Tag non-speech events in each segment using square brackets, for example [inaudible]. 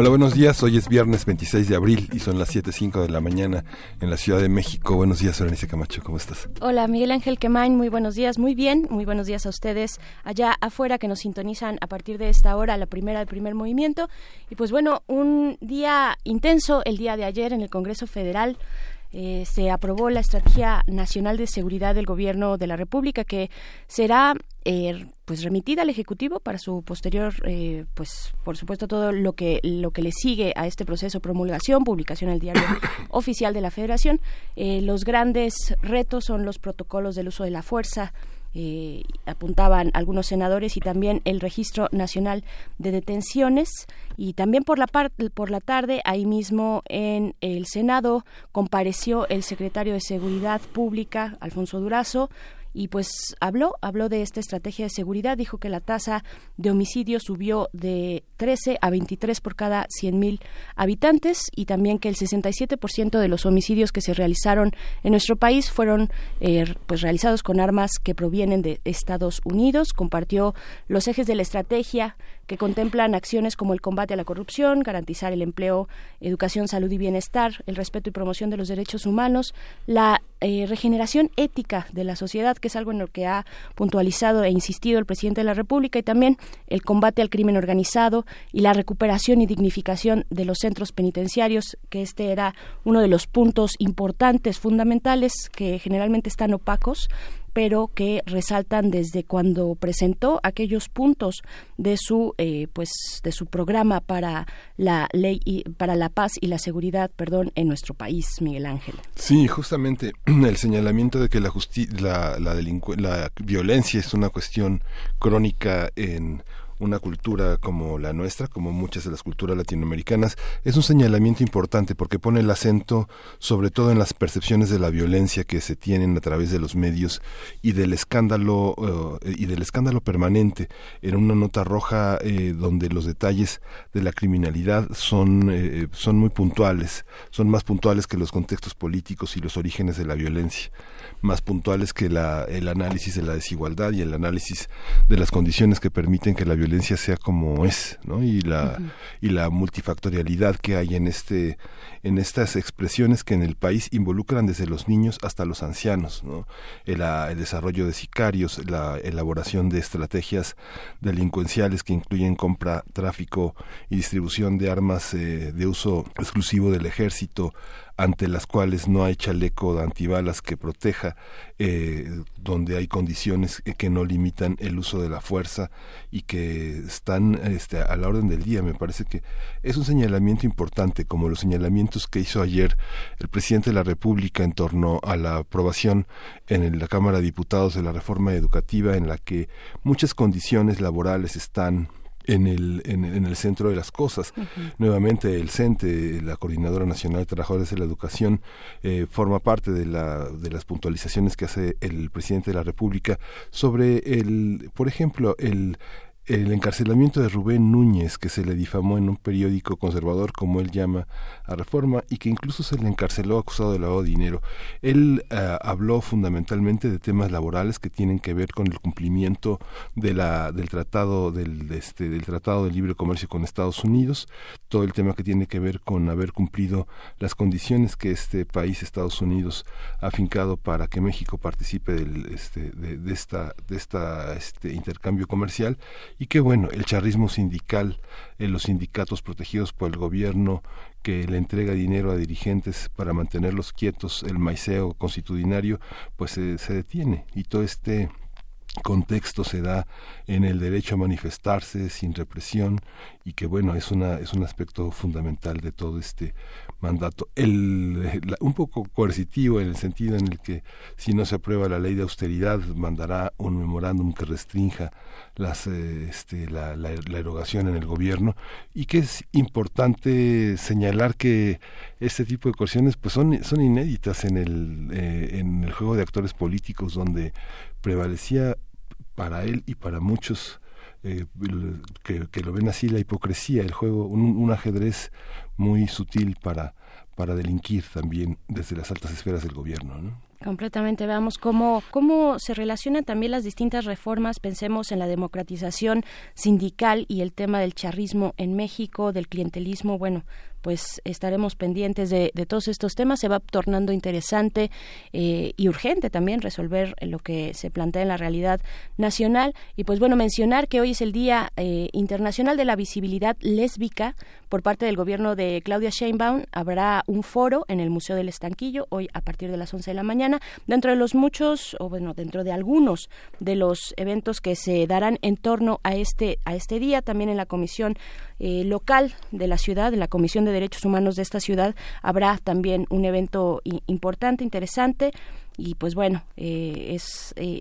Hola, buenos días. Hoy es viernes 26 de abril y son las 7.05 de la mañana en la Ciudad de México. Buenos días, Berenice Camacho. ¿Cómo estás? Hola, Miguel Ángel Quemain. Muy buenos días. Muy bien. Muy buenos días a ustedes allá afuera que nos sintonizan a partir de esta hora, la primera del primer movimiento. Y pues bueno, un día intenso el día de ayer en el Congreso Federal. Eh, se aprobó la Estrategia Nacional de Seguridad del Gobierno de la República que será eh, pues remitida al ejecutivo para su posterior eh, pues por supuesto todo lo que lo que le sigue a este proceso promulgación publicación el diario [coughs] oficial de la Federación. Los grandes retos son los protocolos del uso de la fuerza eh, apuntaban algunos senadores y también el registro nacional de detenciones. Y también por la por la tarde ahí mismo en el Senado compareció el secretario de Seguridad Pública Alfonso Durazo y pues habló, habló de esta estrategia de seguridad, dijo que la tasa de homicidios subió de 13 a 23 por cada 100.000 habitantes y también que el 67% de los homicidios que se realizaron en nuestro país fueron eh, pues realizados con armas que provienen de Estados Unidos. Compartió los ejes de la estrategia que contemplan acciones como el combate a la corrupción, garantizar el empleo, educación, salud y bienestar, el respeto y promoción de los derechos humanos, la eh, regeneración ética de la sociedad, que es algo en lo que ha puntualizado e insistido el presidente de la República, y también el combate al crimen organizado y la recuperación y dignificación de los centros penitenciarios, que este era uno de los puntos importantes, fundamentales, que generalmente están opacos pero que resaltan desde cuando presentó aquellos puntos de su eh, pues de su programa para la ley y para la paz y la seguridad perdón en nuestro país Miguel Ángel. Sí justamente [clears throat] el señalamiento de que la la la, la violencia es una cuestión crónica en una cultura como la nuestra, como muchas de las culturas latinoamericanas, es un señalamiento importante porque pone el acento sobre todo en las percepciones de la violencia que se tienen a través de los medios y del escándalo eh, y del escándalo permanente. En una nota roja eh, donde los detalles de la criminalidad son eh, son muy puntuales, son más puntuales que los contextos políticos y los orígenes de la violencia más puntuales que la, el análisis de la desigualdad y el análisis de las condiciones que permiten que la violencia sea como es, ¿no? Y la, y la multifactorialidad que hay en este, en estas expresiones que en el país involucran desde los niños hasta los ancianos, ¿no? El, el desarrollo de sicarios, la elaboración de estrategias delincuenciales que incluyen compra, tráfico y distribución de armas eh, de uso exclusivo del ejército, ante las cuales no hay chaleco de antibalas que proteja, eh, donde hay condiciones que no limitan el uso de la fuerza y que están este, a la orden del día. Me parece que es un señalamiento importante, como los señalamientos que hizo ayer el presidente de la República en torno a la aprobación en la Cámara de Diputados de la reforma educativa, en la que muchas condiciones laborales están en el, en, el centro de las cosas. Nuevamente, el CENTE, la Coordinadora Nacional de Trabajadores de la Educación, eh, forma parte de, la, de las puntualizaciones que hace el presidente de la República sobre el, por ejemplo, el el encarcelamiento de Rubén Núñez, que se le difamó en un periódico conservador, como él llama a Reforma, y que incluso se le encarceló acusado de lavado de dinero. Él eh, habló fundamentalmente de temas laborales que tienen que ver con el cumplimiento de la, del tratado del, este, del tratado de libre comercio con Estados Unidos, todo el tema que tiene que ver con haber cumplido las condiciones que este país, Estados Unidos, ha fincado para que México participe del, este, de, de esta, de esta este, intercambio comercial y que bueno, el charrismo sindical, eh, los sindicatos protegidos por el gobierno que le entrega dinero a dirigentes para mantenerlos quietos, el maiceo constitucionario, pues se detiene. Y todo este contexto se da en el derecho a manifestarse sin represión y que bueno es una es un aspecto fundamental de todo este mandato. El, un poco coercitivo en el sentido en el que si no se aprueba la ley de austeridad mandará un memorándum que restrinja las, eh, este, la, la, erogación en el gobierno y que es importante señalar que este tipo de coerciones pues son, son inéditas en el, eh, en el juego de actores políticos donde prevalecía para él y para muchos eh, que, lo ven así la hipocresía, el juego, un, ajedrez muy sutil para, para delinquir también desde las altas esferas del gobierno. Completamente, veamos cómo, cómo se relacionan también las distintas reformas. Pensemos en la democratización sindical y el tema del charrismo en México, del clientelismo. Bueno, pues estaremos pendientes de, todos estos temas. Se va tornando interesante eh, y urgente también resolver lo que se plantea en la realidad nacional. Y pues bueno, mencionar que hoy es el Día eh, Internacional de la Visibilidad Lésbica por parte del gobierno de Claudia Sheinbaum. Habrá un foro en el Museo del Estanquillo hoy a partir de las 11 de la mañana. Dentro de los muchos, o bueno, dentro de algunos de los eventos que se darán en torno a este, a este día, también en la Comisión eh, local de la ciudad, en la Comisión de Derechos Humanos de esta ciudad, habrá también un evento importante, interesante. Y pues bueno eh, es eh,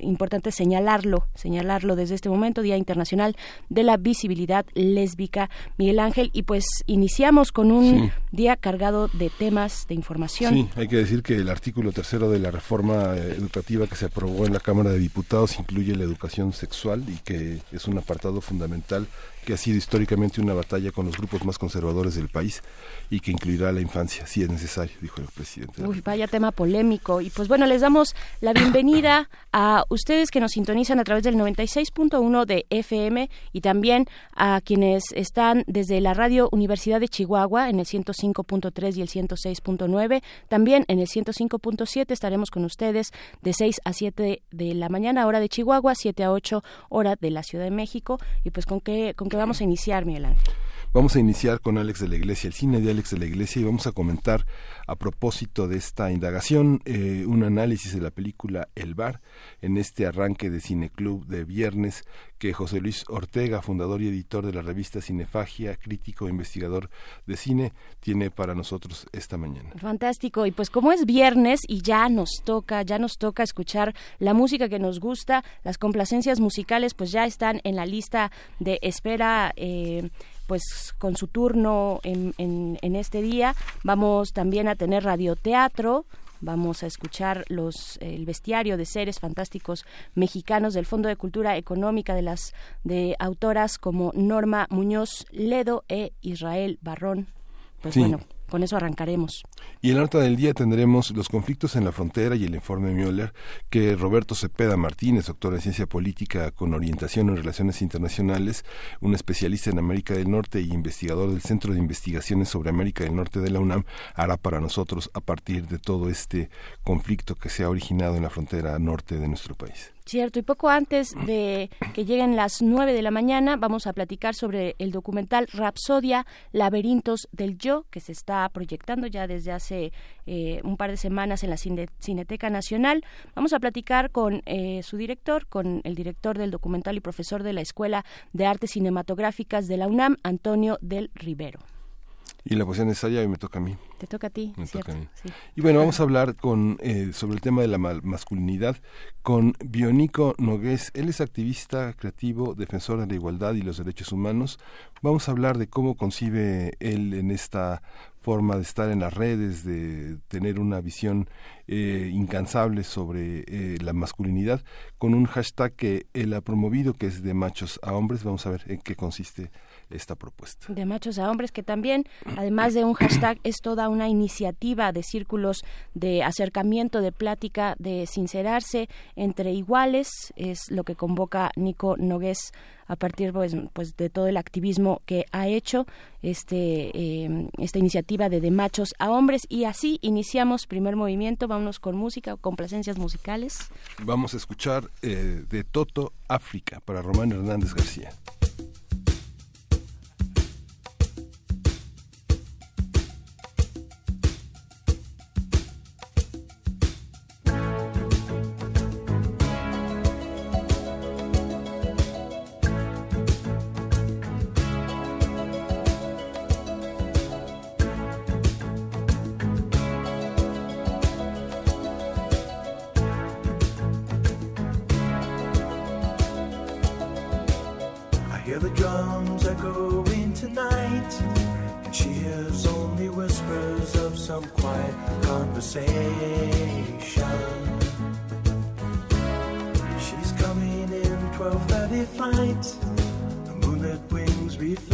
importante señalarlo señalarlo desde este momento Día Internacional de la Visibilidad Lésbica. Miguel Ángel y pues iniciamos con un día cargado de temas de información. Sí hay que decir que el artículo tercero de la reforma educativa que se aprobó en la Cámara de Diputados incluye la educación sexual y que es un apartado fundamental que ha sido históricamente una batalla con los grupos más conservadores del país y que incluirá la infancia, si es necesario, dijo el presidente. Uy, vaya tema polémico. Y pues bueno, les damos la bienvenida a ustedes que nos sintonizan a través del 96.1 de FM y también a quienes están desde la radio Universidad de Chihuahua en el 105.3 y el 106.9. También en el 105.7 estaremos con ustedes de 6 a 7 de la mañana, hora de Chihuahua, 7 a 8 hora de la Ciudad de México. Y pues con qué, con vamos a iniciar, Miguel Ángel? Vamos a iniciar con Alex de la Iglesia, el cine de Alex de la Iglesia, y vamos a comentar a propósito de esta indagación eh, un análisis de la película El Bar en este arranque de Cineclub de viernes que José Luis Ortega, fundador y editor de la revista Cinefagia, crítico e investigador de cine, tiene para nosotros esta mañana. Fantástico. Y pues como es viernes y ya nos toca, ya nos toca escuchar la música que nos gusta, las complacencias musicales pues ya están en la lista de espera. Eh, pues con su turno en, en, este día. Vamos también a tener radioteatro, vamos a escuchar los el bestiario de seres fantásticos mexicanos del Fondo de Cultura Económica de las de autoras como Norma Muñoz Ledo e Israel Barrón. Pues bueno, con eso arrancaremos. Y en la nota del día tendremos los conflictos en la frontera y el informe Müller que Roberto Cepeda Martínez, doctor en ciencia política con orientación en relaciones internacionales, un especialista en América del Norte y investigador del Centro de Investigaciones sobre América del Norte de la UNAM, hará para nosotros a partir de todo este conflicto que se ha originado en la frontera norte de nuestro país. Cierto, y poco antes de que lleguen las nueve de la mañana vamos a platicar sobre el documental Rapsodia, Laberintos del Yo, que se está proyectando ya desde hace eh, un par de semanas en la Cineteca Nacional. Vamos a platicar con eh, su director, con el director del documental y profesor de la Escuela de Artes Cinematográficas de la UNAM, Antonio del Rivero. Y la poesía necesaria y me toca a mí. Te toca a ti. Me toca a mí. Y bueno, vamos a hablar con eh, sobre el tema de la masculinidad con Bionico Nogués. Él es activista creativo, defensor de la igualdad y los derechos humanos. Vamos a hablar de cómo concibe él en esta forma de estar en las redes, de tener una visión eh, incansable sobre eh, la masculinidad, con un hashtag que él ha promovido, que es de machos a hombres. Vamos a ver en qué consiste esta propuesta. De machos a hombres, que también, además de un hashtag, es toda una iniciativa de círculos de acercamiento, de plática, de sincerarse entre iguales, es lo que convoca Nico Nogués a partir pues, pues, de todo el activismo que ha hecho este em, esta iniciativa de de machos a hombres. Y así iniciamos primer movimiento. Vámonos con música con complacencias musicales. Vamos a escuchar eh, de Toto África para Román Hernández García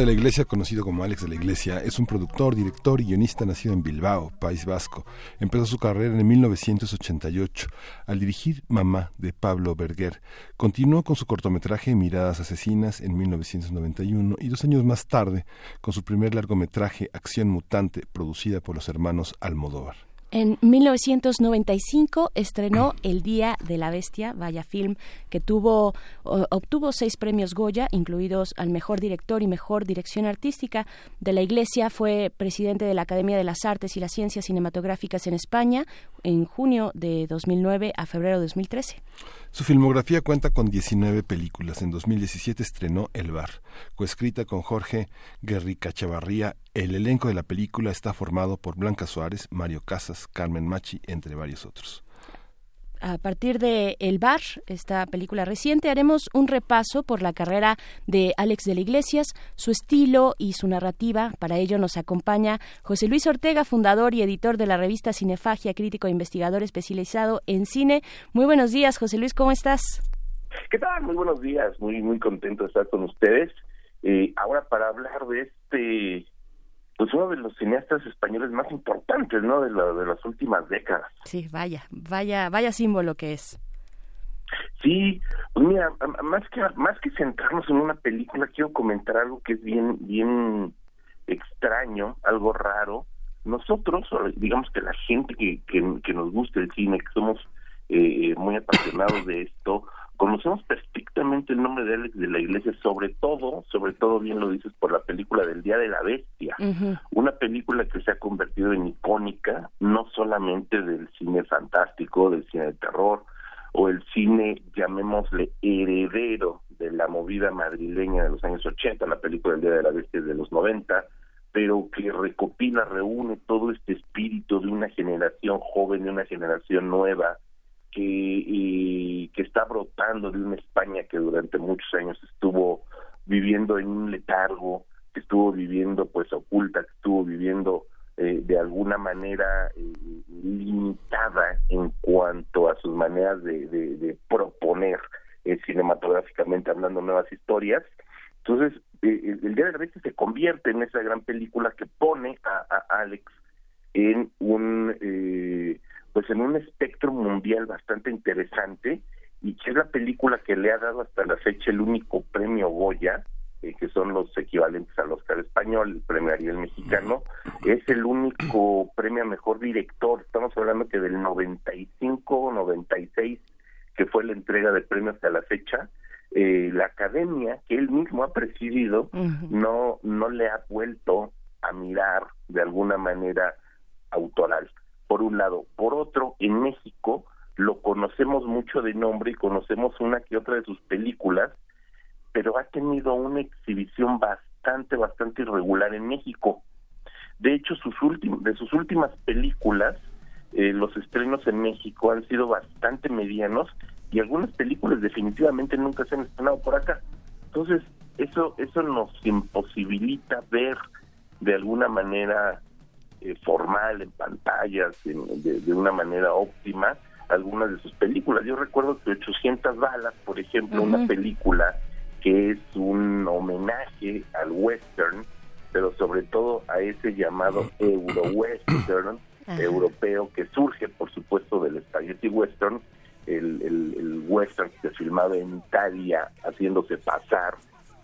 De la Iglesia, conocido como Alex de la Iglesia, es un productor, director y guionista nacido en Bilbao, País Vasco. Empezó su carrera en 1988 al dirigir Mamá de Pablo Berger. Continuó con su cortometraje Miradas Asesinas en 1991 y dos años más tarde con su primer largometraje Acción Mutante, producida por los hermanos Almodóvar. En 1995 estrenó El Día de la Bestia, vaya film, que tuvo, obtuvo seis premios Goya, incluidos al mejor director y mejor dirección artística. De la Iglesia fue presidente de la Academia de las Artes y las Ciencias Cinematográficas en España en junio de 2009 a febrero de 2013. Su filmografía cuenta con 19 películas. En 2017 estrenó El Bar, coescrita con Jorge Guerrica Chavarría. El elenco de la película está formado por Blanca Suárez, Mario Casas, Carmen Machi, entre varios otros. A partir de El Bar, esta película reciente, haremos un repaso por la carrera de Alex de la Iglesias, su estilo y su narrativa. Para ello nos acompaña José Luis Ortega, fundador y editor de la revista Cinefagia, crítico e investigador especializado en cine. Muy buenos días, José Luis, ¿cómo estás? ¿Qué tal? Muy buenos días, muy muy contento de estar con ustedes. Eh, ahora para hablar de este, pues uno de los cineastas españoles más importantes, ¿no? De, la, de las últimas décadas. Sí, vaya, vaya, vaya símbolo que es. Sí, pues mira, más que más que centrarnos en una película, quiero comentar algo que es bien bien extraño, algo raro. Nosotros, digamos que la gente que, que, que nos gusta el cine, que somos eh, muy apasionados de esto, conocemos perfectamente el nombre de Alex de la Iglesia, sobre todo, sobre todo bien lo dices por la película del Día de la Bestia, una película que se ha convertido en icónica, no solamente del cine fantástico, del cine de terror, o el cine, llamémosle, heredero de la movida madrileña de los años 80, la película del Día de la Bestia es de los 90, pero que recopila, reúne todo este espíritu de una generación joven, de una generación nueva, que, que está brotando de una España que durante muchos años estuvo viviendo en un letargo, que estuvo viviendo pues oculta, que estuvo viviendo eh, de alguna manera eh, limitada en cuanto a sus maneras de, proponer eh, cinematográficamente hablando nuevas historias. Entonces, eh, el, el Día de la Bestia se convierte en esa gran película que pone a, a Alex en un pues en un espectro mundial bastante interesante y que es la película que le ha dado hasta la fecha el único premio Goya eh, que son los equivalentes al Oscar español, el premio Ariel mexicano, es el único [clears throat] premio a mejor director. Estamos hablando que del 95 o 96, que fue la entrega de premios hasta la fecha, eh, la academia que él mismo ha presidido no, no le ha vuelto a mirar de alguna manera autoral, por un lado. Por otro, en México lo conocemos mucho de nombre y conocemos una que otra de sus películas, pero ha tenido una exhibición bastante, bastante irregular en México. De hecho, sus de sus últimas películas, eh, los estrenos en México han sido bastante medianos y algunas películas definitivamente nunca se han estrenado por acá. Entonces, eso, eso nos imposibilita ver de alguna manera eh, formal en pantallas, en- de, de una manera óptima, algunas de sus películas. Yo recuerdo que 800 balas, por ejemplo, una película que es un homenaje al western, pero sobre todo a ese llamado euro-western europeo que surge, por supuesto, del spaghetti western, el, el, el western que se filmaba en Italia haciéndose pasar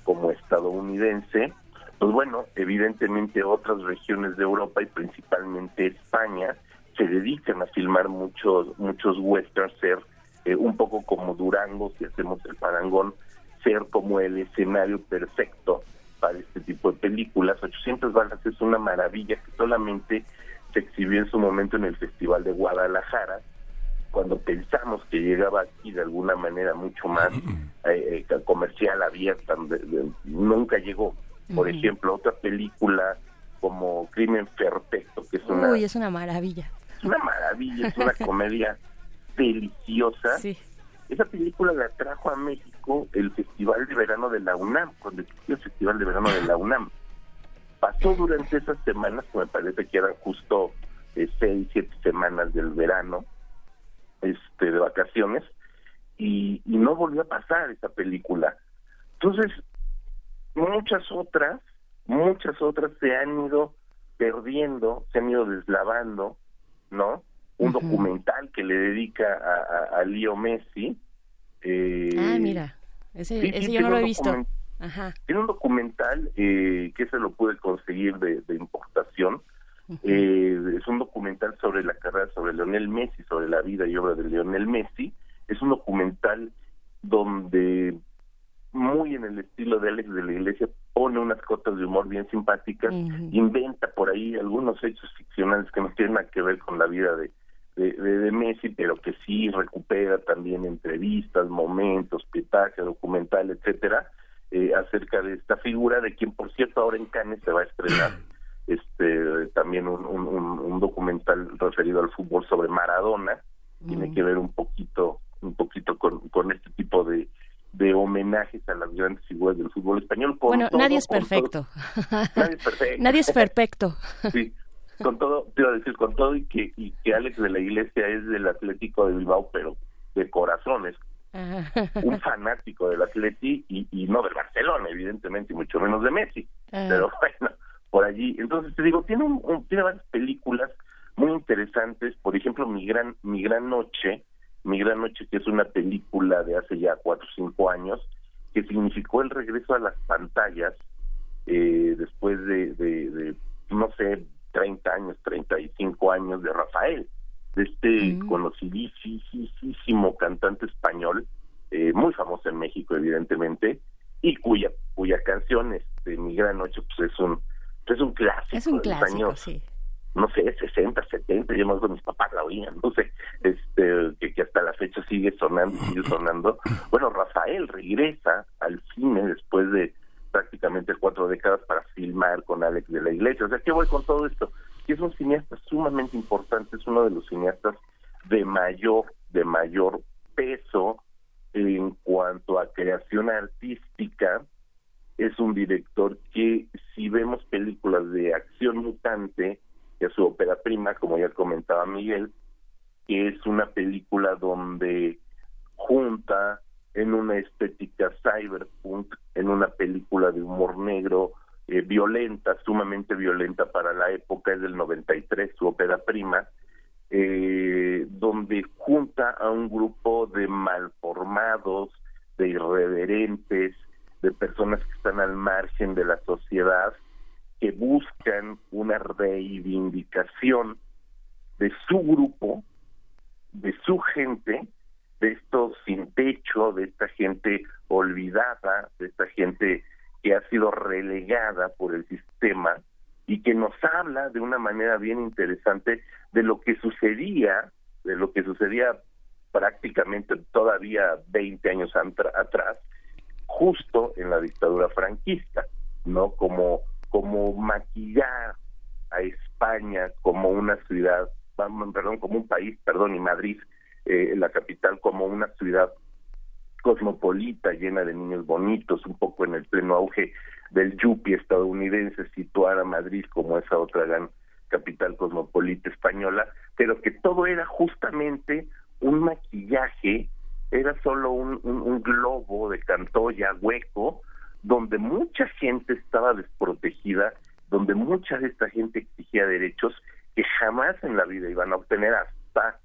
como estadounidense, pues bueno, evidentemente otras regiones de Europa y principalmente España se dedican a filmar muchos muchos westerns, ser eh, un poco como Durango, si hacemos el parangón, ser como el escenario perfecto para este tipo de películas. 800 balas es una maravilla que solamente se exhibió en su momento en el Festival de Guadalajara, cuando pensamos que llegaba aquí de alguna manera mucho más eh, eh, comercial, abierta, nunca llegó. Por ejemplo, otra película como Crimen Perfecto, que es una, Uy, es una maravilla. es una maravilla, es una [laughs] comedia deliciosa. Sí. Esa película la trajo a México el Festival de Verano de la UNAM, cuando existió el Festival de Verano de la [laughs] UNAM. Pasó durante esas semanas, que me parece que eran justo eh, seis, siete semanas del verano, este, de vacaciones, y, y no volvió a pasar esa película. Entonces, muchas otras, muchas otras se han ido perdiendo, se han ido deslavando, ¿no? Un documental que le dedica a, a, a Leo Messi. eh, Ah, mira. Ese, sí, ese sí, yo no lo he visto. Ajá. Tiene un documental eh, que se lo pude conseguir de, de importación. Eh, es un documental sobre la carrera, sobre Leonel Messi, sobre la vida y obra de Leonel Messi. Es un documental donde, muy en el estilo de Alex de la Iglesia, pone unas cotas de humor bien simpáticas, inventa por ahí algunos hechos ficcionales que no tienen nada que ver con la vida de, de, de- de Messi, pero que sí recupera también entrevistas, momentos, pietaje, documental, etcétera, eh, acerca de esta figura, de quien por cierto ahora en Cannes se va a estrenar [clears throat] este también un, un, un- un documental referido al fútbol sobre Maradona, tiene Mm. que ver un poquito, un poquito con, con este tipo de, de homenajes a las grandes figuras del fútbol español. con Bueno, todo- nadie es con todo- perfecto. [laughs] nadie es perfecto. Nadie es perfecto. Sí, con todo, te iba a decir, con todo y que, y que Alex de la Iglesia es del Atlético de Bilbao, pero de corazón, es un fanático del Atleti y, y no del Barcelona, evidentemente, y mucho menos de Messi. Ah. Pero [laughs] bueno, por allí. Entonces te digo, tiene, un- un- tiene varias películas muy interesantes, por ejemplo, Mi Gran, Mi Gran Noche, Mi Gran Noche, que es una película de hace ya cuatro o cinco años, que significó el regreso a las pantallas eh, después de, de, de, no sé, 30 años, 35 años de Rafael, de este conocidísimo cantante español, eh, muy famoso en México, evidentemente, y cuya cuya canción, este, Mi Gran Noche, pues es un, es un clásico Es un de los clásico, años sí. No sé, 60, 70, yo más mis papás la oían, no sé, este, que, que hasta la fecha sigue sonando, sigue sonando. Bueno, Rafael regresa al cine después de prácticamente cuatro décadas para filmar con Alex de la Iglesia. O sea, ¿qué voy con todo esto? Que es un cineasta sumamente importante, es uno de los cineastas de mayor, de mayor peso en cuanto a creación artística es un director que si vemos películas de acción mutante, que es su ópera prima, como ya comentaba Miguel, que es una película donde junta en una estética cyberpunk, en una película de humor negro, eh, violenta, sumamente violenta para la época, es del 93, su ópera prima, eh, donde junta a un grupo de malformados, de irreverentes, de personas que están al margen de la sociedad, que buscan una reivindicación de su grupo, de su gente, de estos sin techo, de esta gente olvidada, de esta gente que ha sido relegada por el sistema y que nos habla de una manera bien interesante de lo que sucedía, de lo que sucedía prácticamente todavía 20 años atrás, justo en la dictadura franquista, ¿no? Como, como maquillar a España como una ciudad, perdón, como un país, perdón, y Madrid, eh, la capital, como una ciudad cosmopolita, llena de niños bonitos, un poco en el pleno auge del yuppie estadounidense, situar a Madrid como esa otra gran capital cosmopolita española, pero que todo era justamente un maquillaje, era solo un, un, un globo de cantoya hueco, donde mucha gente estaba desprotegida, donde mucha de esta gente exigía derechos que jamás en la vida iban a obtener hasta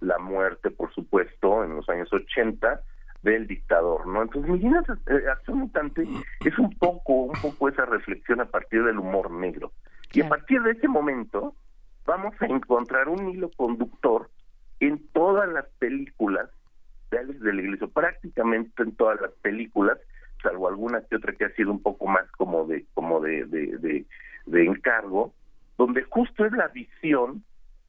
la muerte, por supuesto, en los años 80 del dictador, ¿no? Entonces, eh, Acción Mutante es un poco, un poco esa reflexión a partir del humor negro. Y a partir de ese momento vamos a encontrar un hilo conductor en todas las películas de Alex de la Iglesia, prácticamente en todas las películas, salvo alguna que otra que ha sido un poco más como de, como de, de, de, encargo, donde justo es la visión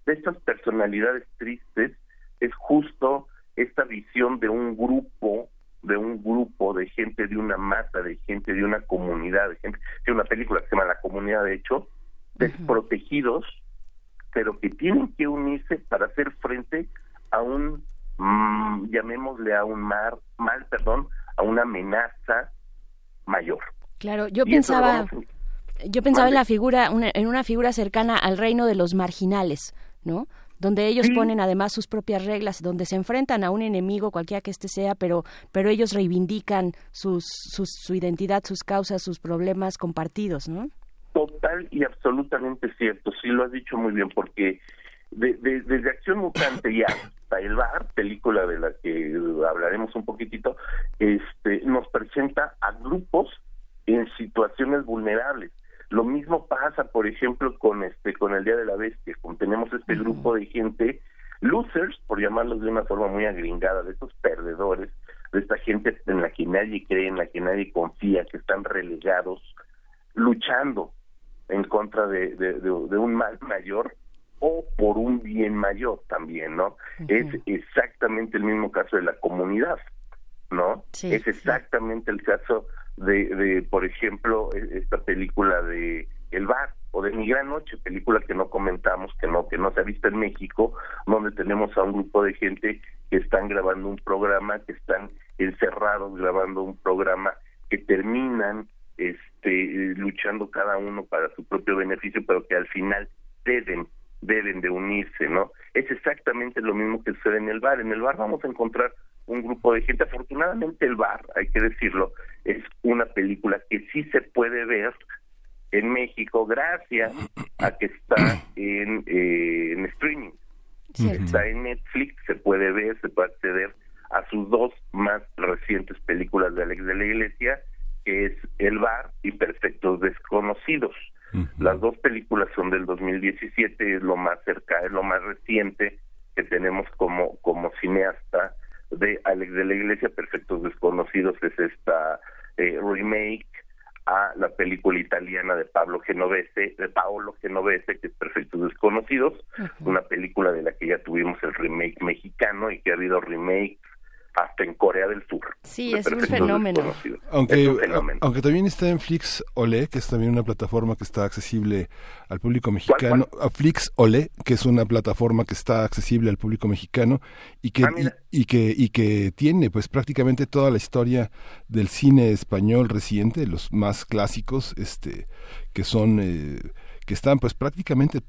de estas personalidades tristes, es justo esta visión de un grupo, de un grupo de gente, de una masa, de gente, de una comunidad, de gente, de una película que se llama La Comunidad, de hecho, desprotegidos, pero que tienen que unirse para hacer frente a un, mm, llamémosle a un mar, mal, perdón, a una amenaza mayor. Claro, yo Y pensaba, yo pensaba en la figura, una- en una figura cercana al reino de los marginales, ¿no? Donde ellos Sí. ponen además sus propias reglas, donde se enfrentan a un enemigo, cualquiera que éste sea, pero, pero elos reivindican sus, sus, su identidad, sus causas, sus problemas compartidos, ¿no? Total y absolutamente cierto, sí lo has dicho muy bien, porque de- de- desde Acción Mutante y hasta El Bar, película de la que hablaremos un poquitito, este, nos presenta a grupos en situaciones vulnerables. Lo mismo pasa, por ejemplo, con este, con el Día de la Bestia, con tenemos este grupo de gente, losers, por llamarlos de una forma muy agringada, de estos perdedores, de esta gente en la que nadie cree, en la que nadie confía, que están relegados, luchando en contra de, de, de- de un mal mayor o por un bien mayor también, ¿no? Es exactamente el mismo caso de la comunidad, ¿no? Sí, es sí. exactamente el caso de, de, por ejemplo, e- esta película de El Bar o de Mi Gran Noche, película que no comentamos, que no que no se ha visto en México, donde tenemos a un grupo de gente que están grabando un programa, que están encerrados grabando un programa, que terminan este luchando cada uno para su propio beneficio, pero que al final deben deben de unirse, ¿no? Es exactamente lo mismo que sucede en el bar. En el bar vamos a encontrar un grupo de gente. Afortunadamente el bar, hay que decirlo, es una película que sí se puede ver en México gracias a que está en, eh, en streaming. Cierto. Está en Netflix, se puede ver, se puede acceder a sus dos más recientes películas de Alex de la Iglesia, que es El Bar y Perfectos Desconocidos. Las dos películas son del 2017, es lo más cerca, es lo más reciente que tenemos como, como cineasta de Alex de la Iglesia. Perfectos Desconocidos es esta eh, remake a la película italiana de Pablo Genovese, de Paolo Genovese, que es Perfectos Desconocidos, una película de la que ya tuvimos el remake mexicano y que ha habido remake hasta en Corea del Sur. Sí, es un. Aunque, Es un fenómeno. aunque también está en Flix Olé, que es también una plataforma que está accesible al público mexicano. A Flix Olé, que es una plataforma que está accesible al público mexicano y que, Ah, y que, y que tiene pues prácticamente toda la historia del cine español reciente, los más clásicos, este, que son... eh, que están pues prácticamente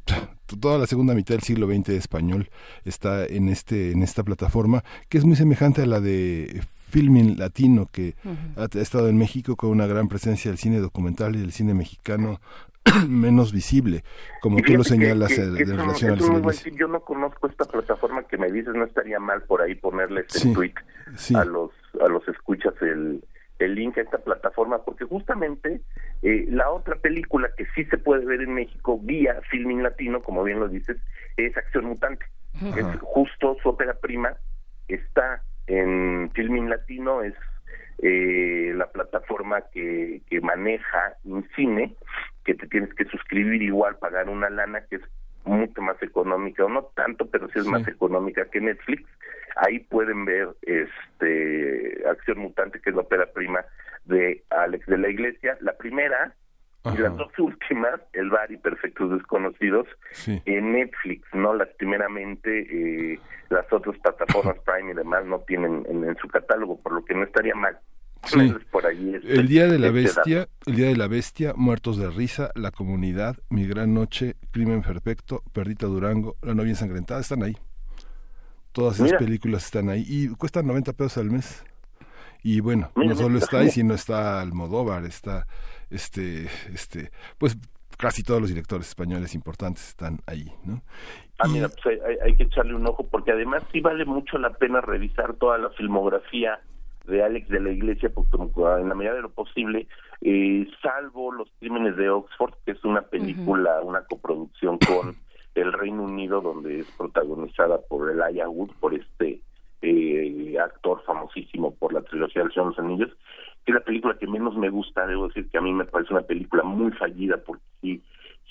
toda la segunda mitad del siglo XX español está en este en esta plataforma que es muy semejante a la de Filmin Latino que ha, ha estado en México con una gran presencia del cine documental y del cine mexicano [clears throat] menos visible como tú lo que- señalas que- eh, que en relación al cine. Yo no conozco esta plataforma que me dices, no estaría mal por ahí ponerle este Sí, tweet sí. a los a los escuchas el, el link a esta plataforma, porque justamente eh, la otra película que sí se puede ver en México vía Filming Latino, como bien lo dices, es Acción Mutante. Es justo su ópera prima, está en Filming Latino, es eh, la plataforma que, que maneja un cine, que te tienes que suscribir igual, pagar una lana que es mucho más económica, o no tanto, pero sí es Sí. más económica que Netflix. Ahí pueden ver este Acción Mutante, que es la ópera prima de Alex de la Iglesia. La primera y las dos últimas, El Bar y Perfectos Desconocidos, Sí. en Netflix, ¿no? Lastimeramente, eh, las otras plataformas [laughs] Prime y demás no tienen en, en su catálogo, por lo que no estaría mal. Sí. Ponerles Por ahí este- El día de la este bestia, el día de la bestia, muertos de risa, la comunidad, mi gran noche, crimen perfecto, Perdita Durango, la novia ensangrentada están ahí. Todas esas Mira. películas están ahí y cuestan 90 pesos al mes. Y bueno, Mira, no solo está ahí, sino está Almodóvar, está este este pues casi todos los directores españoles importantes están ahí, ¿no? Ah, Y- mira, pues hay- hay que echarle un ojo porque además sí vale mucho la pena revisar toda la filmografía de Alex de la Iglesia, porque como en la medida de lo posible, eh, salvo Los Crímenes de Oxford, que es una película, una coproducción con [coughs] el Reino Unido, donde es protagonizada por Elijah Wood, por este eh, actor famosísimo por la trilogía del Señor de los Anillos, que es la película que menos me gusta, debo decir que a mí me parece una película muy fallida, porque sí,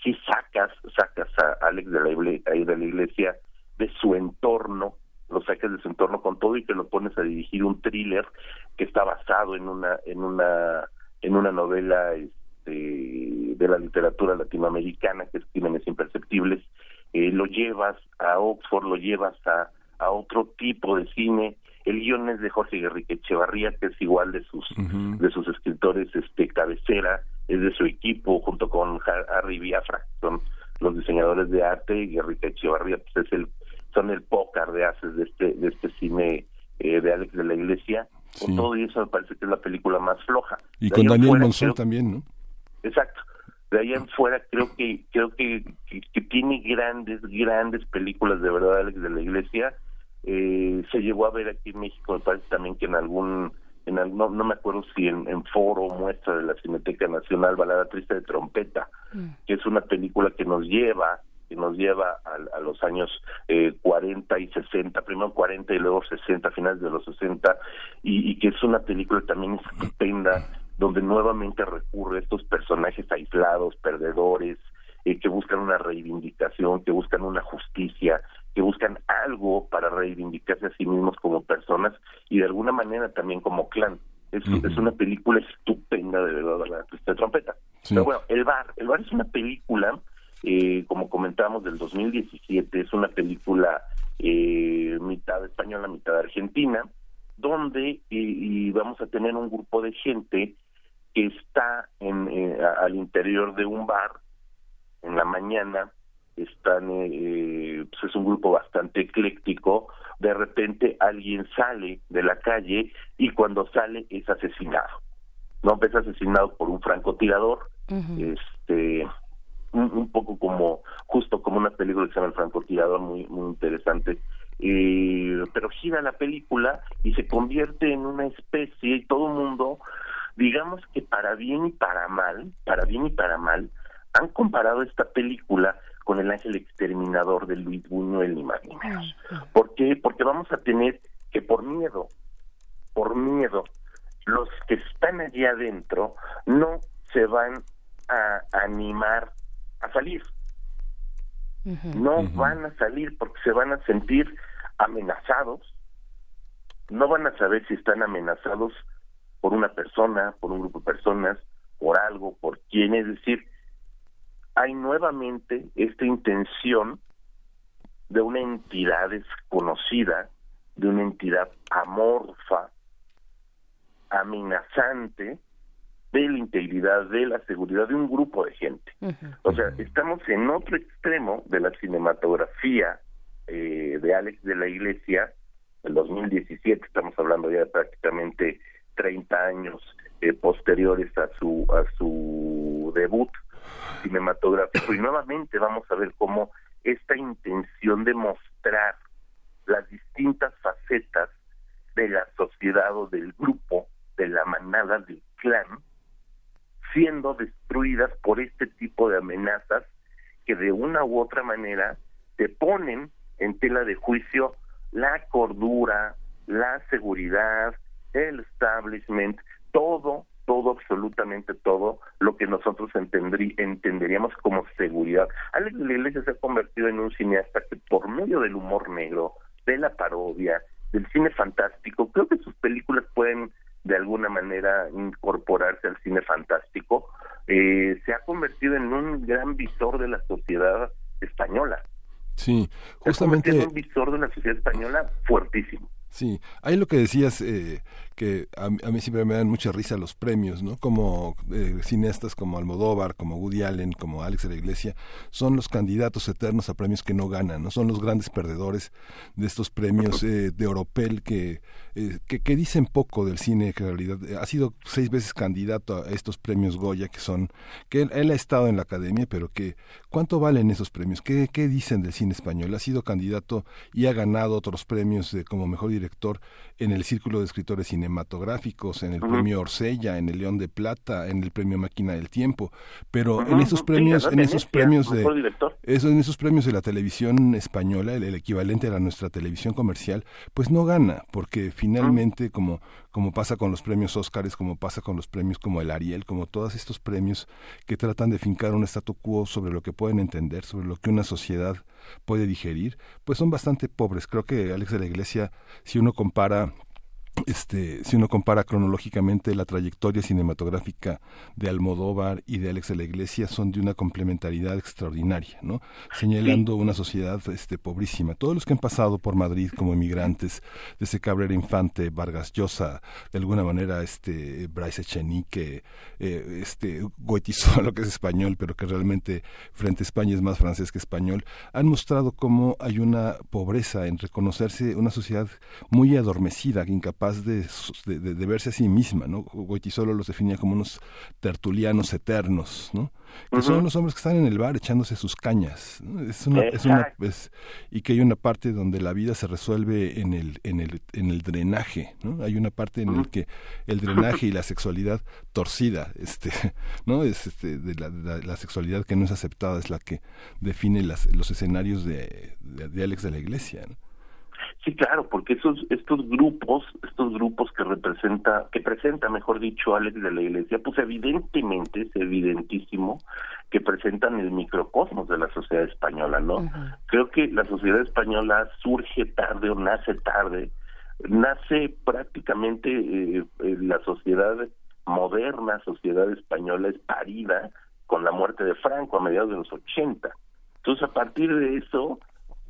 sí sacas, sacas a Alex la, de la iglesia de su entorno, lo sacas de su entorno con todo y te lo pones a dirigir un thriller que está basado en una, en una, en una novela este, de la literatura latinoamericana que es Crímenes Imperceptibles, eh, lo llevas a Oxford, lo llevas a, a otro tipo de cine, el guion es de Jorge Guerrique Echevarría, que es igual de sus de sus escritores este cabecera, es de su equipo junto con Har- Harry Biafra, que son los diseñadores de arte y Guerrica Echevarría pues es el son el pócar de haces de este de este cine eh, de Alex de la Iglesia. Con Sí. todo y eso me parece que es la película más floja. y De con Daniel fuera, Monzón creo- también, ¿no? Exacto. De ahí en fuera creo que creo que, que, que tiene grandes grandes películas de verdad Alex de la Iglesia. Eh, se llegó a ver aquí en México, me parece también que en algún en al- no, no me acuerdo si en, en foro o muestra de la Cineteca Nacional Balada Triste de Trompeta, que es una película que nos lleva que nos lleva a, a los años eh, 40 y 60, primero 40 y luego 60, finales de los 60, y, y que es una película también estupenda, donde nuevamente recurre a estos personajes aislados, perdedores, eh, que buscan una reivindicación, que buscan una justicia, que buscan algo para reivindicarse a sí mismos como personas y de alguna manera también como clan. Es, una película estupenda, de verdad, la de trompeta. Sí. Pero bueno, El Bar. El Bar es una película, eh, como comentábamos, del 2017. Es una película eh, mitad española, mitad argentina, donde eh, y vamos a tener un grupo de gente que está en, eh, al interior de un bar en la mañana están eh, pues es un grupo bastante ecléctico de repente alguien sale de la calle y cuando sale es asesinado no es asesinado por un francotirador este un, un poco como justo como una película que se llama El francotirador muy muy interesante Eh, pero gira la película y se convierte en una especie y todo el mundo digamos que para bien y para mal para bien y para mal han comparado esta película con El ángel exterminador de Luis Buñuel ni más ni menos ¿por qué? porque vamos a tener que por miedo por miedo los que están allí adentro no se van a animar a salir. No van a salir porque se van a sentir amenazados, no van a saber si están amenazados por una persona, por un grupo de personas, por algo, por quién, es decir, hay nuevamente esta intención de una entidad desconocida, de una entidad amorfa, amenazante de la integridad, de la seguridad de un grupo de gente. O sea, estamos en otro extremo de la cinematografía eh, de Alex de la Iglesia, el 2017, estamos hablando ya de prácticamente 30 años eh, posteriores a su a su debut cinematográfico y nuevamente vamos a ver cómo esta intención de mostrar las distintas facetas de la sociedad o del grupo, de la manada, del clan, siendo destruidas por este tipo de amenazas que de una u otra manera te ponen en tela de juicio la cordura, la seguridad, el establishment, todo, todo, absolutamente todo lo que nosotros entenderíamos como seguridad. Alex de la Iglesia se ha convertido en un cineasta que por medio del humor negro, de la parodia, del cine fantástico, creo que sus películas pueden de alguna manera incorporarse al cine fantástico, eh, se ha convertido en un gran visor de la sociedad española. Sí, Se ha convertido justamente en un visor de la sociedad española fuertísimo. Sí, hay lo que decías, eh, que a, mí- a mí siempre me dan mucha risa los premios, ¿no? Como eh, cineastas como Almodóvar, como Woody Allen, como Alex de la Iglesia, son los candidatos eternos a premios que no ganan, ¿no? Son los grandes perdedores de estos premios eh, de Oropel que, eh, que, que dicen poco del cine, que en realidad eh, ha sido seis veces candidato a estos premios Goya, que son, que él, él ha estado en la academia, pero que, ¿cuánto valen esos premios? ¿Qué, qué dicen del cine español? Ha sido candidato y ha ganado otros premios de, como mejor director en el Círculo de Escritores Cinematográficos, en el. Premio Orsella, en el León de Plata, en el Premio Máquina del Tiempo. Pero en esos premios, en esos premios de mejor director. eso, en esos premios de la televisión española, el, el equivalente a nuestra televisión comercial, pues no gana, porque finalmente, como, como pasa con los premios Óscares, como pasa con los premios como el Ariel, como todos estos premios que tratan de fincar un statu quo sobre lo que pueden entender, sobre lo que una sociedad puede digerir, pues son bastante pobres. Creo que Alex de la Iglesia, si uno compara este, si uno compara cronológicamente la trayectoria cinematográfica de Almodóvar y de Alex de la Iglesia, son de una complementariedad extraordinaria, ¿no? Señalando una sociedad este, pobrísima. Todos los que han pasado por Madrid como emigrantes, desde Cabrera Infante, Vargas Llosa, de alguna manera este, Bryce Echenique, eh, este, Goitizuelo, [laughs] que es español, pero que realmente frente a España es más francés que español, han mostrado cómo hay una pobreza en reconocerse una sociedad muy adormecida, incapaz de, de, de- de verse a sí misma, ¿no? Goitisolo los definía como unos tertulianos eternos, ¿no? Que son los hombres que están en el bar echándose sus cañas, ¿no? Es una, es una, es- y que hay una parte donde la vida se resuelve en el, en el, en el drenaje, ¿no? Hay una parte en Ujú. que el drenaje y la sexualidad torcida, este, [laughs] ¿no? Es este, de la, la- la sexualidad que no es aceptada es la que define las, los escenarios de, de, de Alex de la Iglesia, ¿no? Sí, claro, porque esos estos grupos, estos grupos que representa, que presenta, mejor dicho, Alex de la Iglesia, pues evidentemente es evidentísimo que presentan el microcosmos de la sociedad española, ¿no? Creo que la sociedad española surge tarde o nace tarde, nace prácticamente eh, eh, la sociedad moderna, sociedad española es parida con la muerte de Franco a mediados de los 80. Entonces, a partir de eso,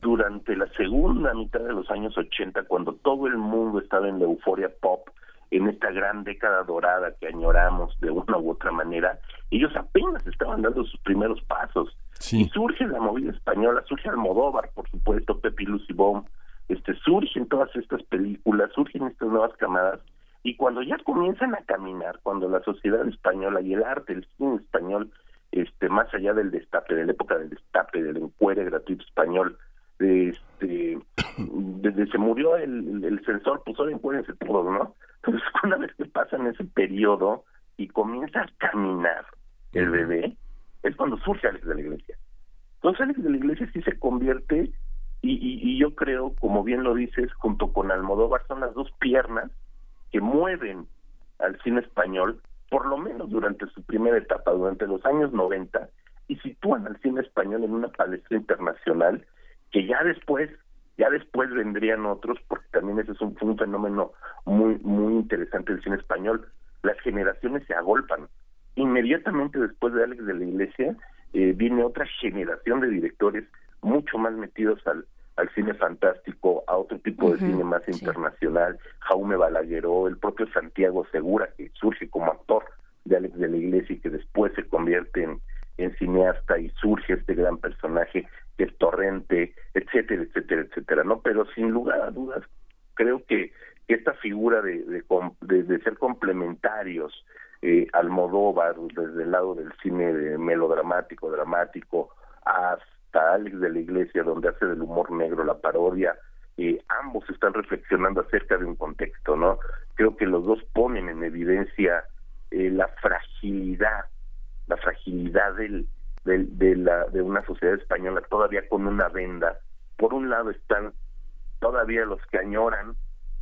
durante la segunda mitad de los años 80, cuando todo el mundo estaba en la euforia pop, en esta gran década dorada que añoramos de una u otra manera, ellos apenas estaban dando sus primeros pasos. Sí. Y surge la movida española, surge Almodóvar, por supuesto, Pepe Lucy Baum, este, surgen todas estas películas, surgen estas nuevas camadas, y cuando ya comienzan a caminar, cuando la sociedad española y el arte, el cine español, este, más allá del destape, de la época del destape, del encuere gratuito español, este, desde se murió el, el censor, pues ahora encuérense todos, ¿no? Entonces, [laughs] una vez que pasan ese periodo y comienza a caminar el bebé, es cuando surge Alex de la Iglesia. Entonces, Alex de la Iglesia sí se convierte, y, y, y yo creo, como bien lo dices, junto con Almodóvar, son las dos piernas que mueven al cine español, por lo menos durante su primera etapa, durante los años 90, y sitúan al cine español en una palestra internacional que ya después Ya después vendrían otros, porque también ese es un, fenómeno muy, muy interesante del cine español. Las generaciones se agolpan. Inmediatamente después de Alex de la Iglesia, eh, viene otra generación de directores mucho más metidos al, al cine fantástico, a otro tipo de cine más sí. internacional, Jaume Balagueró, el propio Santiago Segura, que surge como actor de Alex de la Iglesia y que después se convierte en, en cineasta y surge este gran personaje es Torrente, etcétera, etcétera, etcétera, ¿no? Pero sin lugar a dudas, creo que esta figura de, ser complementarios eh, Almodóvar desde el lado del cine de melodramático, dramático, hasta Alex de la Iglesia, donde hace del humor negro la parodia, eh, ambos están reflexionando acerca de un contexto, ¿no? Creo que los dos ponen en evidencia eh, la fragilidad, la fragilidad del, del- de, la, de una sociedad española todavía con una venda. Por un lado están todavía los que añoran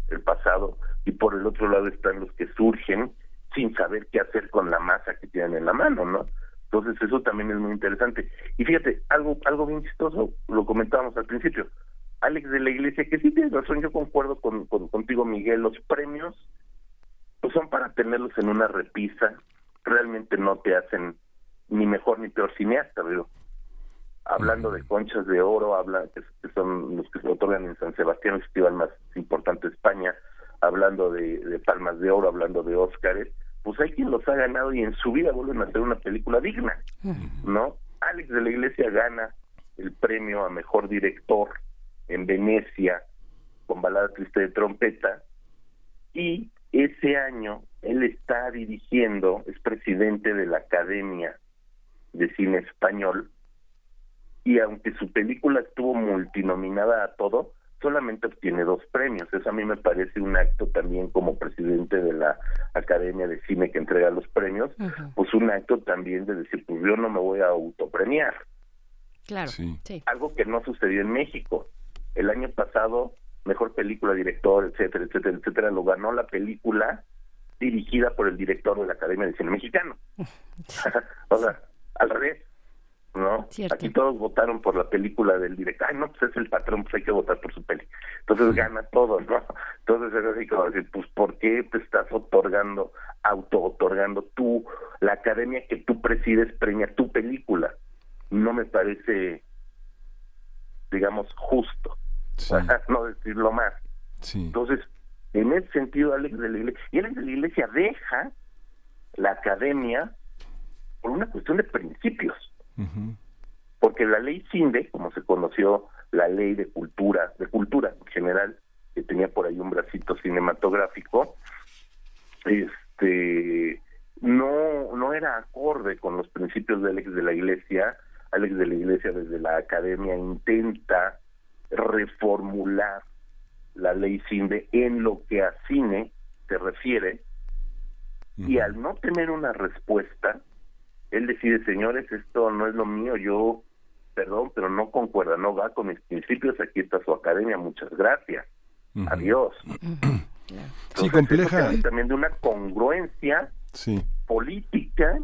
el pasado y por el otro lado están los que surgen sin saber qué hacer con la masa que tienen en la mano, ¿no? Entonces eso también es muy interesante. Y fíjate, algo algo bien chistoso, lo comentábamos al principio. Alex de la Iglesia, que sí tienes razón, yo concuerdo con, con- contigo, Miguel, los premios pues son para tenerlos en una repisa, realmente no te hacen ni mejor ni peor cineasta, pero hablando de conchas de oro, habla que, son los que se otorgan en San Sebastián, el festival más importante de España, hablando de, de palmas de oro, hablando de Óscares, pues hay quien los ha ganado y en su vida vuelven a hacer una película digna, ¿no? Alex de la Iglesia gana el premio a mejor director en Venecia con Balada Triste de Trompeta y ese año él está dirigiendo, es presidente de la Academia de Cine Español y aunque su película estuvo multinominada a todo, solamente obtiene dos premios. Eso a mí me parece un acto también como presidente de la Academia de Cine que entrega los premios, pues un acto también de decir, pues yo no me voy a autopremiar Claro. Sí. Sí. algo que no sucedió en México. El año pasado, mejor película, director, etcétera, etcétera, etcétera, lo ganó la película dirigida por el director de la Academia de Cine Mexicano. [laughs] o sea, al revés, ¿no? Cierto. Aquí todos votaron por la película del director. Ay, no, pues es el patrón, pues hay que votar por su peli. Entonces gana todo, ¿no? Entonces es así como decir, pues ¿por qué te estás otorgando, auto-otorgando tú, la academia que tú presides premia tu película? No me parece digamos, justo, Sí. [laughs] no decirlo más. Sí. Entonces, en ese sentido, Alex de la Iglesia, y Alex de la Iglesia deja la academia por una cuestión de principios, porque la ley CINDE, como se conoció la ley de cultura, de cultura en general, que tenía por ahí un bracito cinematográfico, este no no era acorde con los principios de Alex de la Iglesia. Alex de la Iglesia desde la academia intenta reformular la ley CINDE en lo que a cine se refiere. Y al no tener una respuesta, él decide, señores, esto no es lo mío, yo, perdón, pero no concuerda, no va con mis principios, aquí está su academia, muchas gracias, adiós. Sí, Entonces, compleja. también de una congruencia Sí. política,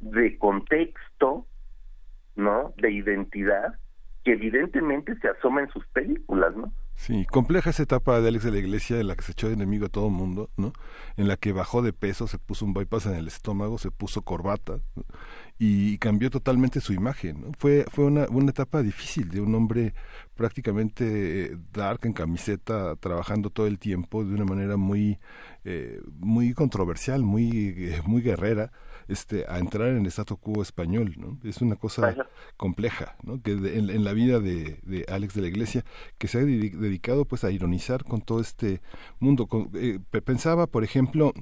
de contexto, ¿no? De identidad, que evidentemente se asoma en sus películas, ¿no? Sí, compleja esa etapa de Alex de la Iglesia en la que se echó de enemigo a todo el mundo, ¿no? En la que bajó de peso, se puso un bypass en el estómago, se puso corbata y cambió totalmente su imagen. ¿no? Fue fue una, una etapa difícil de un hombre prácticamente eh, dark en camiseta, trabajando todo el tiempo de una manera muy eh, muy controversial, muy eh, muy guerrera, este a entrar en el statu quo español, ¿no? Es una cosa compleja, ¿no? Que de- en, en la vida de, de Alex de la Iglesia, que se ha dedi- dedicado pues a ironizar con todo este mundo. Con- eh, pe- pensaba, por ejemplo,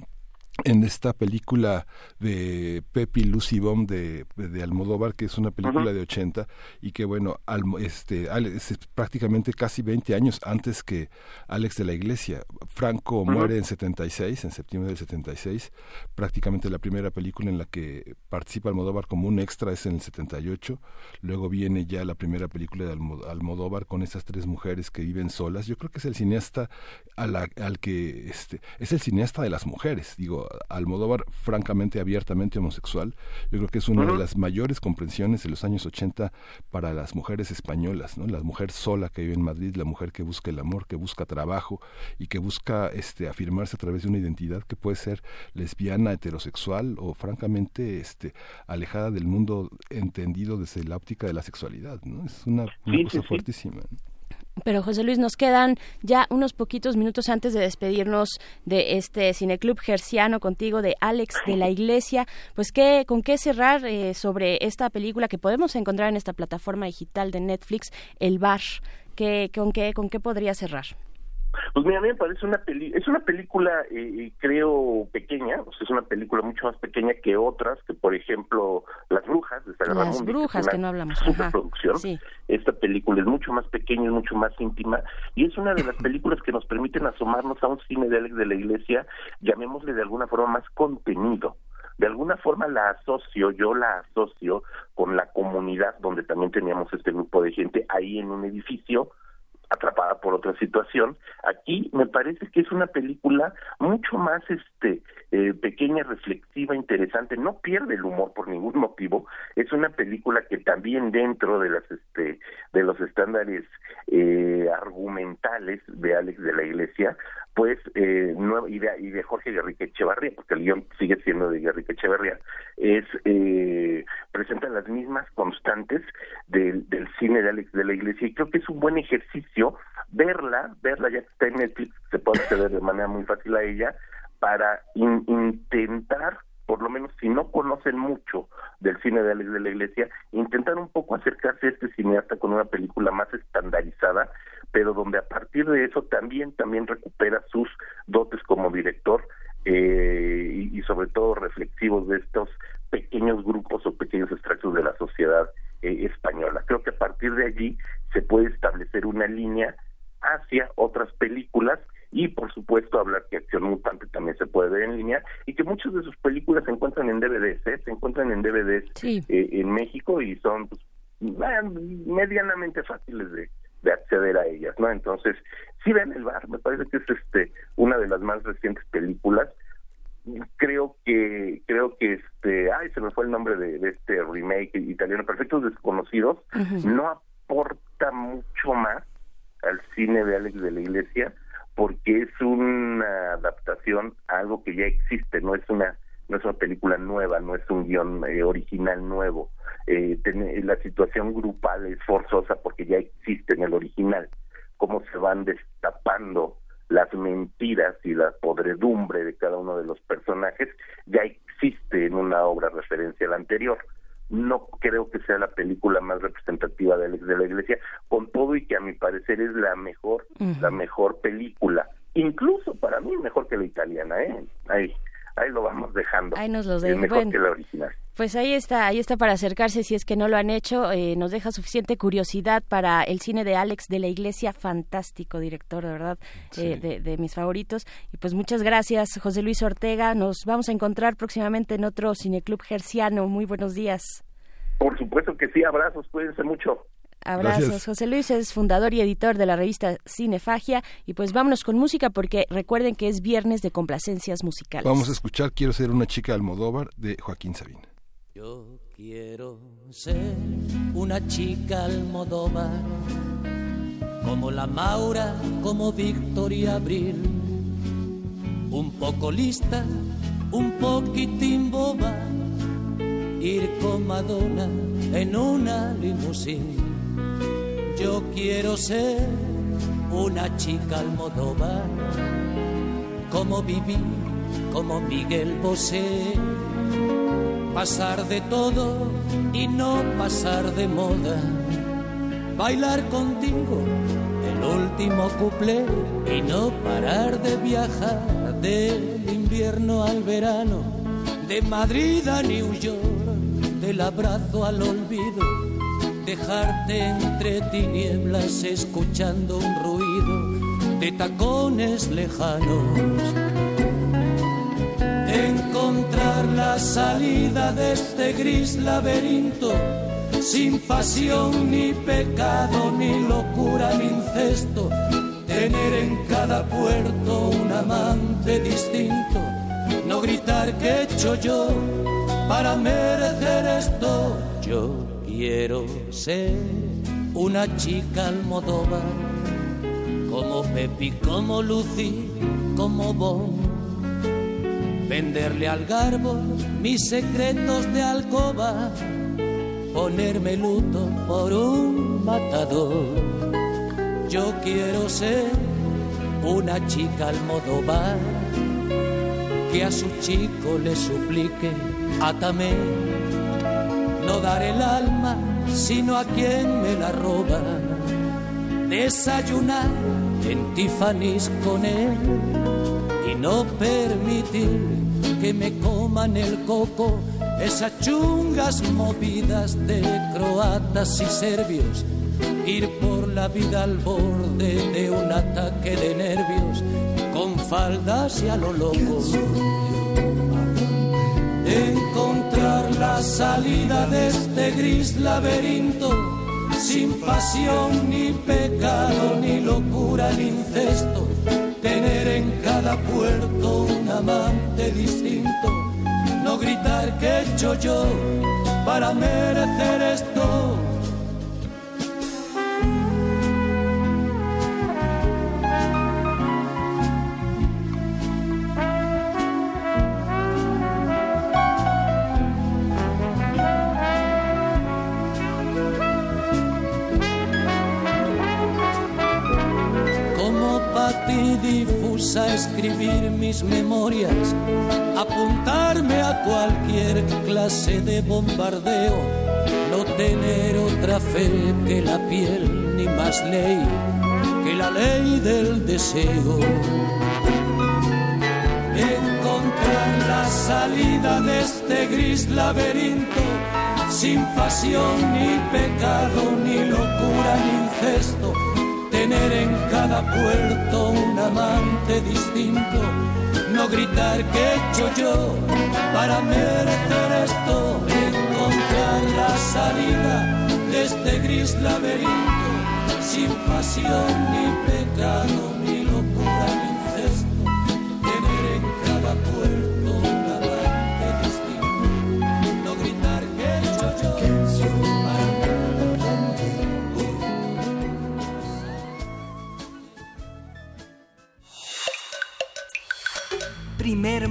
en esta película de Pepi Lucy Bomb de, de Almodóvar, que es una película de 80 y que bueno, Almo- este, es prácticamente casi 20 años antes que Alex de la Iglesia. Franco Ujú. muere en 76, en septiembre del 76, prácticamente la primera película en la que participa Almodóvar como un extra es en el 78, luego viene ya la primera película de Almo- Almodóvar con estas tres mujeres que viven solas. Yo creo que es el cineasta a la- al que este es el cineasta de las mujeres. Digo, Almodóvar francamente, abiertamente homosexual. Yo creo que es una de las mayores comprensiones de los años 80 para las mujeres españolas, ¿no? La mujer sola que vive en Madrid, la mujer que busca el amor, que busca trabajo y que busca este afirmarse a través de una identidad que puede ser lesbiana, heterosexual o francamente este alejada del mundo entendido desde la óptica de la sexualidad, ¿no? Es una, una Sí, cosa sí, fuertísima. Pero José Luis, nos quedan ya unos poquitos minutos antes de despedirnos de este cineclub gerciano contigo de Alex de la Iglesia. Pues qué, con qué cerrar eh, sobre esta película que podemos encontrar en esta plataforma digital de Netflix, El Bar. ¿Qué, con qué, con qué podría cerrar? Pues mira, a mí me parece una peli es una película, eh, creo, pequeña, o sea, es una película mucho más pequeña que otras, que por ejemplo, Las Brujas de Las es Brujas, una que no hablamos. Superproducción. Sí. Esta película es mucho más pequeña, es mucho más íntima, y es una de las películas que nos permiten asomarnos a un cine de Alex de la Iglesia, llamémosle de alguna forma más contenido. De alguna forma la asocio, yo la asocio con la comunidad donde también teníamos este grupo de gente ahí en un edificio, atrapada por otra situación. Aquí me parece que es una película mucho más este eh, pequeña, reflexiva, interesante. No pierde el humor por ningún motivo. Es una película que también dentro de las este de los estándares eh, argumentales de Alex de la Iglesia, pues eh, no, y, de, y de Jorge Guerrique Echevarría, porque el guion sigue siendo de Guerrique Echevarría, es eh, presenta las mismas constantes del, del cine de Alex de la Iglesia y creo que es un buen ejercicio verla, verla ya que está en Netflix, se puede acceder de manera muy fácil a ella, para in- intentar, por lo menos si no conocen mucho del cine de Alex de la Iglesia, intentar un poco acercarse a este cineasta con una película más estandarizada, pero donde a partir de eso también también recupera sus dotes como director eh, y, sobre todo reflexivos de estos pequeños grupos o pequeños extractos de la sociedad eh, española. Creo que a partir de allí se puede establecer una línea hacia otras películas y por supuesto hablar que Acción Mutante también se puede ver en línea y que muchas de sus películas se encuentran en DVDs, ¿eh? se encuentran en DVDs Sí. eh, en México y son pues, eh, medianamente fáciles de, de acceder a ellas, ¿no? Entonces, sí ven el bar, me parece que es este una de las más recientes películas. Creo que creo que este, ay, se me fue el nombre de, de este remake italiano, Perfectos Desconocidos, no aporta mucho más al cine de Alex de la Iglesia porque es una adaptación a algo que ya existe, no es una no es una película nueva, no es un guion eh, original nuevo. Eh, ten- la situación grupal es forzosa porque ya existe en el original. Cómo se van destapando las mentiras y la podredumbre de cada uno de los personajes ya existe en una obra referencia a la anterior no creo que sea la película más representativa de de la Iglesia, con todo y que a mi parecer es la mejor, la mejor película, incluso para mí mejor que la italiana, ¿eh? Ahí, ahí lo vamos dejando. Ahí nos los Es dejan. mejor Bueno. que la original. Pues ahí está, ahí está para acercarse si es que no lo han hecho. eh, nos deja suficiente curiosidad para el cine de Alex de la Iglesia, fantástico director, de verdad, eh, de, de mis favoritos. Y pues muchas gracias, José Luis Ortega. Nos vamos a encontrar próximamente en otro cineclub gerciano. Muy buenos días. Por supuesto que sí, abrazos, cuídense mucho. Abrazos. Gracias. José Luis es fundador y editor de la revista Cinefagia. Y pues vámonos con música porque recuerden que es viernes de complacencias musicales. Vamos a escuchar Quiero ser una chica Almodóvar de Joaquín Sabina. Yo quiero ser una chica almodóvar, como la Maura, como Victoria Abril, un poco lista, un poquitín boba, ir con Madonna en una limusín. Yo quiero ser una chica almodóvar, como Vivi, como Miguel Bosé. Pasar de todo y no pasar de moda, bailar contigo el último cuplé y no parar de viajar del invierno al verano, de Madrid a New York, del abrazo al olvido, dejarte entre tinieblas escuchando un ruido de tacones lejanos. Encontrar la salida de este gris laberinto, sin pasión ni pecado, ni locura ni incesto, tener en cada puerto un amante distinto, no gritar que he hecho yo para merecer esto. Yo quiero ser una chica almodóvar, como Pepi, como Lucy, como Bon. Venderle al garbo mis secretos de alcoba, ponerme luto por un matador. Yo quiero ser una chica almodóvar que a su chico le suplique, átame, no dar el alma, sino a quien me la roba, desayunar en Tiffany's con él y no permitir que me coman el coco esas chungas movidas de croatas y serbios, ir por la vida al borde de un ataque de nervios con faldas y a lo loco. Encontrar la salida de este gris laberinto, sin pasión ni pecado, ni locura ni incesto. Tener en cada puerto un amante distinto, no gritar que he hecho yo para merecer esto. Ti difusa escribir mis memorias, apuntarme a cualquier clase de bombardeo, no tener otra fe que la piel, ni más ley que la ley del deseo. Encontrar la salida de este gris laberinto, sin pasión ni pecado, ni locura ni incesto tener en cada puerto un amante distinto, no gritar que he hecho yo para merecer esto, encontrar la salida de este gris laberinto, sin pasión ni pecado,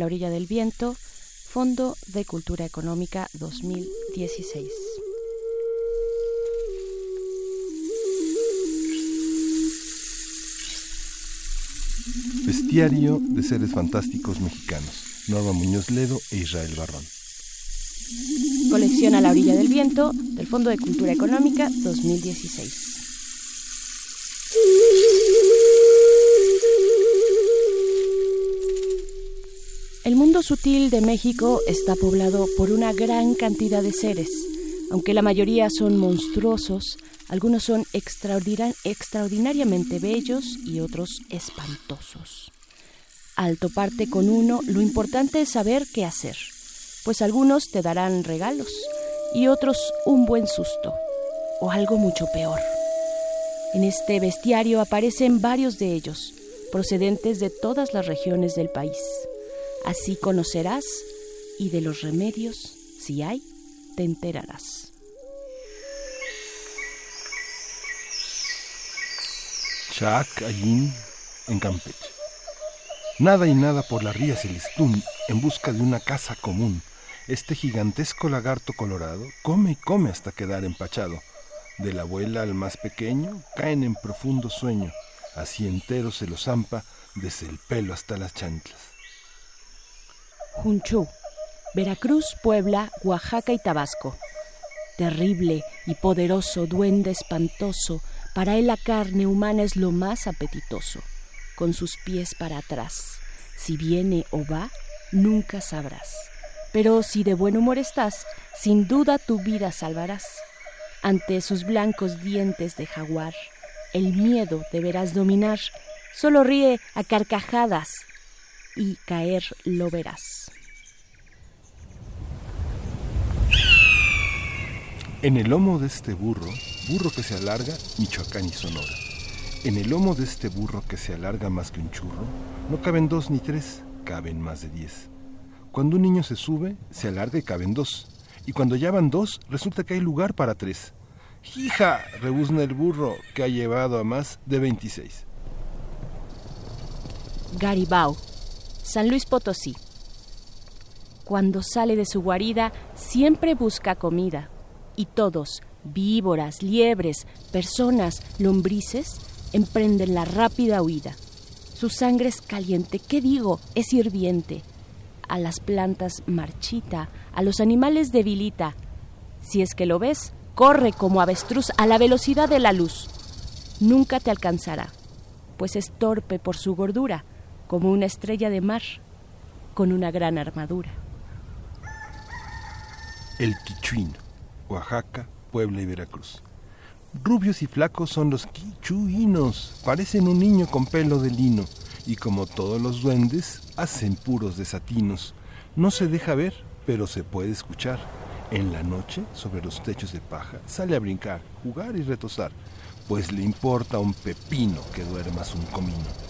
La orilla del viento, Fondo de Cultura Económica 2016. Bestiario de seres fantásticos mexicanos. Norma Muñoz Ledo e Israel Barrón. Colección A la orilla del viento del Fondo de Cultura Económica 2016. El mundo sutil de México está poblado por una gran cantidad de seres. Aunque la mayoría son monstruosos, algunos son extraordina- extraordinariamente bellos y otros espantosos. Al toparte con uno, lo importante es saber qué hacer, pues algunos te darán regalos y otros un buen susto, o algo mucho peor. En este bestiario aparecen varios de ellos, procedentes de todas las regiones del país. Así conocerás y de los remedios, si hay, te enterarás. Chac Allín, en Campeche. Nada y nada por la ría Celestún en busca de una casa común. Este gigantesco lagarto colorado come y come hasta quedar empachado. De la abuela al más pequeño caen en profundo sueño. Así entero se los zampa desde el pelo hasta las chanclas. Junchú, Veracruz, Puebla, Oaxaca y Tabasco. Terrible y poderoso duende espantoso, para él la carne humana es lo más apetitoso, con sus pies para atrás. Si viene o va, nunca sabrás. Pero si de buen humor estás, sin duda tu vida salvarás. Ante sus blancos dientes de jaguar, el miedo deberás dominar. Solo ríe a carcajadas y caer lo verás. En el lomo de este burro, burro que se alarga, Michoacán y Sonora. En el lomo de este burro que se alarga más que un churro, no caben dos ni tres, caben más de diez. Cuando un niño se sube, se alarga y caben dos. Y cuando ya van dos, resulta que hay lugar para tres. ¡Hija! rebuzna el burro, que ha llevado a más de 26. Garibao, San Luis Potosí. Cuando sale de su guarida, siempre busca comida. Y todos, víboras, liebres, personas, lombrices, emprenden la rápida huida. Su sangre es caliente, ¿qué digo? Es hirviente. A las plantas marchita, a los animales debilita. Si es que lo ves, corre como avestruz a la velocidad de la luz. Nunca te alcanzará, pues es torpe por su gordura, como una estrella de mar, con una gran armadura. El Quichuino, Oaxaca, Puebla y Veracruz. Rubios y flacos son los quichuinos, parecen un niño con pelo de lino, y como todos los duendes, hacen puros desatinos. No se deja ver, pero se puede escuchar. En la noche, sobre los techos de paja, sale a brincar, jugar y retosar, pues le importa un pepino que duermas un comino.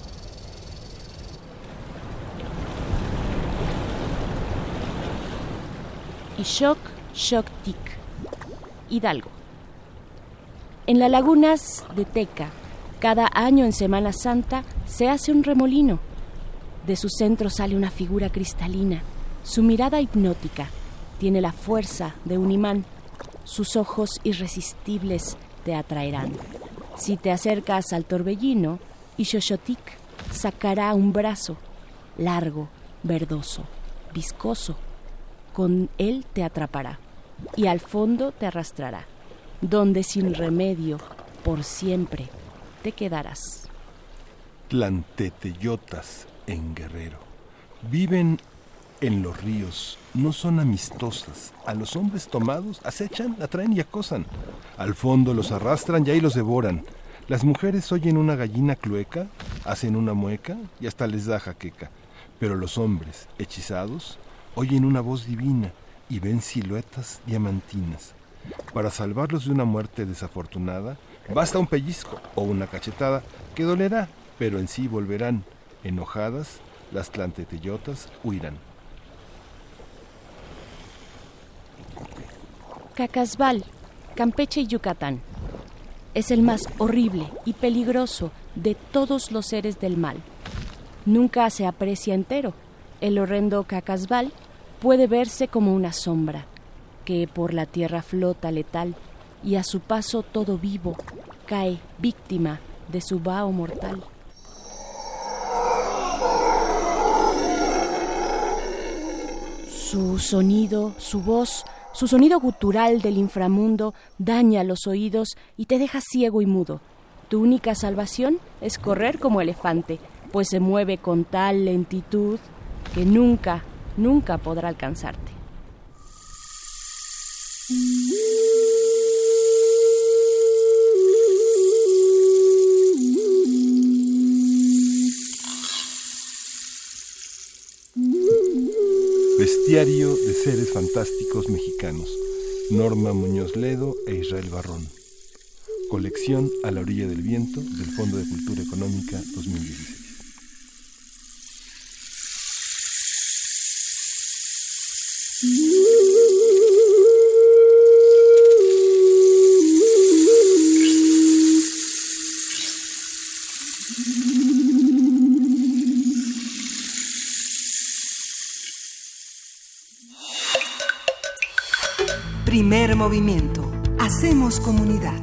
Y Shock Tic. Hidalgo. En las lagunas de Teca, cada año en Semana Santa se hace un remolino. De su centro sale una figura cristalina. Su mirada hipnótica tiene la fuerza de un imán. Sus ojos irresistibles te atraerán. Si te acercas al torbellino, Ishoshotik sacará un brazo largo, verdoso, viscoso. Con él te atrapará y al fondo te arrastrará, donde sin remedio, por siempre, te quedarás. Tlanteteyotas en Guerrero. Viven en los ríos, no son amistosas. A los hombres tomados acechan, atraen y acosan. Al fondo los arrastran y ahí los devoran. Las mujeres oyen una gallina clueca, hacen una mueca y hasta les da jaqueca. Pero los hombres, hechizados, oyen una voz divina y ven siluetas diamantinas. Para salvarlos de una muerte desafortunada, basta un pellizco o una cachetada que dolerá, pero en sí volverán. Enojadas, las tlanteteyotas huirán. Cacasbal, Campeche y Yucatán. Es el más horrible y peligroso de todos los seres del mal. Nunca se aprecia entero. El horrendo Cacasbal puede verse como una sombra que por la tierra flota letal y a su paso todo vivo cae víctima de su vaho mortal. Su sonido, su voz, su sonido gutural del inframundo daña los oídos y te deja ciego y mudo. Tu única salvación es correr como elefante, pues se mueve con tal lentitud que nunca, nunca podrá alcanzarte. Bestiario de seres fantásticos mexicanos. Norma Muñoz Ledo e Israel Barrón. Colección A la orilla del viento del Fondo de Cultura Económica 2016. Movimiento. Hacemos comunidad.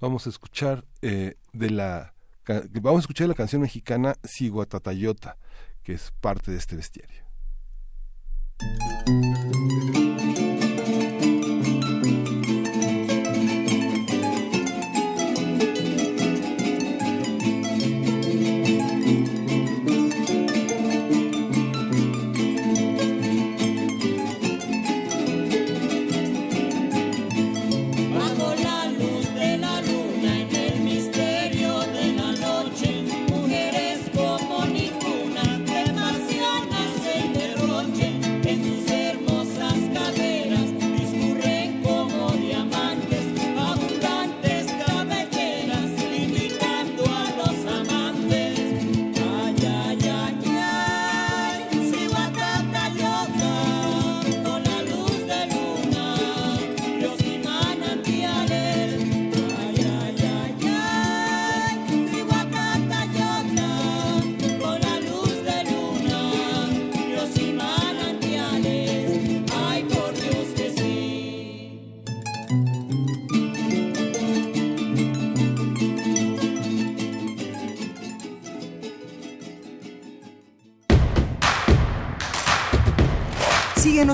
Vamos a escuchar eh, de la vamos a escuchar la canción mexicana Siguatatayota, que es parte de este bestiario.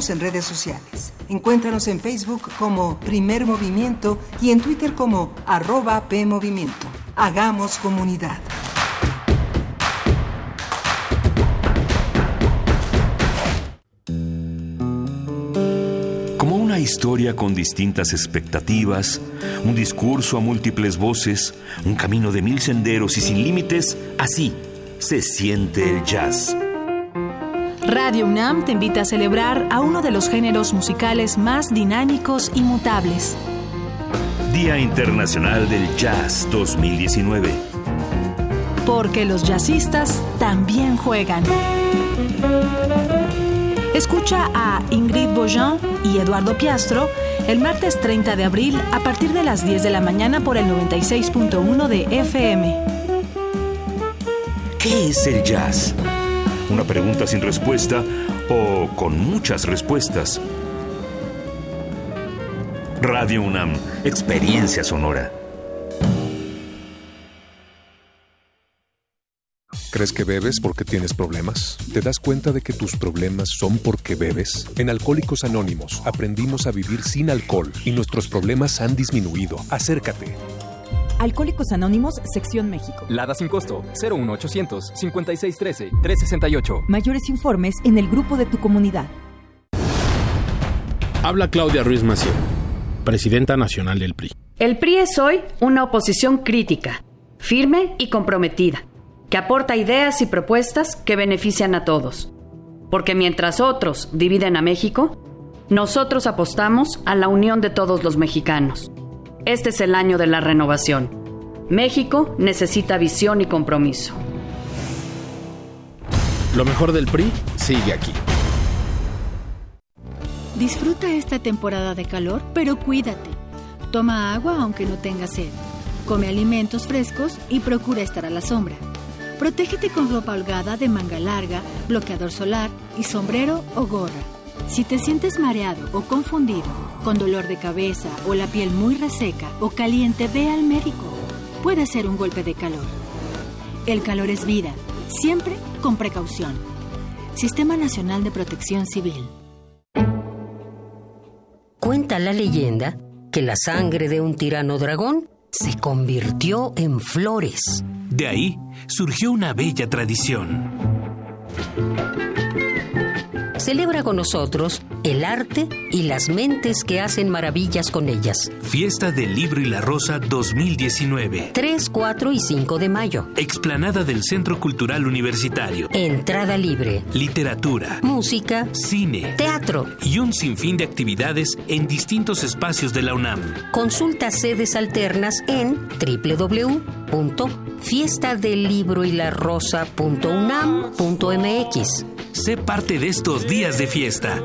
En redes sociales. Encuéntranos en Facebook como Primer Movimiento y en Twitter como arroba PMovimiento. Hagamos comunidad. Como una historia con distintas expectativas, un discurso a múltiples voces, un camino de mil senderos y sin límites, así se siente el jazz. Radio UNAM te invita a celebrar a uno de los géneros musicales más dinámicos y mutables. Día Internacional del Jazz 2019. Porque los jazzistas también juegan. Escucha a Ingrid Bojan y Eduardo Piastro el martes 30 de abril a partir de las 10 de la mañana por el 96.1 de FM. ¿Qué es el jazz? ¿Una pregunta sin respuesta o con muchas respuestas? Radio UNAM, experiencia sonora. ¿Crees que bebes porque tienes problemas? ¿Te das cuenta de que tus problemas son porque bebes? En Alcohólicos Anónimos aprendimos a vivir sin alcohol y nuestros problemas han disminuido. Acércate. Alcohólicos Anónimos, Sección México. Lada sin costo 01800 5613 368. Mayores informes en el grupo de tu comunidad. Habla Claudia Ruiz Massieu, presidenta nacional del PRI. El PRI es hoy una oposición crítica, firme y comprometida, que aporta ideas y propuestas que benefician a todos. Porque mientras otros dividen a México, nosotros apostamos a la unión de todos los mexicanos. Este es el año de la renovación. México necesita visión y compromiso. Lo mejor del PRI sigue aquí. Disfruta esta temporada de calor, pero cuídate. Toma agua aunque no tengas sed. Come alimentos frescos y procura estar a la sombra. Protégete con ropa holgada de manga larga, bloqueador solar y sombrero o gorra. Si te sientes mareado o confundido, con dolor de cabeza o la piel muy reseca o caliente, ve al médico. Puede ser un golpe de calor. El calor es vida, siempre con precaución. Sistema Nacional de Protección Civil. Cuenta la leyenda que la sangre de un tirano dragón se convirtió en flores. De ahí surgió una bella tradición. Celebra con nosotros el arte y las mentes que hacen maravillas con ellas. Fiesta del Libro y la Rosa 2019. 3, 4 y 5 de mayo. Explanada del Centro Cultural Universitario. Entrada libre. Literatura. Música. Cine. Teatro. Y un sinfín de actividades en distintos espacios de la UNAM. Consulta sedes alternas en www.fiestadelibroylarosa.unam.mx. Sé parte de estos días de fiesta.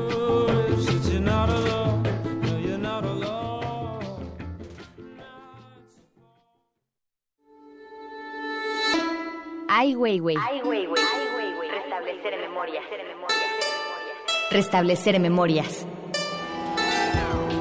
Ay, güey, güey. Restablecer memorias. Restablecer memorias.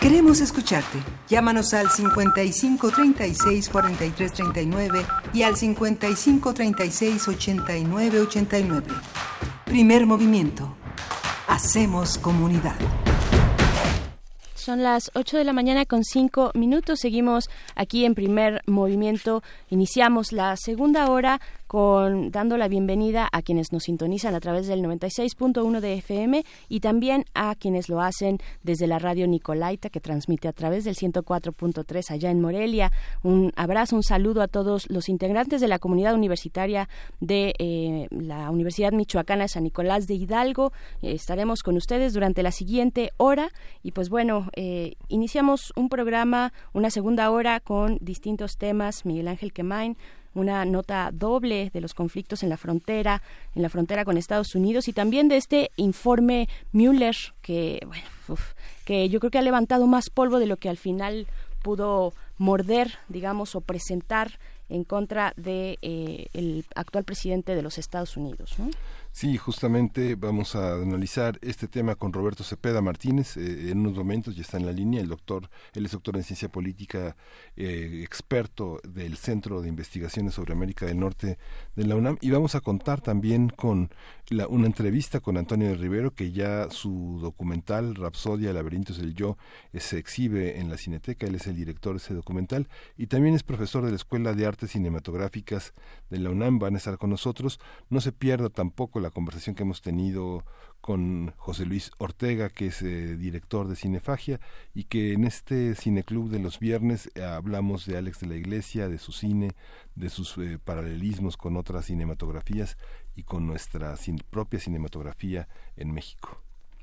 Queremos escucharte. Llámanos al 55 36 43 39 y al 55 36 89 89. Primer movimiento. Hacemos comunidad. Son las 8 de la mañana con 5 minutos. Seguimos aquí en primer movimiento. Iniciamos la segunda hora con dando la bienvenida a quienes nos sintonizan a través del 96.1 de FM y también a quienes lo hacen desde la radio Nicolaita que transmite a través del 104.3 allá en Morelia. Un abrazo, un saludo a todos los integrantes de la comunidad universitaria de eh, la Universidad Michoacana San Nicolás de Hidalgo. Eh, estaremos con ustedes durante la siguiente hora y pues bueno, eh, iniciamos un programa, una segunda hora con distintos temas. Miguel Ángel Quemain una nota doble de los conflictos en la frontera, en la frontera con Estados Unidos y también de este informe Mueller que, bueno, uf, que yo creo que ha levantado más polvo de lo que al final pudo morder, digamos, o presentar en contra de eh, el actual presidente de los Estados Unidos. ¿no? Sí, justamente vamos a analizar este tema con Roberto Cepeda Martínez. eh, en unos momentos ya está en la línea el doctor, él es doctor en ciencia política, eh, experto del Centro de Investigaciones sobre América del Norte de la UNAM. Y vamos a contar también con la- una entrevista con Antonio de Rivero, que ya su documental Rapsodia, Laberintos del Yo, eh, se exhibe en la Cineteca. Él es el director de ese documental y también es profesor de la Escuela de Artes Cinematográficas de la UNAM. Van a estar con nosotros. No se pierda tampoco la conversación que hemos tenido con José Luis Ortega, que es eh, director de Cinefagia, y que en este cineclub de los viernes eh, hablamos de Alex de la Iglesia, de su cine, de sus eh, paralelismos con otras cinematografías y con nuestra propia cinematografía en México.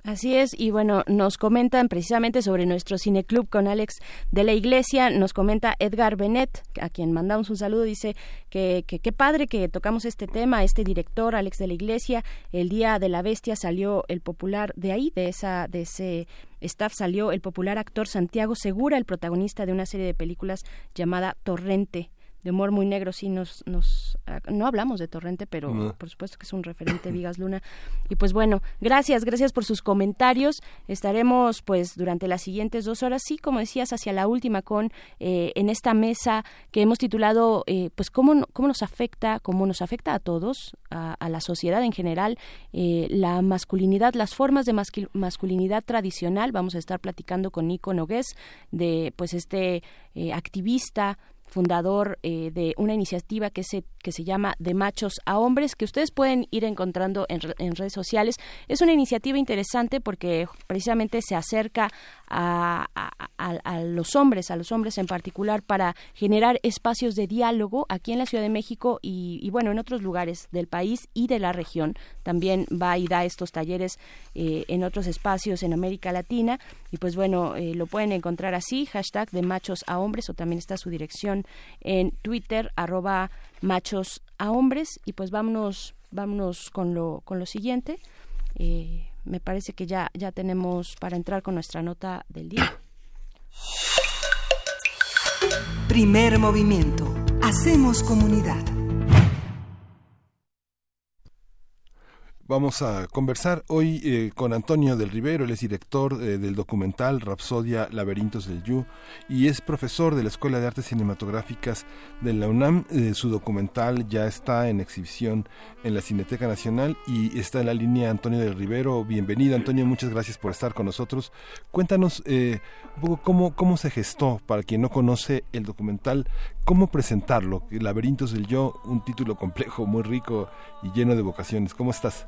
Así es, y bueno, nos comentan precisamente sobre nuestro cineclub con Alex de la Iglesia, nos comenta Edgar Benet, a quien mandamos un saludo, dice que qué padre que tocamos este tema, este director Alex de la Iglesia, el día de la bestia salió el popular de ahí, de esa de ese staff salió el popular actor Santiago Segura, el protagonista de una serie de películas llamada Torrente de humor muy negro, sí nos, nos ah, no hablamos de Torrente, pero No. por supuesto que es un referente Vigas Luna. Y pues bueno, gracias, gracias por sus comentarios. Estaremos pues durante las siguientes dos horas, sí, como decías, hacia la última con eh, en esta mesa que hemos titulado eh, pues cómo, cómo nos afecta, cómo nos afecta a todos, a, a la sociedad en general, eh, la masculinidad, las formas de masculinidad tradicional. Vamos a estar platicando con Nico Nogués, de pues este eh, activista fundador eh, de una iniciativa que se, que se llama De Machos a Hombres, que ustedes pueden ir encontrando en, en redes sociales. Es una iniciativa interesante porque precisamente se acerca a, a- a- a los hombres, a los hombres en particular, para generar espacios de diálogo aquí en la Ciudad de México y, y, bueno, en otros lugares del país y de la región. También va y da estos talleres eh, en otros espacios en América Latina. Y pues bueno, eh, lo pueden encontrar así, hashtag de machos a hombres, o también está su dirección en Twitter, arroba machos. Y pues vámonos, vámonos con lo, con lo siguiente. Eh, me parece que ya, ya tenemos para entrar con nuestra nota del día. Primer movimiento. Hacemos comunidad. Vamos a conversar hoy eh, con Antonio del Rivero, él es director eh, del documental Rapsodia Laberintos del Yu y es profesor de la Escuela de Artes Cinematográficas de la UNAM. Eh, su documental ya está en exhibición en la Cineteca Nacional y está en la línea Antonio del Rivero. Bienvenido Antonio, muchas gracias por estar con nosotros. Cuéntanos un poco cómo, cómo se gestó, para quien no conoce el documental, cómo presentarlo. Laberintos del Yo, un título complejo, muy rico y lleno de vocaciones. ¿Cómo estás?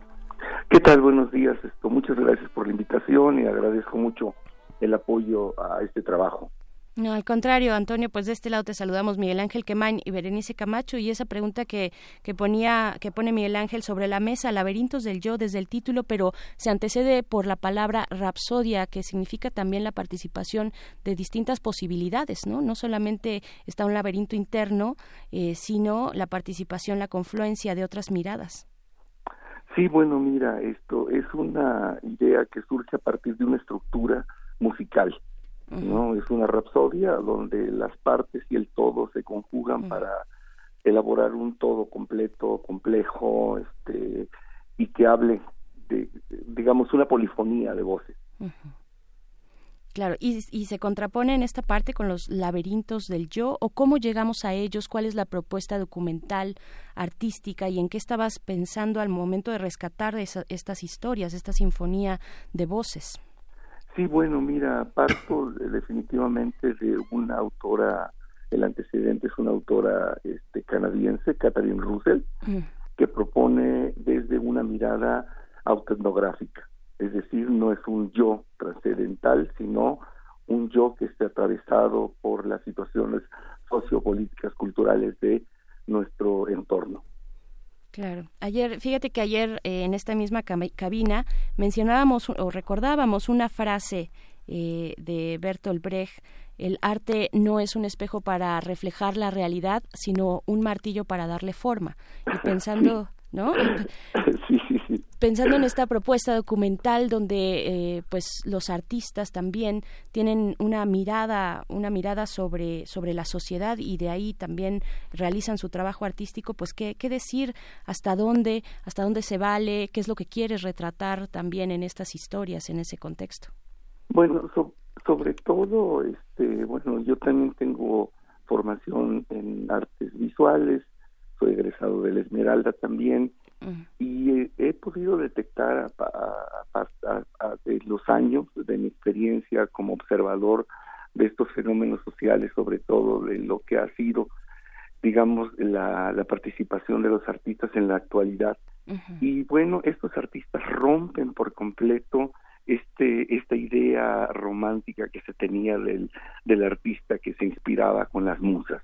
¿Qué tal? Buenos días. Esto, muchas gracias por la invitación y agradezco mucho el apoyo a este trabajo. No, al contrario, Antonio, pues de este lado te saludamos Miguel Ángel Quemain y Berenice Camacho y esa pregunta que, que ponía, que pone Miguel Ángel sobre la mesa, laberintos del yo desde el título, pero se antecede por la palabra rapsodia, que significa también la participación de distintas posibilidades, ¿no? No solamente está un laberinto interno, eh, sino la participación, la confluencia de otras miradas. Sí, bueno, mira, esto es una idea que surge a partir de una estructura musical, ¿no? Es una rapsodia donde las partes y el todo se conjugan para elaborar un todo completo, complejo, este, y que hable de, digamos, una polifonía de voces. Claro, y, y se contrapone en esta parte con los laberintos del yo, o cómo llegamos a ellos, cuál es la propuesta documental, artística, y en qué estabas pensando al momento de rescatar esa- estas historias, esta sinfonía de voces. Sí, bueno, mira, parto [coughs] de- definitivamente de una autora, el antecedente es una autora este, canadiense, Catherine Russell, que propone desde una mirada autoetnográfica, es decir, no es un yo trascendental, sino un yo que esté atravesado por las situaciones sociopolíticas, culturales de nuestro entorno. Claro. Ayer, fíjate que ayer eh, en esta misma cabina mencionábamos o recordábamos una frase eh, de Bertolt Brecht, el arte no es un espejo para reflejar la realidad, sino un martillo para darle forma. Y [laughs] pensando, ¿no? [laughs] Sí. Pensando en esta propuesta documental donde eh, pues los artistas también tienen una mirada una mirada sobre sobre la sociedad y de ahí también realizan su trabajo artístico pues qué, qué decir hasta dónde hasta dónde se vale qué es lo que quieres retratar también en estas historias en ese contexto Bueno, so- sobre todo, este, bueno, yo también tengo formación en artes visuales, soy egresado de la Esmeralda también, y eh, he podido detectar a, a- a- de los años de mi experiencia como observador de estos fenómenos sociales, sobre todo de lo que ha sido, digamos, la, la participación de los artistas en la actualidad. Y bueno, estos artistas rompen por completo este esta idea romántica que se tenía del, del artista que se inspiraba con las musas.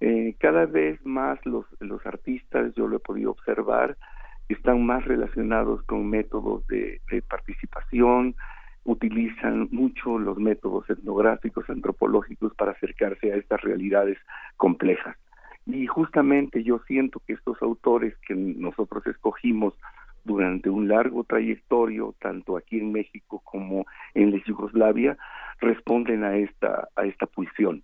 Eh, cada vez más los, los artistas, yo lo he podido observar, están más relacionados con métodos de, de participación, utilizan mucho los métodos etnográficos, antropológicos para acercarse a estas realidades complejas. Y justamente yo siento que estos autores que nosotros escogimos durante un largo trayectorio, tanto aquí en México como en la Yugoslavia, responden a esta, a esta pulsión.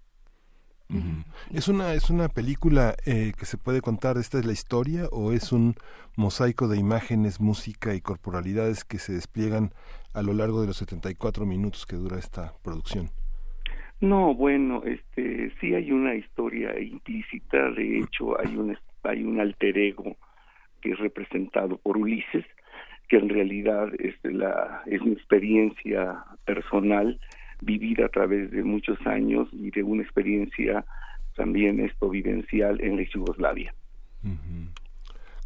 ¿Es una, es una película eh, que se puede contar, esta es la historia, o es un mosaico de imágenes, música y corporalidades que se despliegan a lo largo de los 74 minutos que dura esta producción? No, bueno, este, sí hay una historia implícita, de hecho hay un, hay un alter ego que es representado por Ulises, que en realidad es, la, es mi experiencia personal vivida a través de muchos años y de una experiencia también esto vivencial en la Yugoslavia.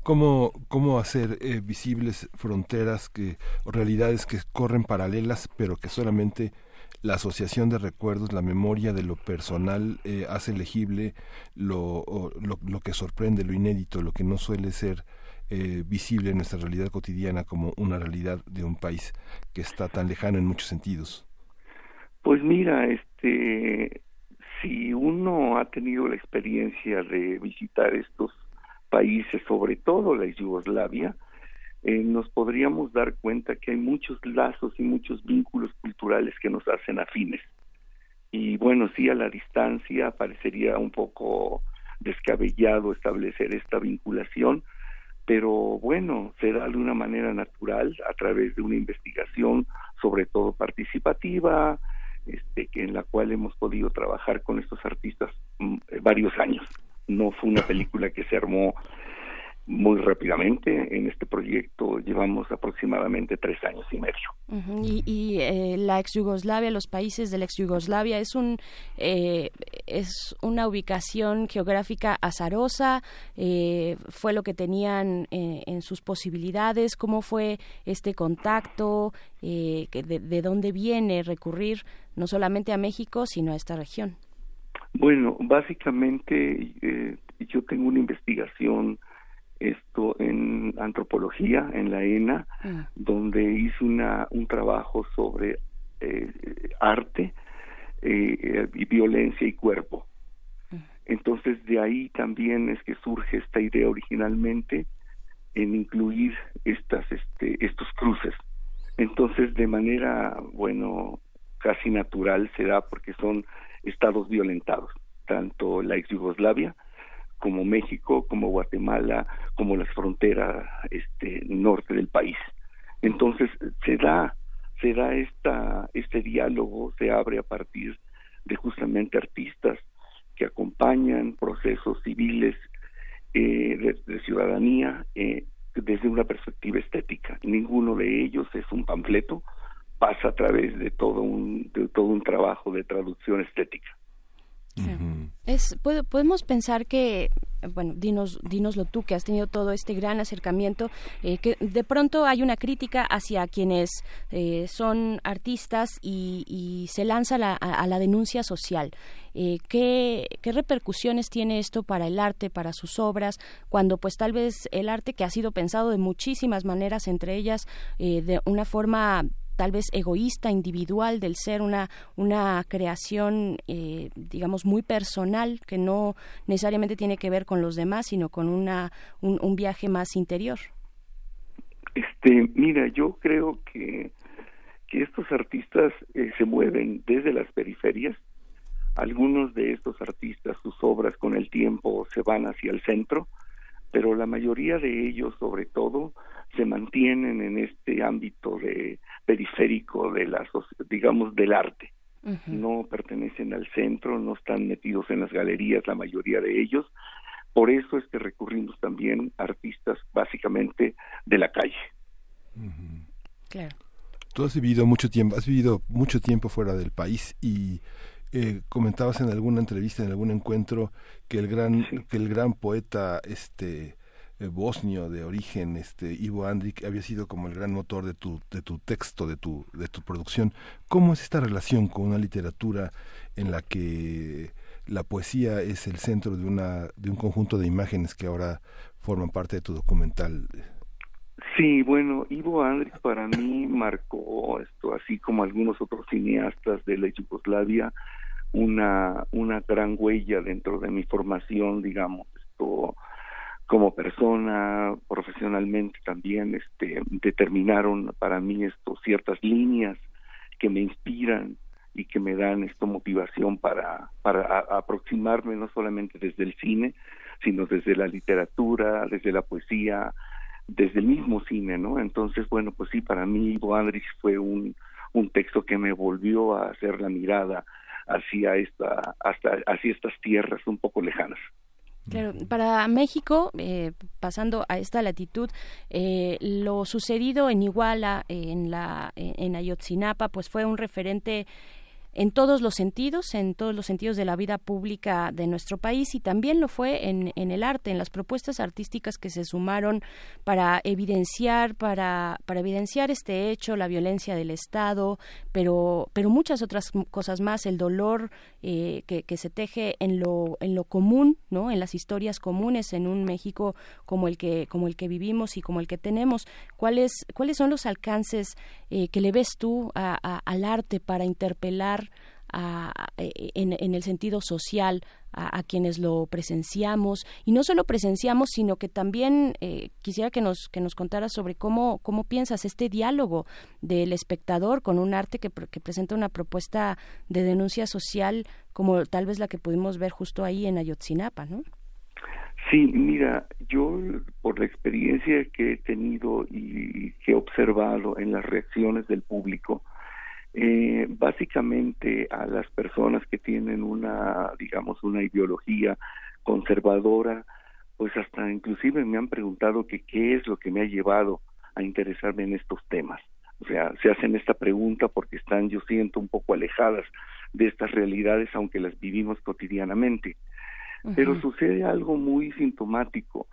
¿Cómo, cómo hacer eh, visibles fronteras que, o realidades que corren paralelas, pero que solamente la asociación de recuerdos, la memoria de lo personal eh, hace legible lo, lo, lo que sorprende, lo inédito, lo que no suele ser eh, visible en nuestra realidad cotidiana como una realidad de un país que está tan lejano en muchos sentidos? Pues mira, este, si uno ha tenido la experiencia de visitar estos países, sobre todo la Yugoslavia, eh, nos podríamos dar cuenta que hay muchos lazos y muchos vínculos culturales que nos hacen afines. Y bueno, sí, a la distancia parecería un poco descabellado establecer esta vinculación, pero bueno, se da de una manera natural a través de una investigación, sobre todo participativa, este, en la cual hemos podido trabajar con estos artistas mm, eh, varios años. No fue una película que se armó muy rápidamente. En este proyecto llevamos aproximadamente tres años y medio. Y, y, eh, la ex Yugoslavia, los países de la ex Yugoslavia, es un eh, es una ubicación geográfica azarosa. eh, fue lo que tenían eh, en sus posibilidades. ¿Cómo fue este contacto? Eh, de, de dónde viene recurrir no solamente a México, sino a esta región? Bueno, básicamente eh, yo tengo una investigación esto en antropología en la ENA, donde hice una, un trabajo sobre eh, arte eh, y violencia y cuerpo. Entonces de ahí también es que surge esta idea originalmente en incluir estas este, estos cruces. Entonces de manera bueno casi natural se da porque son estados violentados, tanto la ex Yugoslavia como México, como Guatemala, como las fronteras este norte del país. Entonces se da se da esta este diálogo se abre a partir de justamente artistas que acompañan procesos civiles eh, de, ciudadanía eh, desde una perspectiva estética. Ninguno de ellos es un panfleto, pasa a través de todo un de todo un trabajo de traducción estética. Es, puedo- podemos pensar que, bueno, dinos, dínoslo tú, que has tenido todo este gran acercamiento, eh, que de pronto hay una crítica hacia quienes eh, son artistas y, y se lanza la- a, a la denuncia social. Eh, ¿qué, ¿Qué repercusiones tiene esto para el arte, para sus obras, cuando pues tal vez el arte que ha sido pensado de muchísimas maneras, entre ellas eh, de una forma tal vez egoísta, individual del ser, una, una creación, eh, digamos, muy personal, que no necesariamente tiene que ver con los demás, sino con una, un, viaje más interior. Este, mira, yo creo que, que estos artistas eh, se mueven desde las periferias. Algunos de estos artistas, sus obras con el tiempo se van hacia el centro, pero la mayoría de ellos, sobre todo, se mantienen en este ámbito de periférico de la, digamos, del arte. No pertenecen al centro, no están metidos en las galerías, la mayoría de ellos. Por eso es que recurrimos también a artistas básicamente de la calle. Claro. Tú has vivido mucho tiempo, has vivido mucho tiempo fuera del país y eh, comentabas en alguna entrevista, en algún encuentro, que el gran, que el gran poeta, este eh, bosnio de origen, este Ivo Andrić, había sido como el gran motor de tu, de tu texto, de tu, de tu producción. ¿Cómo es esta relación con una literatura en la que la poesía es el centro de una, de un conjunto de imágenes que ahora forman parte de tu documental? Sí, bueno, Ivo Andrić para mí marcó esto, así como algunos otros cineastas de la Yugoslavia, una, una gran huella dentro de mi formación, digamos, esto como persona, profesionalmente también, este, determinaron para mí esto ciertas líneas que me inspiran y que me dan esto motivación para, para aproximarme no solamente desde el cine, sino desde la literatura, desde la poesía, desde el mismo cine, ¿no? Entonces, bueno, pues sí, para mí Ivo Andrich fue un, un texto que me volvió a hacer la mirada hacia esta, hasta hacia estas tierras un poco lejanas. Claro, para México, eh, pasando a esta latitud, eh, lo sucedido en Iguala, en la, en Ayotzinapa, pues fue un referente en todos los sentidos, en todos los sentidos de la vida pública de nuestro país y también lo fue en, en el arte, en las propuestas artísticas que se sumaron para evidenciar, para, para evidenciar este hecho, la violencia del Estado, pero, pero muchas otras cosas más, el dolor eh, que, que se teje en lo, en lo común, ¿no? en las historias comunes, en un México como el que, como el que vivimos y como el que tenemos. ¿Cuáles, cuáles son los alcances eh, que le ves tú a- a- al arte para interpelar a- a- en, en el sentido social a, quienes lo presenciamos y no solo presenciamos sino que también eh, quisiera que nos que nos contaras sobre cómo cómo piensas este diálogo del espectador con un arte que, que presenta una propuesta de denuncia social como tal vez la que pudimos ver justo ahí en Ayotzinapa, ¿no? Sí, mira, yo por la experiencia que he tenido y que he observado en las reacciones del público, eh, básicamente a las personas que tienen una, digamos, una ideología conservadora, pues hasta inclusive me han preguntado que qué es lo que me ha llevado a interesarme en estos temas. O sea, se hacen esta pregunta porque están, yo siento, un poco alejadas de estas realidades, aunque las vivimos cotidianamente. Pero sucede algo muy sintomático.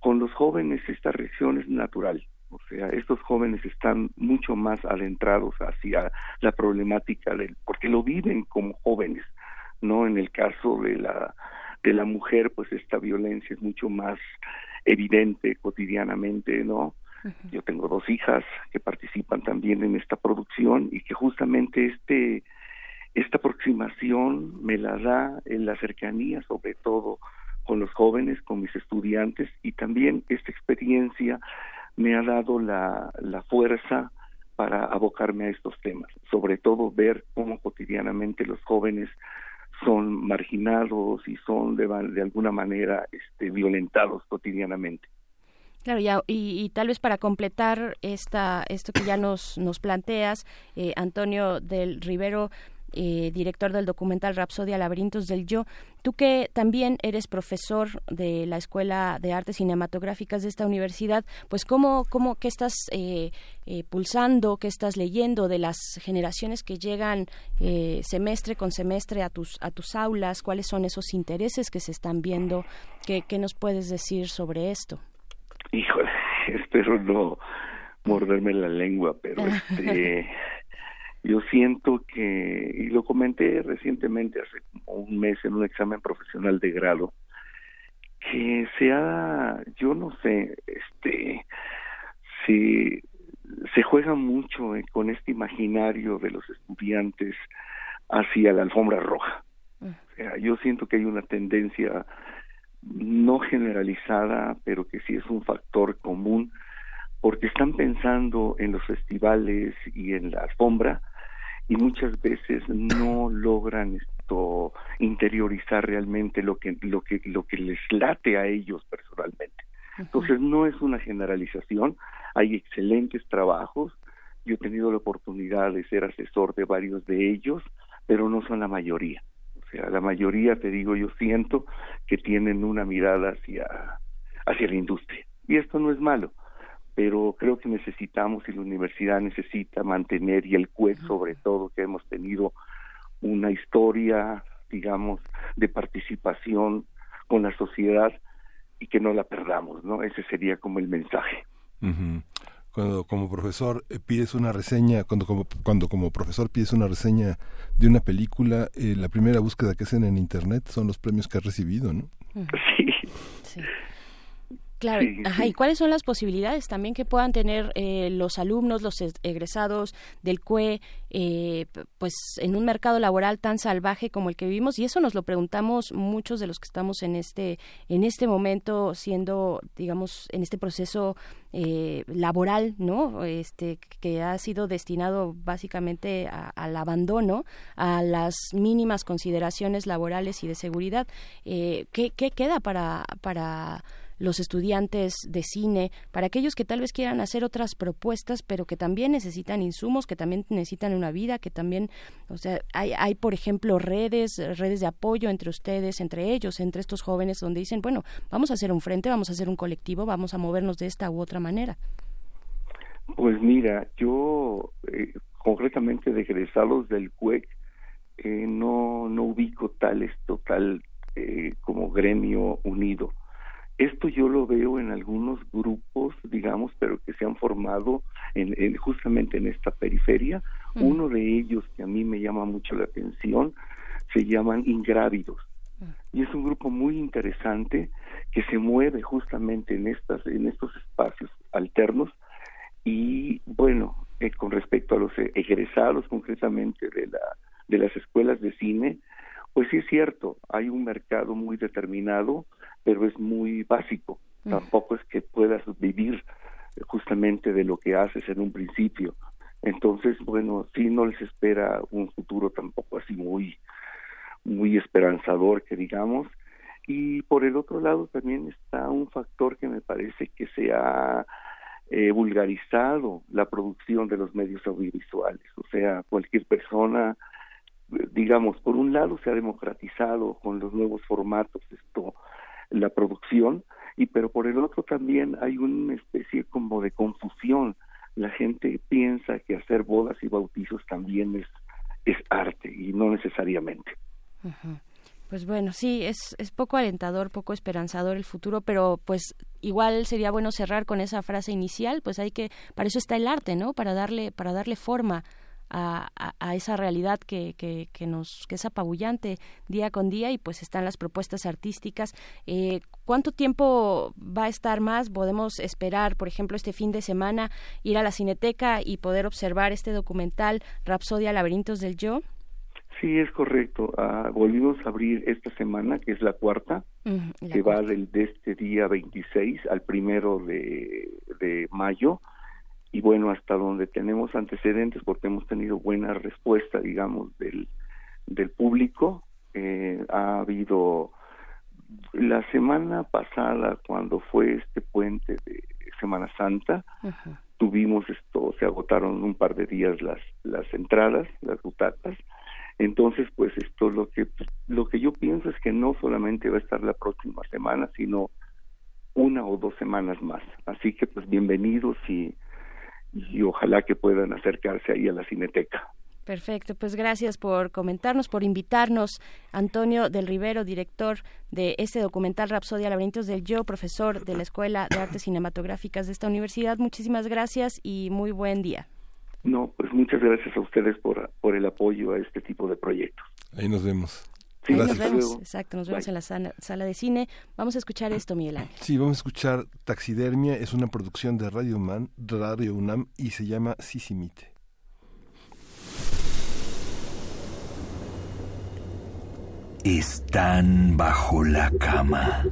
Con los jóvenes esta reacción es natural. O sea, estos jóvenes están mucho más adentrados hacia la problemática del, porque lo viven como jóvenes, ¿no? En el caso de la de la mujer, pues esta violencia es mucho más evidente cotidianamente, ¿no? Yo tengo dos hijas que participan también en esta producción y que justamente este esta aproximación me la da en la cercanía, sobre todo con los jóvenes, con mis estudiantes, y también esta experiencia me ha dado la, la fuerza para abocarme a estos temas, sobre todo ver cómo cotidianamente los jóvenes son marginados y son de, de alguna manera este, violentados cotidianamente. Claro, ya, y, y tal vez para completar esta, esto que ya nos, nos planteas, eh, Antonio del Rivero, eh, director del documental Rapsodia Laberintos del Yo, tú que también eres profesor de la Escuela de Artes Cinematográficas de esta universidad, pues cómo, cómo qué estás eh, eh, pulsando, qué estás leyendo de las generaciones que llegan eh, semestre con semestre a tus, a tus aulas, cuáles son esos intereses que se están viendo, qué, qué nos puedes decir sobre esto. Híjole, [laughs] espero no morderme la lengua, pero [laughs] este, yo siento que, y lo comenté recientemente, hace como un mes, en un examen profesional de grado, que se ha, yo no sé, este, si se juega mucho eh, con este imaginario de los estudiantes hacia la alfombra roja. O sea, yo siento que hay una tendencia no generalizada, pero que sí es un factor común, porque están pensando en los festivales y en la alfombra y muchas veces no logran esto interiorizar realmente lo que lo que lo que les late a ellos personalmente. Entonces no es una generalización, hay excelentes trabajos, yo he tenido la oportunidad de ser asesor de varios de ellos, pero no son la mayoría. O sea, la mayoría, te digo, yo siento que tienen una mirada hacia, hacia la industria. Y esto no es malo, pero creo que necesitamos y la universidad necesita mantener, y el CUEC sobre todo, que hemos tenido una historia, digamos, de participación con la sociedad y que no la perdamos, ¿no? Ese sería como el mensaje. Cuando como profesor eh, pides una reseña, cuando como, cuando como profesor pides una reseña de una película, eh, la primera búsqueda que hacen en internet son los premios que has recibido, ¿no? Sí. Claro, Sí, ajá, sí. ¿y cuáles son las posibilidades también que puedan tener eh, los alumnos, los es- egresados del CUE, eh, pues en un mercado laboral tan salvaje como el que vivimos? Y eso nos lo preguntamos muchos de los que estamos en este, en este momento siendo, digamos, en este proceso eh, laboral, ¿no? Este, que ha sido destinado básicamente a- al abandono, a las mínimas consideraciones laborales y de seguridad. Eh, ¿qué, qué queda para, para los estudiantes de cine, para aquellos que tal vez quieran hacer otras propuestas, pero que también necesitan insumos, que también necesitan una vida, que también, o sea, hay, hay por ejemplo, redes, redes de apoyo entre ustedes, entre ellos, entre estos jóvenes, donde dicen, bueno, vamos a hacer un frente, vamos a hacer un colectivo, vamos a movernos de esta u otra manera. Pues mira, yo eh, concretamente de egresados del CUEC eh, no, no ubico tal total eh, como gremio unido. Esto yo lo veo en algunos grupos, digamos, pero que se han formado en, en- justamente en esta periferia. Uno de ellos que a mí me llama mucho la atención se llaman Ingrávidos. Y es un grupo muy interesante que se mueve justamente en estas en estos espacios alternos y bueno, eh, con respecto a los egresados concretamente de la de las escuelas de cine, pues sí es cierto, hay un mercado muy determinado, pero es muy básico. Tampoco es que puedas vivir justamente de lo que haces en un principio. Entonces, bueno, sí no les espera un futuro tampoco así muy muy esperanzador que digamos y por el otro lado también está un factor que me parece que se ha eh, vulgarizado la producción de los medios audiovisuales o sea cualquier persona digamos por un lado se ha democratizado con los nuevos formatos esto la producción y pero por el otro también hay una especie como de confusión la gente piensa que hacer bodas y bautizos también es es arte y no necesariamente. Pues bueno, sí, es, es poco alentador, poco esperanzador el futuro, pero pues igual sería bueno cerrar con esa frase inicial, pues hay que, para eso está el arte, ¿no? Para darle, para darle forma a, a, a esa realidad que, que, que nos, que es apabullante día con día y pues están las propuestas artísticas. Eh, ¿Cuánto tiempo va a estar más? Podemos esperar, por ejemplo, este fin de semana, ir a la cineteca y poder observar este documental Rapsodia Laberintos del Yo. Sí, es correcto. Ah, volvimos a abrir esta semana, que es la cuarta, la que va del, de este día 26 al primero de, de mayo. Y bueno, hasta donde tenemos antecedentes, porque hemos tenido buena respuesta, digamos, del, del público. Eh, ha habido la semana pasada, cuando fue este puente de Semana Santa, tuvimos esto, se agotaron un par de días las, las entradas, las butacas. Entonces, pues esto lo que lo que yo pienso es que no solamente va a estar la próxima semana, sino una o dos semanas más. Así que pues bienvenidos y, y ojalá que puedan acercarse ahí a la Cineteca. Perfecto, pues gracias por comentarnos, por invitarnos. Antonio del Rivero, director de este documental Rapsodia Laberintos del Yo, profesor de la Escuela de Artes Cinematográficas de esta universidad. Muchísimas gracias y muy buen día. No, pues muchas gracias a ustedes por, por el apoyo a este tipo de proyectos. Ahí nos vemos. Sí, nos vemos, exacto, nos vemos Bye. en la sala, sala de cine. Vamos a escuchar esto, Miguel Ángel. Sí, vamos a escuchar Taxidermia, es una producción de Radio, Man, Radio UNAM y se llama Sisimite. Están bajo la cama.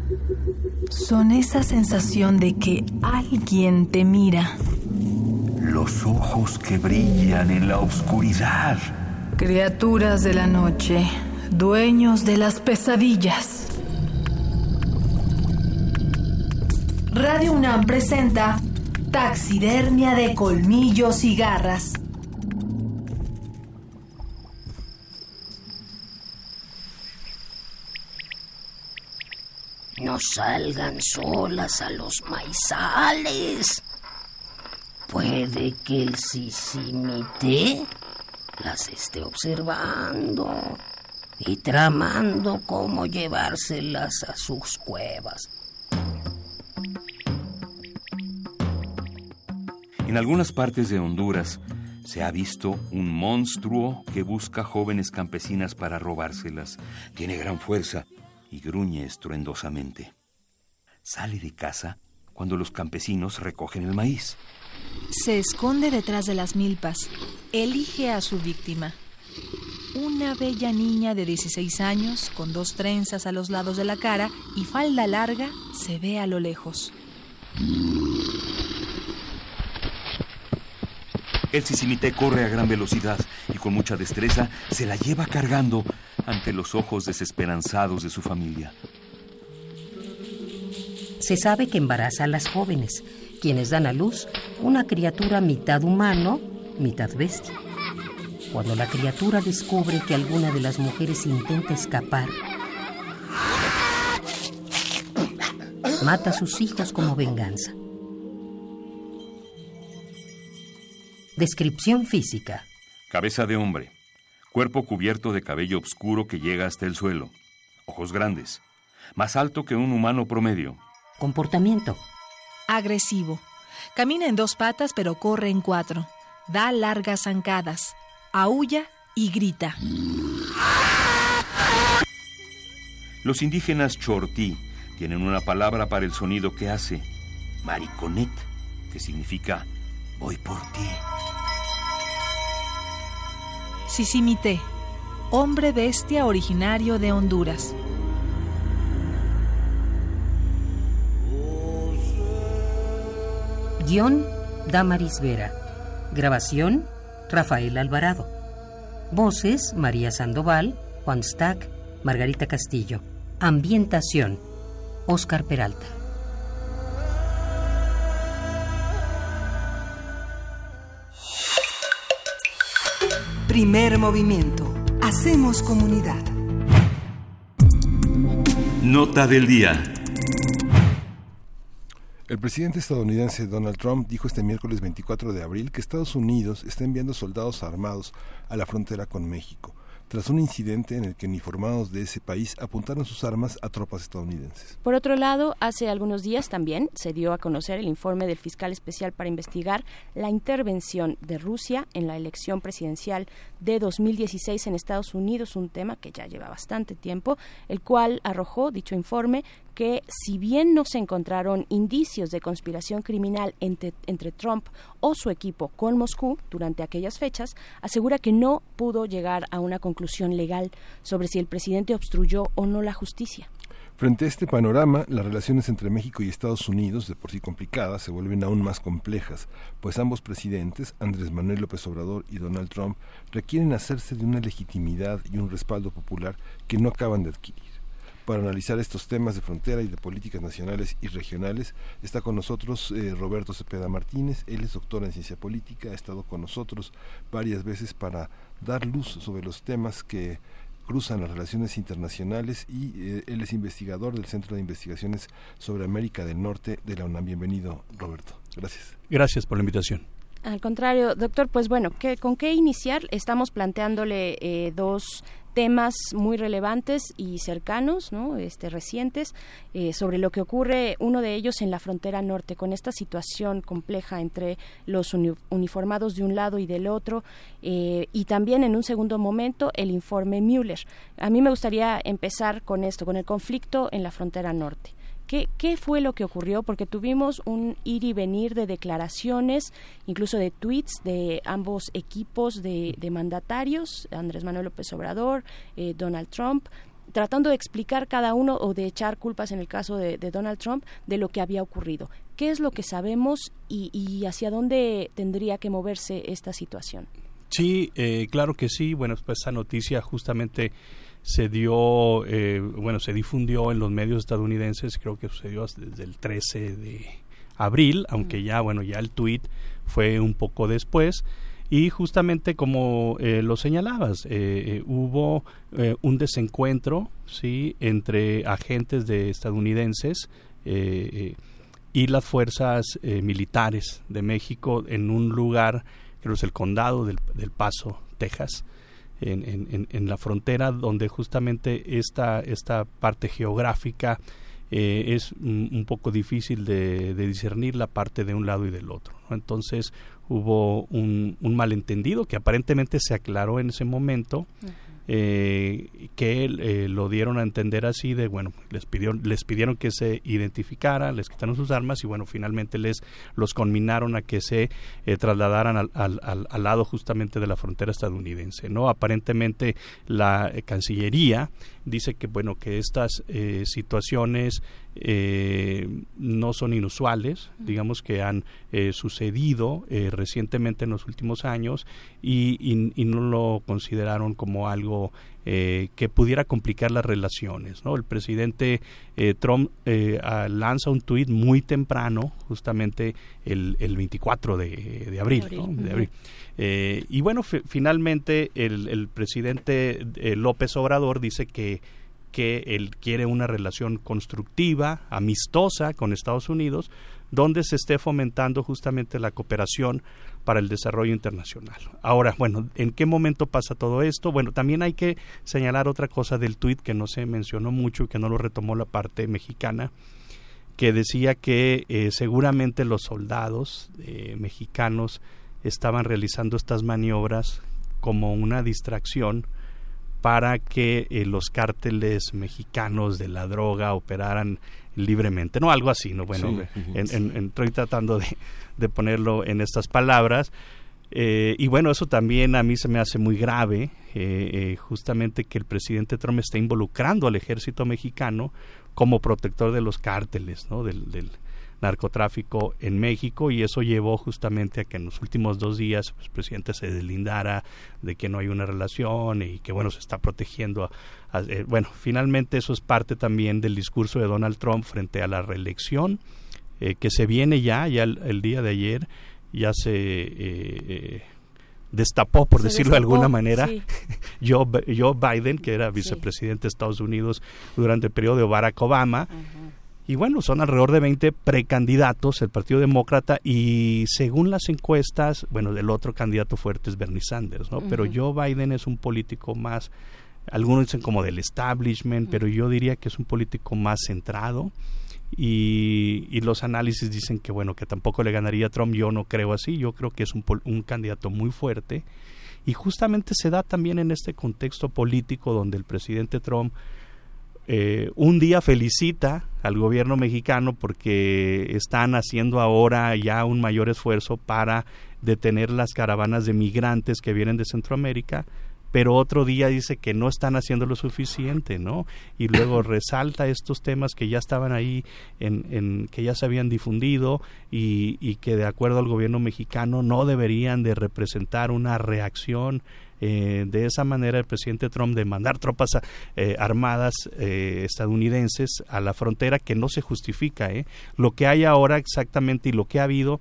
Son esa sensación de que alguien te mira. los ojos que brillan en la oscuridad. Criaturas de la noche, dueños de las pesadillas. Radio UNAM presenta Taxidermia de colmillos y garras. No salgan solas a los maizales. Puede que el sisimite las esté observando y tramando cómo llevárselas a sus cuevas. En algunas partes de Honduras se ha visto un monstruo que busca jóvenes campesinas para robárselas. Tiene gran fuerza y gruñe estruendosamente. Sale de casa cuando los campesinos recogen el maíz. Se esconde detrás de las milpas. Elige a su víctima. Una bella niña de 16 años, con dos trenzas a los lados de la cara y falda larga, se ve a lo lejos. El sisimité corre a gran velocidad y con mucha destreza se la lleva cargando ante los ojos desesperanzados de su familia. Se sabe que embaraza a las jóvenes, quienes dan a luz una criatura mitad humano, mitad bestia. Cuando la criatura descubre que alguna de las mujeres intenta escapar, mata a sus hijos como venganza. Descripción física. Cabeza de hombre. Cuerpo cubierto de cabello oscuro que llega hasta el suelo. Ojos grandes. Más alto que un humano promedio. Comportamiento. Agresivo. Camina en dos patas pero corre en cuatro. Da largas zancadas. Aúlla y grita. Los indígenas chortí tienen una palabra para el sonido que hace. Mariconet, que significa voy por ti. Sisimité, hombre bestia originario de Honduras. Guión, Damaris Vera. Grabación, Rafael Alvarado. Voces, María Sandoval, Juan Stack, Margarita Castillo. Ambientación, Oscar Peralta. Primer movimiento. Hacemos comunidad. Nota del día. El presidente estadounidense Donald Trump dijo este miércoles 24 de abril que Estados Unidos está enviando soldados armados a la frontera con México, tras un incidente en el que uniformados de ese país apuntaron sus armas a tropas estadounidenses. Por otro lado, hace algunos días también se dio a conocer el informe del fiscal especial para investigar la intervención de Rusia en la elección presidencial de 2016 en Estados Unidos, un tema que ya lleva bastante tiempo, el cual arrojó dicho informe que si bien no se encontraron indicios de conspiración criminal entre, entre, Trump o su equipo con Moscú durante aquellas fechas, asegura que no pudo llegar a una conclusión legal sobre si el presidente obstruyó o no la justicia. Frente a este panorama, las relaciones entre México y Estados Unidos, de por sí complicadas, se vuelven aún más complejas, pues ambos presidentes, Andrés Manuel López Obrador y Donald Trump, requieren hacerse de una legitimidad y un respaldo popular que no acaban de adquirir. Para analizar estos temas de frontera y de políticas nacionales y regionales está con nosotros eh, Roberto Cepeda Martínez. Él es doctor en ciencia política, ha estado con nosotros varias veces para dar luz sobre los temas que cruzan las relaciones internacionales y eh, él es investigador del Centro de Investigaciones sobre América del Norte de la UNAM. Bienvenido, Roberto. Gracias. Gracias por la invitación. Al contrario, doctor, pues bueno, ¿qué, ¿con qué iniciar? Estamos planteándole eh, dos temas muy relevantes y cercanos, ¿no? este, recientes, eh, sobre lo que ocurre, uno de ellos en la frontera norte, con esta situación compleja entre los uniformados de un lado y del otro, eh, y también en un segundo momento el informe Mueller. A mí me gustaría empezar con esto, con el conflicto en la frontera norte. ¿Qué, ¿Qué, fue lo que ocurrió? Porque tuvimos un ir y venir de declaraciones, incluso de tweets de ambos equipos de, mandatarios, Andrés Manuel López Obrador, eh, Donald Trump. tratando de explicar cada uno o de echar culpas en el caso de, Donald Trump de lo que había ocurrido. ¿Qué es lo que sabemos y, hacia dónde tendría que moverse esta situación? Sí, eh, claro que sí. Bueno, pues esa noticia justamente se dio, eh, bueno, se difundió en los medios estadounidenses, creo que sucedió desde el 13 de abril, aunque ya, bueno, ya el tweet fue un poco después. Y justamente como eh, lo señalabas, eh, hubo un desencuentro ¿sí? entre agentes de estadounidenses y las fuerzas militares de México en un lugar, creo que es el condado del, del Paso, Texas, en, en, la frontera donde justamente esta, esta parte geográfica eh, es un, poco difícil de, discernir la parte de un lado y del otro. Entonces hubo un, un, malentendido que aparentemente se aclaró en ese momento eh, que eh, lo dieron a entender así de bueno les pidieron les pidieron que se identificara les quitaron sus armas y bueno finalmente les los conminaron a que se eh, trasladaran al, al, al, lado justamente de la frontera estadounidense no aparentemente la eh, cancillería dice que bueno que estas eh, situaciones eh, no son inusuales digamos que han eh, sucedido recientemente en los últimos años y, y, no lo consideraron como algo que pudiera complicar las relaciones no el presidente Trump lanza un tuit muy temprano justamente el, el 24 de, de abril, De abril. Eh, y bueno, finalmente el, el presidente eh, López Obrador dice que, que él quiere una relación constructiva, amistosa con Estados Unidos, donde se esté fomentando justamente la cooperación para el desarrollo internacional. Ahora, bueno, ¿en qué momento pasa todo esto? Bueno, también hay que señalar otra cosa del tuit que no se mencionó mucho y que no lo retomó la parte mexicana, que decía que eh, seguramente los soldados mexicanos estaban realizando estas maniobras como una distracción para que eh, los cárteles mexicanos de la droga operaran libremente, no algo así, no bueno, estoy tratando de, ponerlo en estas palabras. Eh, y bueno eso también a mí se me hace muy grave eh, justamente que el presidente Trump esté involucrando al ejército mexicano como protector de los cárteles, ¿no? del, narcotráfico en México y eso llevó justamente a que en los últimos dos días pues, el presidente se deslindara de que no hay una relación y que bueno se está protegiendo eh, bueno finalmente eso es parte también del discurso de Donald Trump frente a la reelección eh, que se viene ya ya el, día de ayer ya se eh, destapó, por decirlo de alguna manera, [laughs] Joe, Biden, que era vicepresidente de Estados Unidos durante el periodo de Barack Obama, y bueno, son alrededor de 20 precandidatos el Partido Demócrata y según las encuestas, bueno, el otro candidato fuerte es Bernie Sanders, ¿no? Pero Joe Biden es un político más, algunos dicen como del establishment, pero yo diría que es un político más centrado. Y, y, los análisis dicen que bueno que tampoco le ganaría a Trump yo no creo así yo creo que es un, un candidato muy fuerte y justamente se da también en este contexto político donde el presidente Trump eh, un día felicita al gobierno mexicano porque están haciendo ahora ya un mayor esfuerzo para detener las caravanas de migrantes que vienen de Centroamérica, pero otro día dice que no están haciendo lo suficiente, ¿no? Y luego [laughs] resalta estos temas que ya estaban ahí, en, que ya se habían difundido y, y que de acuerdo al gobierno mexicano no deberían de representar una reacción eh, de esa manera el presidente Trump de mandar tropas eh, armadas eh, estadounidenses a la frontera que no se justifica. Lo que hay ahora exactamente y lo que ha habido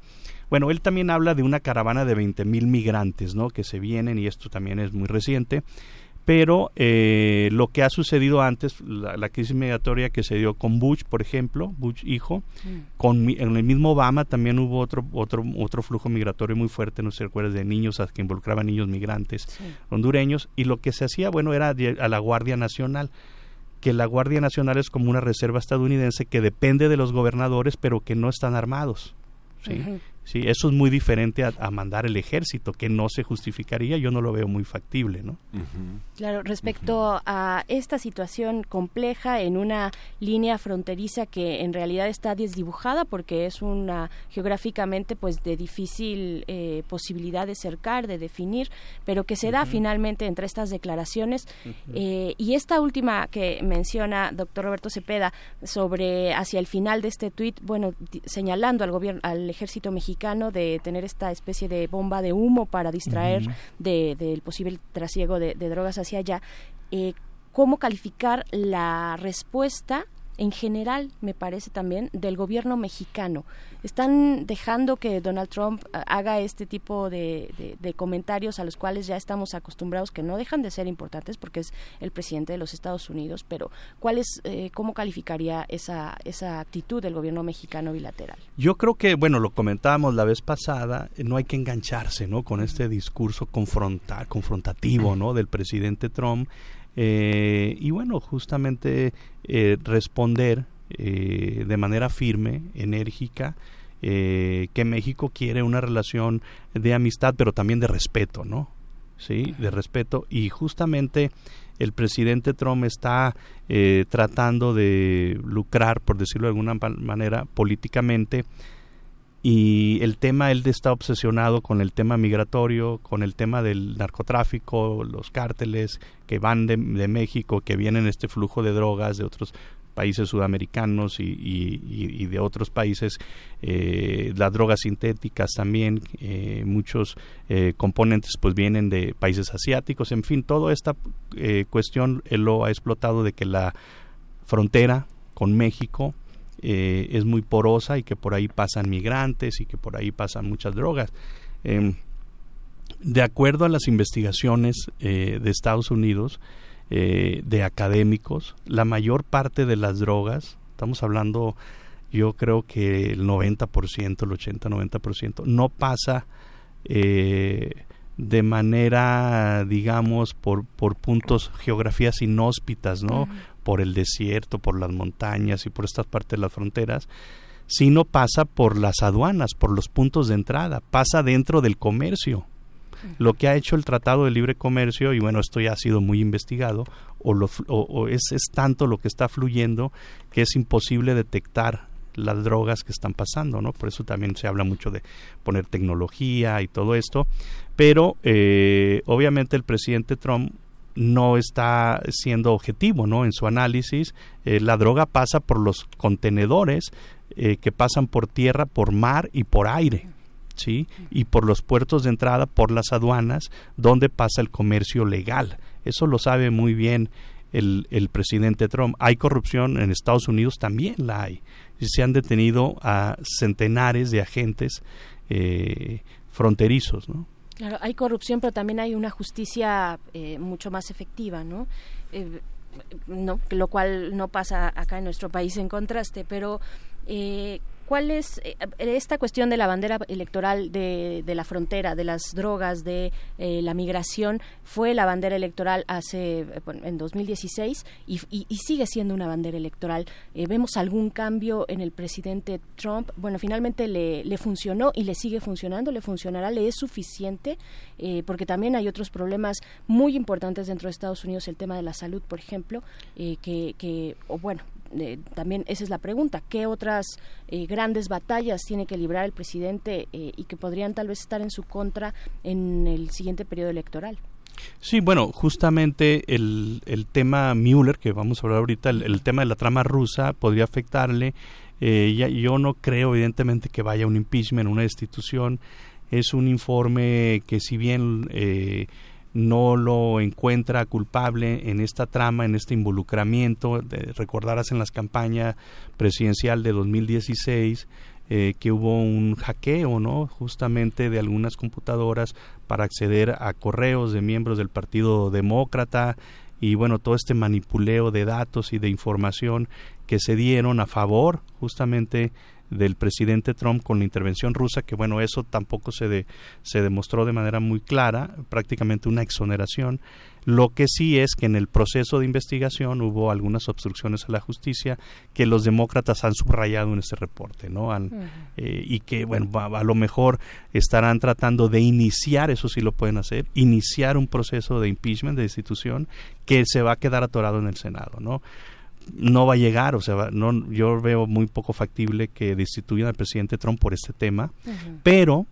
bueno, él también habla de una caravana de 20 mil migrantes, ¿no? Que se vienen y esto también es muy reciente pero eh, lo que ha sucedido antes, la, crisis migratoria que se dio con Bush, por ejemplo, Bush hijo, mm. con en el mismo Obama también hubo otro otro otro flujo migratorio muy fuerte, no sé si recuerdas, de niños que involucraban niños migrantes hondureños y lo que se hacía, bueno, era a la Guardia Nacional que la Guardia Nacional es como una reserva estadounidense que depende de los gobernadores, pero que no están armados. ¿sí? Sí, eso es muy diferente a, mandar el ejército, que no se justificaría, yo no lo veo muy factible, ¿no? Claro, respecto a esta situación compleja en una línea fronteriza que en realidad está desdibujada porque es una geográficamente pues de difícil eh, posibilidad de cercar, de definir, pero que se da finalmente entre estas declaraciones. Eh, y esta última que menciona doctor Roberto Cepeda sobre hacia el final de este tuit, bueno, señalando al gobierno, al ejército mexicano de tener esta especie de bomba de humo para distraer del posible trasiego de, drogas hacia allá. Eh, ¿Cómo calificar la respuesta en general, me parece también, del gobierno mexicano. Están dejando que Donald Trump eh, haga este tipo de, comentarios a los cuales ya estamos acostumbrados, que no dejan de ser importantes porque es el presidente de los Estados Unidos, pero ¿cuál es, eh, ¿cómo calificaría esa, esa actitud del gobierno mexicano bilateral? Yo creo que, bueno, lo comentábamos la vez pasada, eh, no hay que engancharse ¿no? con este discurso confrontar, confrontativo ¿no? del presidente Trump eh, y bueno, justamente eh, responder eh, de manera firme, enérgica, que México quiere una relación de amistad, pero también de respeto, ¿no? Sí, de respeto. Y justamente el presidente Trump está tratando de lucrar, por decirlo de alguna manera, políticamente y el tema, él está obsesionado con el tema migratorio, con el tema del narcotráfico, los cárteles que van de, México, que vienen este flujo de drogas de otros países sudamericanos y, de otros países, eh, las drogas sintéticas también, eh, muchos eh, componentes pues vienen de países asiáticos, en fin, toda esta cuestión él lo ha explotado de que la frontera con México eh, es muy porosa y que por ahí pasan migrantes y que por ahí pasan muchas drogas. Em, de acuerdo a las investigaciones eh, de Estados Unidos, eh, de académicos, la mayor parte de las drogas, estamos hablando yo creo que el 90%, el 80-90%, no pasa de manera, digamos, por, por puntos, geografías inhóspitas, ¿no? por el desierto, por las montañas y por estas partes de las fronteras, sino pasa por las aduanas, por los puntos de entrada, pasa dentro del comercio. Lo que ha hecho el Tratado de Libre Comercio, y bueno, esto ya ha sido muy investigado, o, lo, o, es, es tanto lo que está fluyendo que es imposible detectar las drogas que están pasando, ¿no? Por eso también se habla mucho de poner tecnología y todo esto, pero eh, obviamente el presidente Trump no está siendo objetivo ¿no? en su análisis. Eh, la droga pasa por los contenedores eh, que pasan por tierra, por mar y por aire. ¿sí? Y por los puertos de entrada, por las aduanas, donde pasa el comercio legal. Eso lo sabe muy bien el, presidente Trump. Hay corrupción en Estados Unidos, también la hay. Se han detenido a centenares de agentes eh, fronterizos, ¿no? Claro, hay corrupción, pero también hay una justicia eh, mucho más efectiva, ¿no? Eh, no, lo cual no pasa acá en nuestro país en contraste, pero eh, ¿Cuál es eh, esta cuestión de la bandera electoral de, la frontera, de las drogas, de eh, la migración? Fue la bandera electoral hace eh, en 2016 y, sigue siendo una bandera electoral. ¿Vemos algún cambio en el presidente Trump? Bueno, finalmente le, le, funcionó y le sigue funcionando, le funcionará, le es suficiente, porque también hay otros problemas muy importantes dentro de Estados Unidos, el tema de la salud, por ejemplo, que, que o bueno, eh, también esa es la pregunta, ¿qué otras eh, grandes batallas tiene que librar el presidente eh, y que podrían tal vez estar en su contra en el siguiente periodo electoral? Sí, bueno, justamente el, el tema Mueller, que vamos a hablar ahorita, el, tema de la trama rusa podría afectarle. Ya, yo no creo, evidentemente, que vaya un impeachment, una destitución. Es un informe que, si bien no lo encuentra culpable en esta trama, en este involucramiento. De, recordarás en las campañas presidencial de 2016 eh, que hubo un hackeo, ¿no? Justamente de algunas computadoras para acceder a correos de miembros del Partido Demócrata y bueno, todo este manipuleo de datos y de información que se dieron a favor justamente del presidente Trump con la intervención rusa, que bueno, eso tampoco se, se demostró de manera muy clara, prácticamente una exoneración. Lo que sí es que en el proceso de investigación hubo algunas obstrucciones a la justicia que los demócratas han subrayado en ese reporte, ¿no? Eh, y que, bueno, a, lo mejor estarán tratando de iniciar, eso sí lo pueden hacer, iniciar un proceso de impeachment, de institución, que se va a quedar atorado en el Senado, ¿no? No va a llegar, o sea, no, yo veo muy poco factible que destituyan al presidente Trump por este tema, pero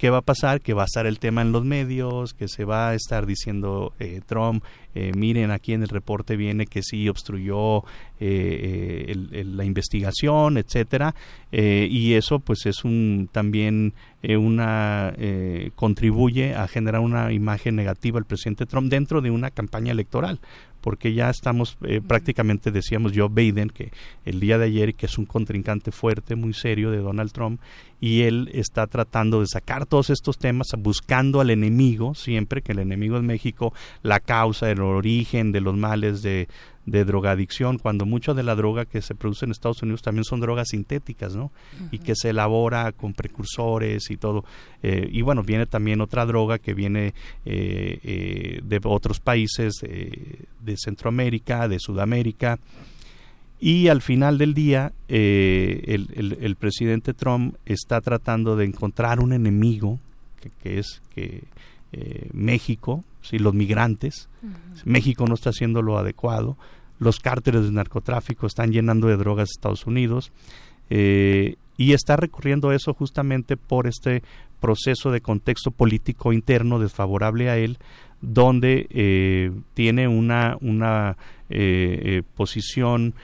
¿qué va a pasar? Que va a estar el tema en los medios, que se va a estar diciendo eh, Trump, eh, miren aquí en el reporte viene que sí obstruyó eh, la investigación, etcétera, y eso pues es un también una contribuye a generar una imagen negativa al presidente Trump dentro de una campaña electoral, porque ya estamos eh, prácticamente, decíamos Joe Biden, que el día de ayer, que es un contrincante fuerte, muy serio de Donald Trump, y él está tratando de sacar todos estos temas, buscando al enemigo, siempre que el enemigo es México, la causa, el origen de los males de, de drogadicción, cuando mucho de la droga que se produce en Estados Unidos también son drogas sintéticas, ¿no? Y que se elabora con precursores y todo. Eh, y bueno, viene también otra droga que viene eh, eh, de otros países de Centroamérica, de Sudamérica. Y al final del día, el, el, presidente Trump está tratando de encontrar un enemigo, que, es que México, ¿sí? los migrantes. México no está haciendo lo adecuado los cárteles de narcotráfico están llenando de drogas a Estados Unidos eh, y está recurriendo a eso justamente por este proceso de contexto político interno desfavorable a él, donde eh, tiene una, una eh, posición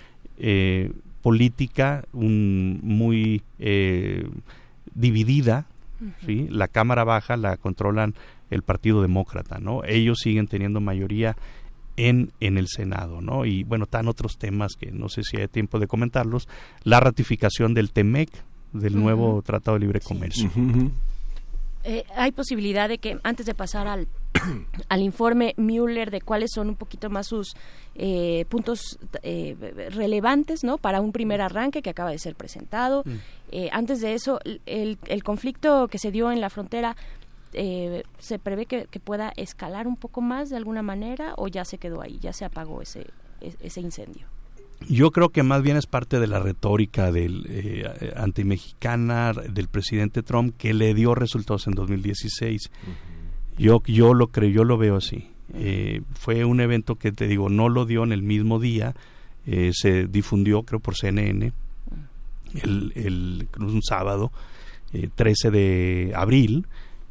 política muy dividida. ¿sí? La Cámara Baja la controlan el Partido Demócrata, ¿no? Ellos siguen teniendo mayoría en, en el Senado, ¿no? Y bueno, están otros temas que no sé si hay tiempo de comentarlos. La ratificación del TEMEC, del nuevo Tratado de Libre Comercio. Eh, hay posibilidad de que antes de pasar al, [coughs] al informe Mueller de cuáles son un poquito más sus eh, puntos eh, relevantes no para un primer arranque que acaba de ser presentado mm. antes de eso el, el conflicto que se dio en la frontera eh, se prevé que, pueda escalar un poco más de alguna manera o ya se quedó ahí, ya se apagó ese, ese incendio? Yo creo que más bien es parte de la retórica del eh, antimexicana del presidente Trump que le dio resultados en 2016. Yo yo lo creo, yo lo veo así. Eh, fue un evento que te digo no lo dio en el mismo día, eh, se difundió creo por CNN el, el un sábado 13 de abril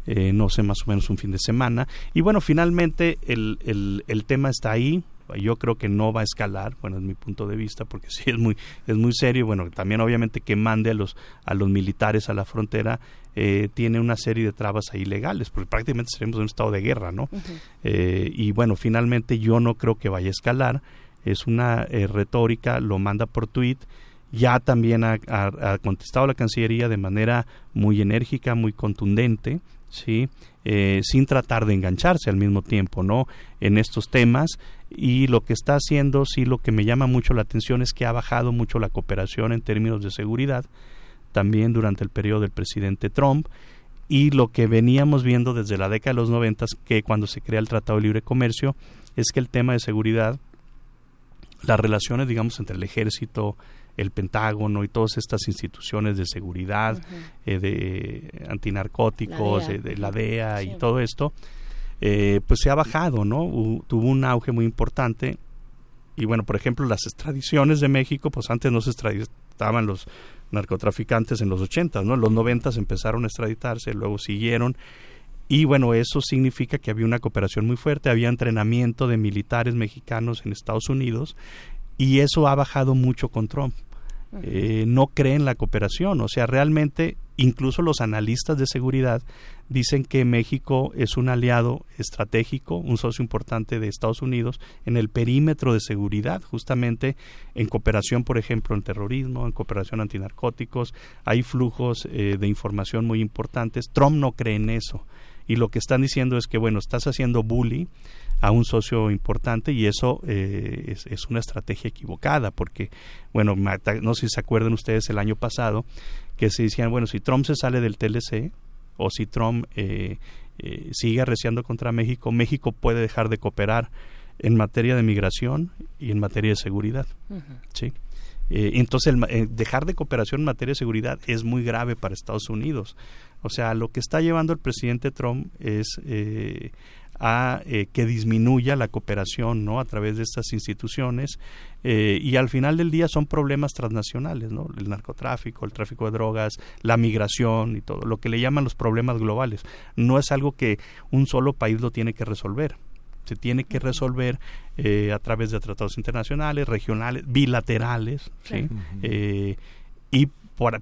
eh, no sé, más o menos un fin de semana. Y bueno, finalmente el, el, el tema está ahí, yo creo que no va a escalar, bueno, es mi punto de vista, porque [laughs] sí es muy, es muy serio, bueno, también obviamente que mande a los, a los militares a la frontera eh, tiene una serie de trabas ahí legales, porque prácticamente seremos en un estado de guerra, ¿no? Eh, y bueno, finalmente yo no creo que vaya a escalar, es una retórica, lo manda por tweet, ya también ha, ha, contestado la Cancillería de manera muy enérgica, muy contundente, ¿sí? Eh, sin tratar de engancharse al mismo tiempo, ¿no? En estos temas y lo que está haciendo, sí, lo que me llama mucho la atención es que ha bajado mucho la cooperación en términos de seguridad, también durante el periodo del presidente Trump y lo que veníamos viendo desde la década de los noventas, que cuando se crea el Tratado de Libre Comercio, es que el tema de seguridad, las relaciones, digamos, entre el ejército, el Pentágono y todas estas instituciones de seguridad, eh, de antinarcóticos, de, la DEA y todo esto, eh, pues se ha bajado, ¿no? tuvo un auge muy importante. Y bueno, por ejemplo, las extradiciones de México, pues antes no se extraditaban los narcotraficantes en los 80, ¿no? En los 90 empezaron a extraditarse, luego siguieron. Y bueno, eso significa que había una cooperación muy fuerte, había entrenamiento de militares mexicanos en Estados Unidos y eso ha bajado mucho con Trump. Eh, no creen la cooperación. O sea, realmente incluso los analistas de seguridad dicen que México es un aliado estratégico, un socio importante de Estados Unidos en el perímetro de seguridad, justamente en cooperación, por ejemplo, en terrorismo, en cooperación antinarcóticos. Hay flujos eh, de información muy importantes. Trump no cree en eso y lo que están diciendo es que, bueno, estás haciendo bully a un socio importante y eso eh, es, es, una estrategia equivocada porque, bueno, no sé si se acuerdan ustedes el año pasado que se decían, bueno, si Trump se sale del TLC o si Trump eh, eh, sigue arreciando contra México, México puede dejar de cooperar en materia de migración y en materia de seguridad. ¿sí? Eh, entonces, el, eh, dejar de cooperación en materia de seguridad es muy grave para Estados Unidos. O sea, lo que está llevando el presidente Trump es eh, a que disminuya la cooperación no a través de estas instituciones y al final del día son problemas transnacionales no el narcotráfico el tráfico de drogas la migración y todo lo que le llaman los problemas globales. No es algo que un solo país lo tiene que resolver. Se tiene que resolver eh, a través de tratados internacionales, regionales, bilaterales, ¿sí? Eh, y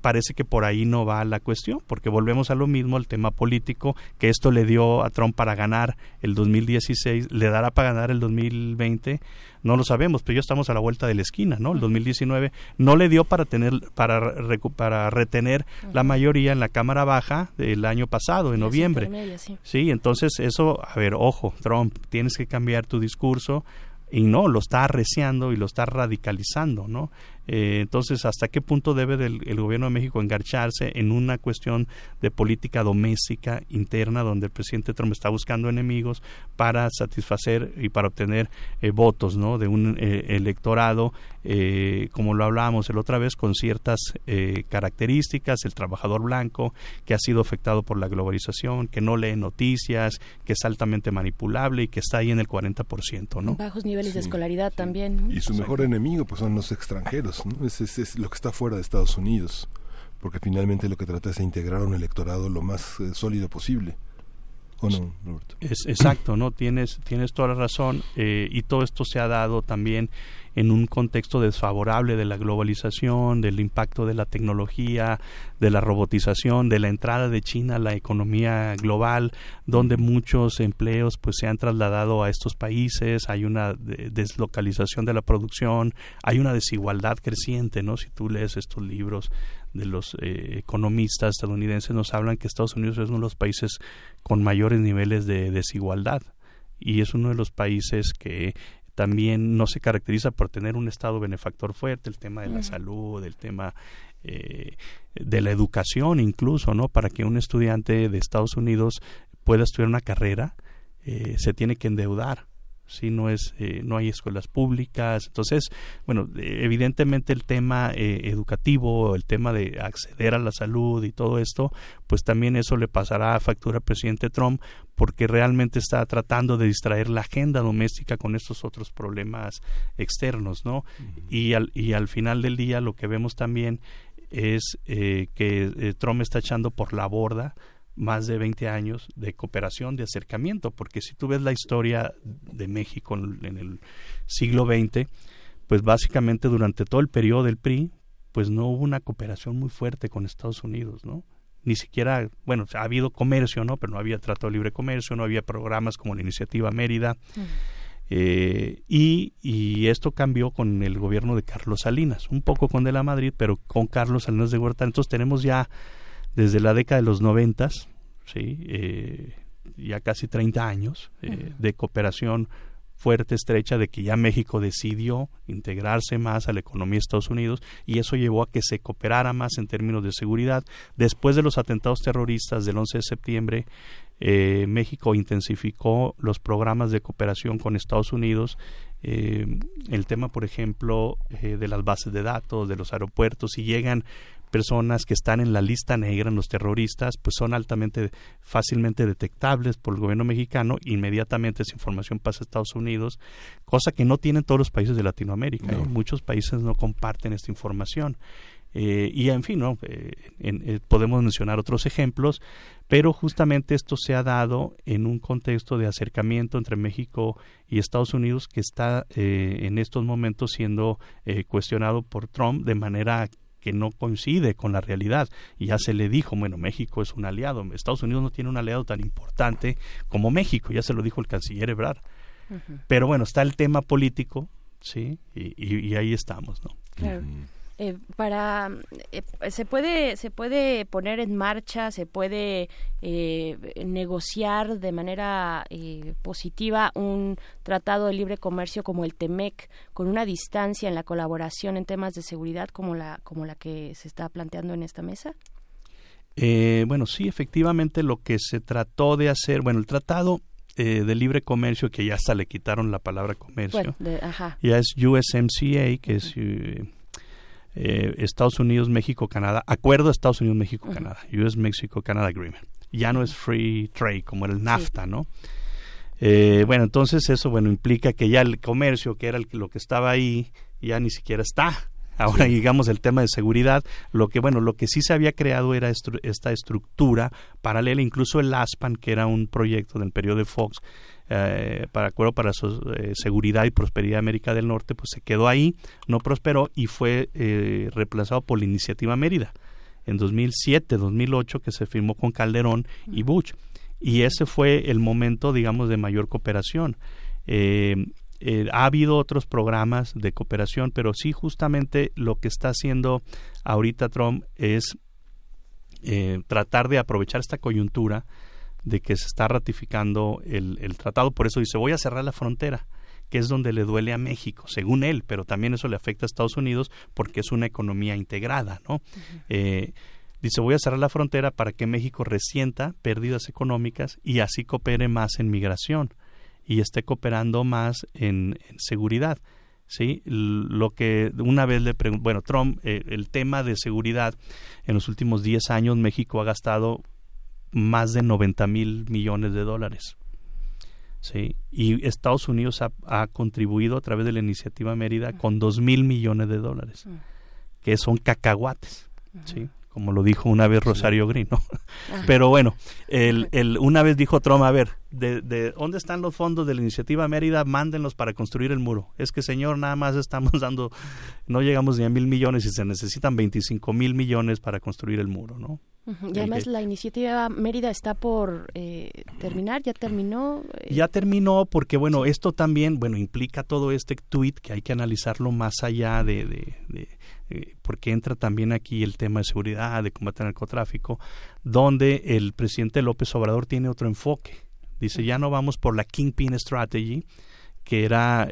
parece que por ahí no va la cuestión, porque volvemos a lo mismo, el tema político, que esto le dio a Trump para ganar el 2016, le dará para ganar el 2020, no lo sabemos, pero ya estamos a la vuelta de la esquina, ¿no? El 2019 no le dio para tener para, para retener la mayoría en la Cámara Baja del año pasado, en noviembre. sí, entonces eso, a ver, ojo, Trump, tienes que cambiar tu discurso, y no, lo está arreciando y lo está radicalizando, ¿no? Eh, entonces, ¿hasta qué punto debe el gobierno de México engancharse en una cuestión de política doméstica interna donde el presidente Trump está buscando enemigos para satisfacer y para obtener eh, votos ¿no? de un eh, electorado, como lo hablábamos el otra vez, con ciertas características, el trabajador blanco que ha sido afectado por la globalización, que no lee noticias, que es altamente manipulable y que está ahí en el 40%. ¿no? Bajos niveles de escolaridad también. Y su mejor enemigo pues son los extranjeros es, lo que está fuera de Estados Unidos, porque finalmente lo que trata es de integrar un electorado lo más eh, sólido posible. ¿O no, Es, exacto, ¿no? Tienes, tienes toda la razón eh, y todo esto se ha dado también en un contexto desfavorable de la globalización, del impacto de la tecnología, de la robotización, de la entrada de China a la economía global, donde muchos empleos pues se han trasladado a estos países, hay una deslocalización de la producción, hay una desigualdad creciente, ¿no? Si tú lees estos libros de los eh, economistas estadounidenses nos hablan que Estados Unidos es uno de los países con mayores niveles de desigualdad y es uno de los países que también no se caracteriza por tener un Estado benefactor fuerte, el tema de la salud, el tema eh, de la educación incluso, ¿no? Para que un estudiante de Estados Unidos pueda estudiar una carrera, eh, se tiene que endeudar si no es eh, no hay escuelas públicas. Entonces bueno evidentemente el tema eh, educativo el tema de acceder a la salud y todo esto pues también eso le pasará a factura al presidente Trump porque realmente está tratando de distraer la agenda doméstica con estos otros problemas externos no y al y al final del día lo que vemos también es eh, que Trump está echando por la borda más de 20 años de cooperación, de acercamiento, porque si tú ves la historia de México en el siglo XX, pues básicamente durante todo el periodo del PRI, pues no hubo una cooperación muy fuerte con Estados Unidos, ¿no? Ni siquiera, bueno, ha habido comercio, ¿no? Pero no había tratado de libre comercio, no había programas como la Iniciativa Mérida. Eh, y, y, esto cambió con el gobierno de Carlos Salinas, un poco con de la Madrid, pero con Carlos Salinas de Huerta. Entonces tenemos ya desde la década de los noventas, ¿sí? Eh, ya casi 30 años eh, de cooperación fuerte, estrecha, de que ya México decidió integrarse más a la economía de Estados Unidos y eso llevó a que se cooperara más en términos de seguridad. Después de los atentados terroristas del 11 de septiembre, eh, México intensificó los programas de cooperación con Estados Unidos. el tema, por ejemplo, de las bases de datos, de los aeropuertos, si llegan personas que están en la lista negra, en los terroristas, pues son altamente fácilmente detectables por el gobierno mexicano, inmediatamente esa información pasa a Estados Unidos, cosa que no tienen todos los países de Latinoamérica. ¿eh? Muchos países no comparten esta información. Eh, y en fin, ¿no? Eh, podemos mencionar otros ejemplos, pero justamente esto se ha dado en un contexto de acercamiento entre México y Estados Unidos que está en estos momentos siendo cuestionado por Trump de manera que no coincide con la realidad. Y ya se le dijo, bueno, México es un aliado. Estados Unidos no tiene un aliado tan importante como México, ya se lo dijo el canciller Ebrard. Pero bueno, está el tema político, ¿sí? Y, ahí estamos, ¿no? Eh, para eh, se puede se puede poner en marcha se puede eh, negociar de manera positiva un tratado de libre comercio como el Temec con una distancia en la colaboración en temas de seguridad como la como la que se está planteando en esta mesa bueno sí efectivamente lo que se trató de hacer bueno el tratado de libre comercio que ya hasta le quitaron la palabra comercio ya es USMCA que es eh, Estados Unidos, México, Canadá, acuerdo Estados Unidos, México, Canadá, US Mexico Canada Agreement. Ya no es free trade como el NAFTA, ¿no? Eh, bueno, entonces eso, bueno, implica que ya el comercio, que era lo que estaba ahí, ya ni siquiera está. Ahora digamos el tema de seguridad, lo que bueno, lo que sí se había creado era esta estructura paralela, incluso el ASPAN, que era un proyecto del periodo de Fox, eh, para acuerdo para su eh, seguridad y prosperidad de América del Norte, pues se quedó ahí, no prosperó y fue eh, reemplazado por la iniciativa Mérida en 2007, 2008 que se firmó con Calderón y Bush y ese fue el momento, digamos, de mayor cooperación. ha habido otros programas de cooperación, pero sí justamente lo que está haciendo ahorita Trump es tratar de aprovechar esta coyuntura de que se está ratificando el, el, tratado. Por eso dice, voy a cerrar la frontera, que es donde le duele a México, según él, pero también eso le afecta a Estados Unidos porque es una economía integrada, ¿no? Eh, dice, voy a cerrar la frontera para que México resienta pérdidas económicas y así coopere más en migración y esté cooperando más en, seguridad. ¿sí? Lo que una vez le pregunto, bueno, Trump, eh, el tema de seguridad, en los últimos 10 años México ha gastado más de 90 mil millones de dólares. ¿sí? Y Estados Unidos ha, contribuido a través de la iniciativa Mérida con 2 mil millones de dólares, que son cacahuates. ¿sí? como lo dijo una vez Rosario Green, ¿no? Pero bueno, el, el, una vez dijo Trump, a ver, de, de, ¿dónde están los fondos de la iniciativa Mérida? Mándenlos para construir el muro. Es que, señor, nada más estamos dando, no llegamos ni a mil millones y se necesitan 25 mil millones para construir el muro, ¿no? Y además la iniciativa Mérida está por eh, terminar, ya terminó. Eh. Ya terminó porque, bueno, esto también, bueno, implica todo este tuit que hay que analizarlo más allá de, de, eh, porque entra también aquí el tema de seguridad, de combate al narcotráfico, donde el presidente López Obrador tiene otro enfoque. Dice, ya no vamos por la Kingpin Strategy, que era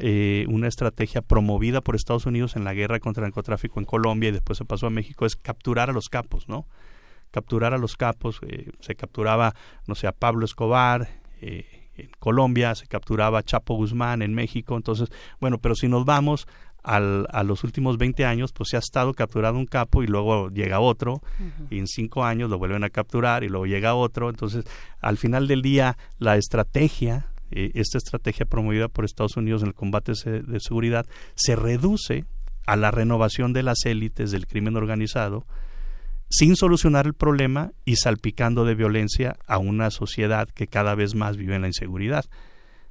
una estrategia promovida por Estados Unidos en la guerra contra el narcotráfico en Colombia y después se pasó a México, es capturar a los capos, ¿no? Capturar a los capos. Eh, se capturaba, no sé, a Pablo Escobar eh, en Colombia, se capturaba a Chapo Guzmán en México. Entonces, bueno, pero si nos vamos al, a los últimos 20 años, pues se ha estado capturado un capo y luego llega otro, y en cinco años lo vuelven a capturar y luego llega otro. Entonces, al final del día, la estrategia, eh, esta estrategia promovida por Estados Unidos en el combate de seguridad, se reduce a la renovación de las élites del crimen organizado, sin solucionar el problema y salpicando de violencia a una sociedad que cada vez más vive en la inseguridad.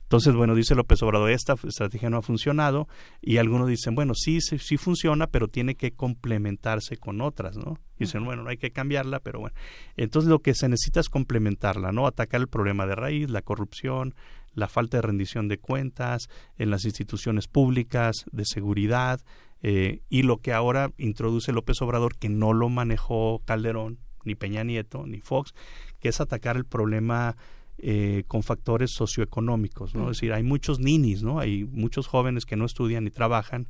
Entonces, bueno, dice López Obrador, esta estrategia no ha funcionado y algunos dicen, bueno, sí, sí, sí funciona, pero tiene que complementarse con otras, ¿no? Dicen, bueno, no hay que cambiarla, pero bueno. Entonces lo que se necesita es complementarla, ¿no? Atacar el problema de raíz, la corrupción, la falta de rendición de cuentas en las instituciones públicas, de seguridad, eh, y lo que ahora introduce López Obrador, que no lo manejó Calderón, ni Peña Nieto, ni Fox, que es atacar el problema eh, con factores socioeconómicos, ¿no? Es decir, hay muchos ninis, ¿no? Hay muchos jóvenes que no estudian ni trabajan,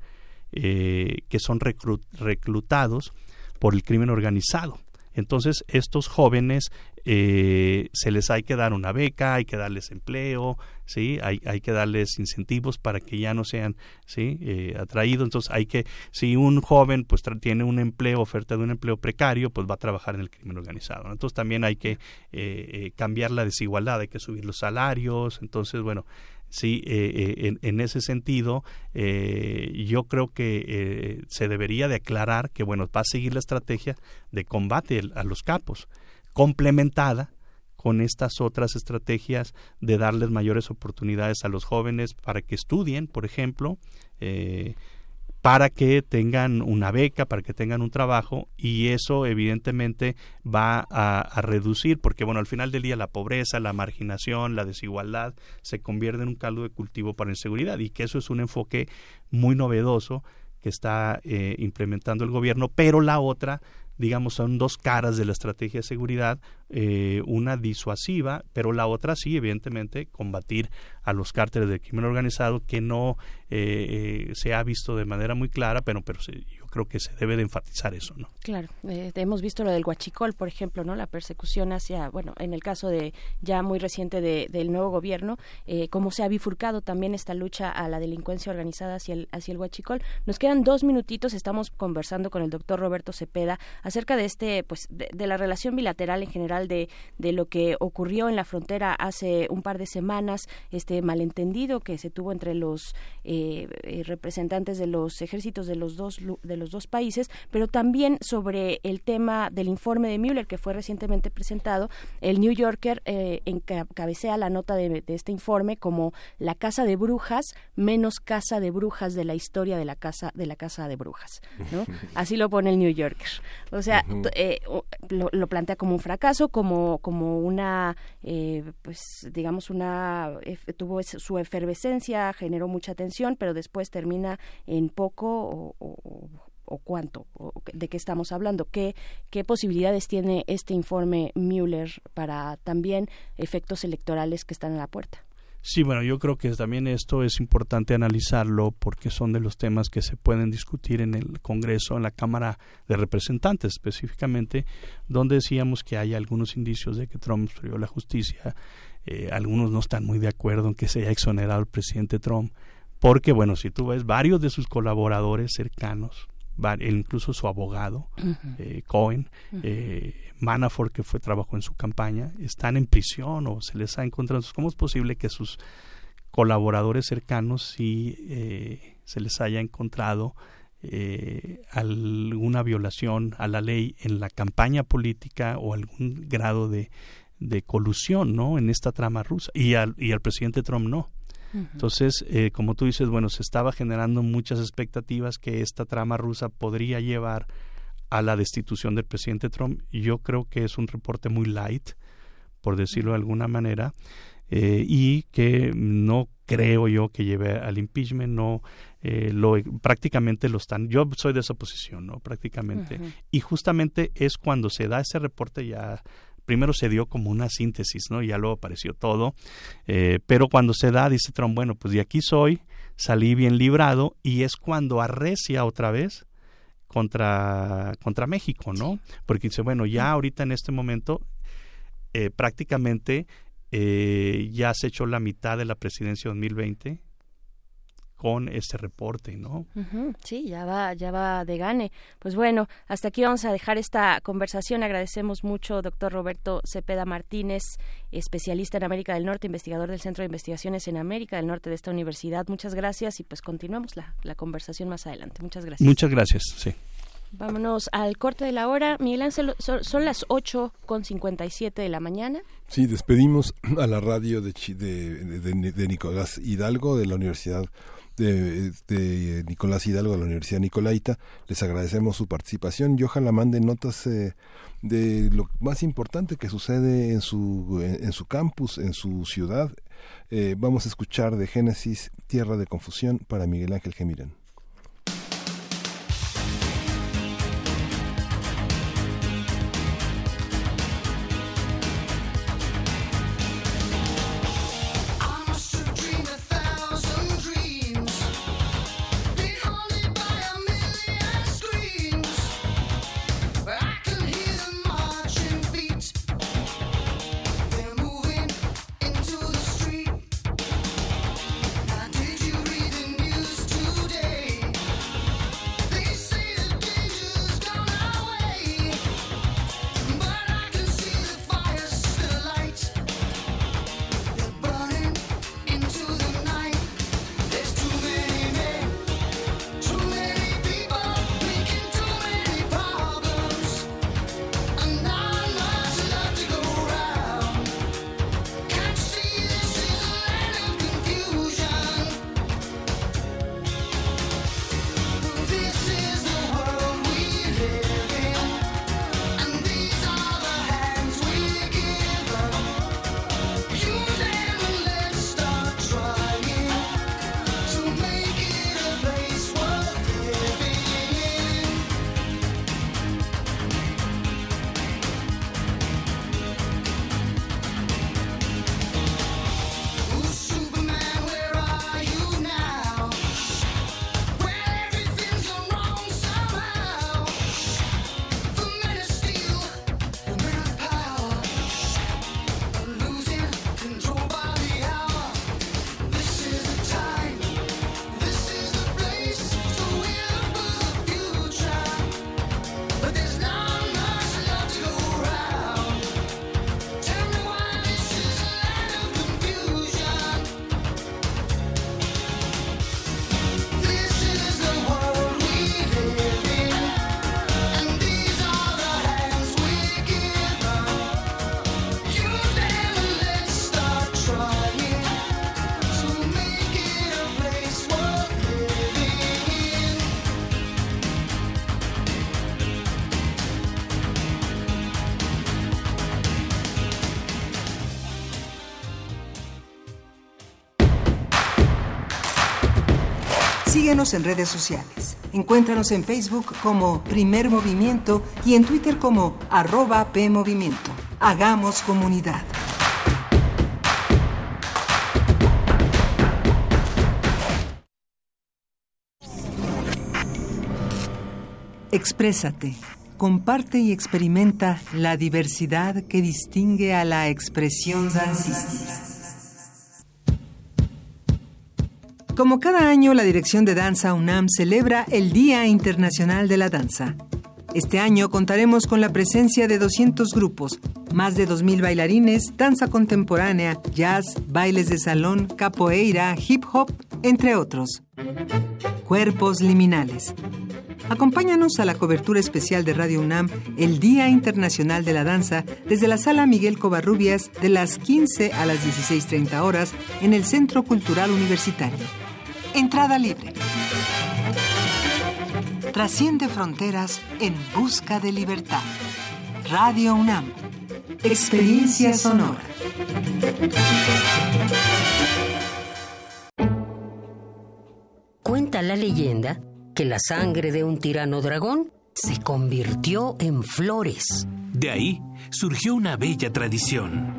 eh, que son reclutados por el crimen organizado. Entonces, estos jóvenes eh, se les hay que dar una beca, hay que darles empleo, ¿sí? Hay, hay que darles incentivos para que ya no sean, ¿sí? Eh, atraídos. Entonces, hay que, si un joven pues tiene un empleo, oferta de un empleo precario, pues va a trabajar en el crimen organizado. Entonces, también hay que eh, cambiar la desigualdad, hay que subir los salarios. Entonces, bueno, Sí, en, en, ese sentido, yo creo que se debería de aclarar que, bueno, va a seguir la estrategia de combate a los capos complementada con estas otras estrategias de darles mayores oportunidades a los jóvenes para que estudien, por ejemplo, eh, para que tengan una beca, para que tengan un trabajo y eso evidentemente va a, reducir, porque bueno, al final del día la pobreza, la marginación, la desigualdad se convierte en un caldo de cultivo para inseguridad y que eso es un enfoque muy novedoso que está eh, implementando el gobierno, pero la otra digamos, son dos caras de la estrategia de seguridad, eh, una disuasiva, pero la otra sí, evidentemente, combatir a los cárteles del crimen organizado que no eh, eh, se ha visto de manera muy clara, pero, pero creo que se debe de enfatizar eso, ¿no? Claro, hemos visto lo del huachicol, por ejemplo, ¿no? La persecución hacia, bueno, en el caso de ya muy reciente del nuevo gobierno, cómo se ha bifurcado también esta lucha a la delincuencia organizada hacia el, hacia el huachicol. Nos quedan dos minutitos, estamos conversando con el doctor Roberto Cepeda acerca de este, pues, de, la relación bilateral en general de, de lo que ocurrió en la frontera hace un par de semanas, este malentendido que se tuvo entre los eh, eh, representantes de los ejércitos de los dos de los dos países, pero también sobre el tema del informe de Mueller que fue recientemente presentado. El New Yorker eh, encabecea la nota de, de este informe como la casa de brujas menos casa de brujas de la historia de la casa de la casa de brujas, ¿no? [laughs] Así lo pone el New Yorker. O sea, eh, lo, plantea como un fracaso, como, como una, eh, pues digamos, una, tuvo su efervescencia, generó mucha tensión, pero después termina en poco o, o cuánto, de qué estamos hablando, qué, posibilidades tiene este informe Mueller para también efectos electorales que están a la puerta. Sí, bueno, yo creo que también esto es importante analizarlo porque son de los temas que se pueden discutir en el Congreso, en la Cámara de Representantes específicamente, donde decíamos que hay algunos indicios de que Trump sufrió la justicia. Eh, algunos no están muy de acuerdo en que se haya exonerado el presidente Trump, porque, bueno, si tú ves, varios de sus colaboradores cercanos incluso su abogado, eh, Cohen, eh, Manafort, que fue trabajo en su campaña, están en prisión o se les ha encontrado. ¿Cómo es posible que sus colaboradores cercanos sí eh, se les haya encontrado alguna violación a la ley en la campaña política o algún grado de, de colusión ¿no? en esta trama rusa? Y al, y al presidente Trump no. Entonces, eh, como tú dices, bueno, se estaba generando muchas expectativas que esta trama rusa podría llevar a la destitución del presidente Trump. Yo creo que es un reporte muy light, por decirlo de alguna manera, eh, y que no creo yo que lleve al impeachment, no eh, lo prácticamente lo están. Yo soy de esa posición, no, prácticamente. Y justamente es cuando se da ese reporte ya primero se dio como una síntesis, ¿no? Ya luego apareció todo, eh, pero cuando se da, dice Trump, bueno, pues de aquí soy, salí bien librado, y es cuando arrecia otra vez contra, contra México, ¿no? Porque dice, bueno, ya ahorita en este momento eh, prácticamente eh, ya se echó la mitad de la presidencia 2020 con este reporte, ¿no? Sí, ya va, ya va de gane. Pues bueno, hasta aquí vamos a dejar esta conversación. Agradecemos mucho, doctor Roberto Cepeda Martínez, especialista en América del Norte, investigador del Centro de Investigaciones en América del Norte de esta universidad. Muchas gracias y pues continuamos la, la conversación más adelante. Muchas gracias. Muchas gracias, sí. Vámonos al corte de la hora. Miguel Ángel, son, las 8 con 57 de la mañana. Sí, despedimos a la radio de, de, de Nicolás Hidalgo de la Universidad de, Nicolás Hidalgo de la Universidad Nicolaita. Les agradecemos su participación y ojalá manden notas eh, de lo más importante que sucede en su, en, su campus, en su ciudad. Eh, vamos a escuchar de Génesis, Tierra de Confusión, para Miguel Ángel Gemirán. En redes sociales. Encuéntranos en Facebook como Primer Movimiento y en Twitter como arroba PMovimiento. Hagamos comunidad. Exprésate. Comparte y experimenta la diversidad que distingue a la expresión dancística. Como cada año, la Dirección de Danza UNAM celebra el Día Internacional de la Danza. Este año contaremos con la presencia de 200 grupos, más de 2.000 bailarines, danza contemporánea, jazz, bailes de salón, capoeira, hip hop, entre otros. Cuerpos liminales. Acompáñanos a la cobertura especial de Radio UNAM, el Día Internacional de la Danza, desde la Sala Miguel Covarrubias de las 15 a las 16.30 horas en el Centro Cultural Universitario. Entrada libre. Trasciende fronteras en busca de libertad. Radio UNAM. Experiencia sonora. Cuenta la leyenda que la sangre de un tirano dragón se convirtió en flores. De ahí surgió una bella tradición.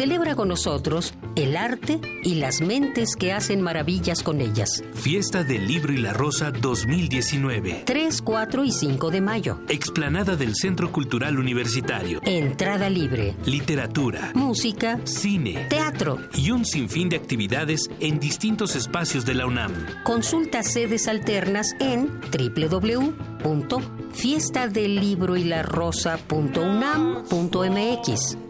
Celebra con nosotros el arte y las mentes que hacen maravillas con ellas. Fiesta del Libro y la Rosa 2019. 3, 4 y 5 de mayo. Explanada del Centro Cultural Universitario. Entrada libre. Literatura. Música. Cine. Teatro. Y un sinfín de actividades en distintos espacios de la UNAM. Consulta sedes alternas en www.fiestadelibroylarosa.unam.mx.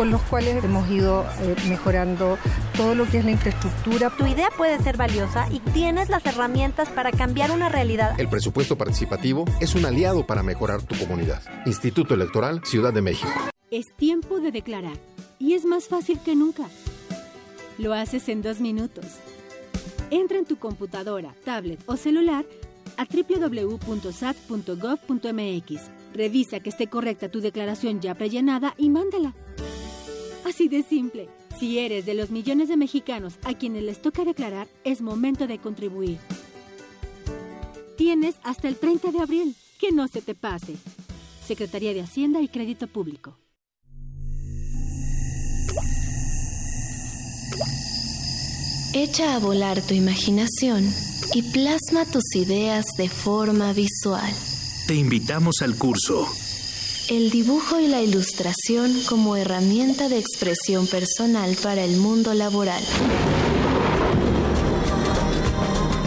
con los cuales hemos ido eh, mejorando todo lo que es la infraestructura. Tu idea puede ser valiosa y tienes las herramientas para cambiar una realidad. El presupuesto participativo es un aliado para mejorar tu comunidad. Instituto Electoral Ciudad de México. Es tiempo de declarar y es más fácil que nunca. Lo haces en dos minutos. Entra en tu computadora, tablet o celular a www.sat.gov.mx. Revisa que esté correcta tu declaración ya prellenada y mándala. Así de simple. Si eres de los millones de mexicanos a quienes les toca declarar, es momento de contribuir. Tienes hasta el 30 de abril. Que no se te pase. Secretaría de Hacienda y Crédito Público. Echa a volar tu imaginación y plasma tus ideas de forma visual. Te invitamos al curso el dibujo y la ilustración como herramienta de expresión personal para el mundo laboral.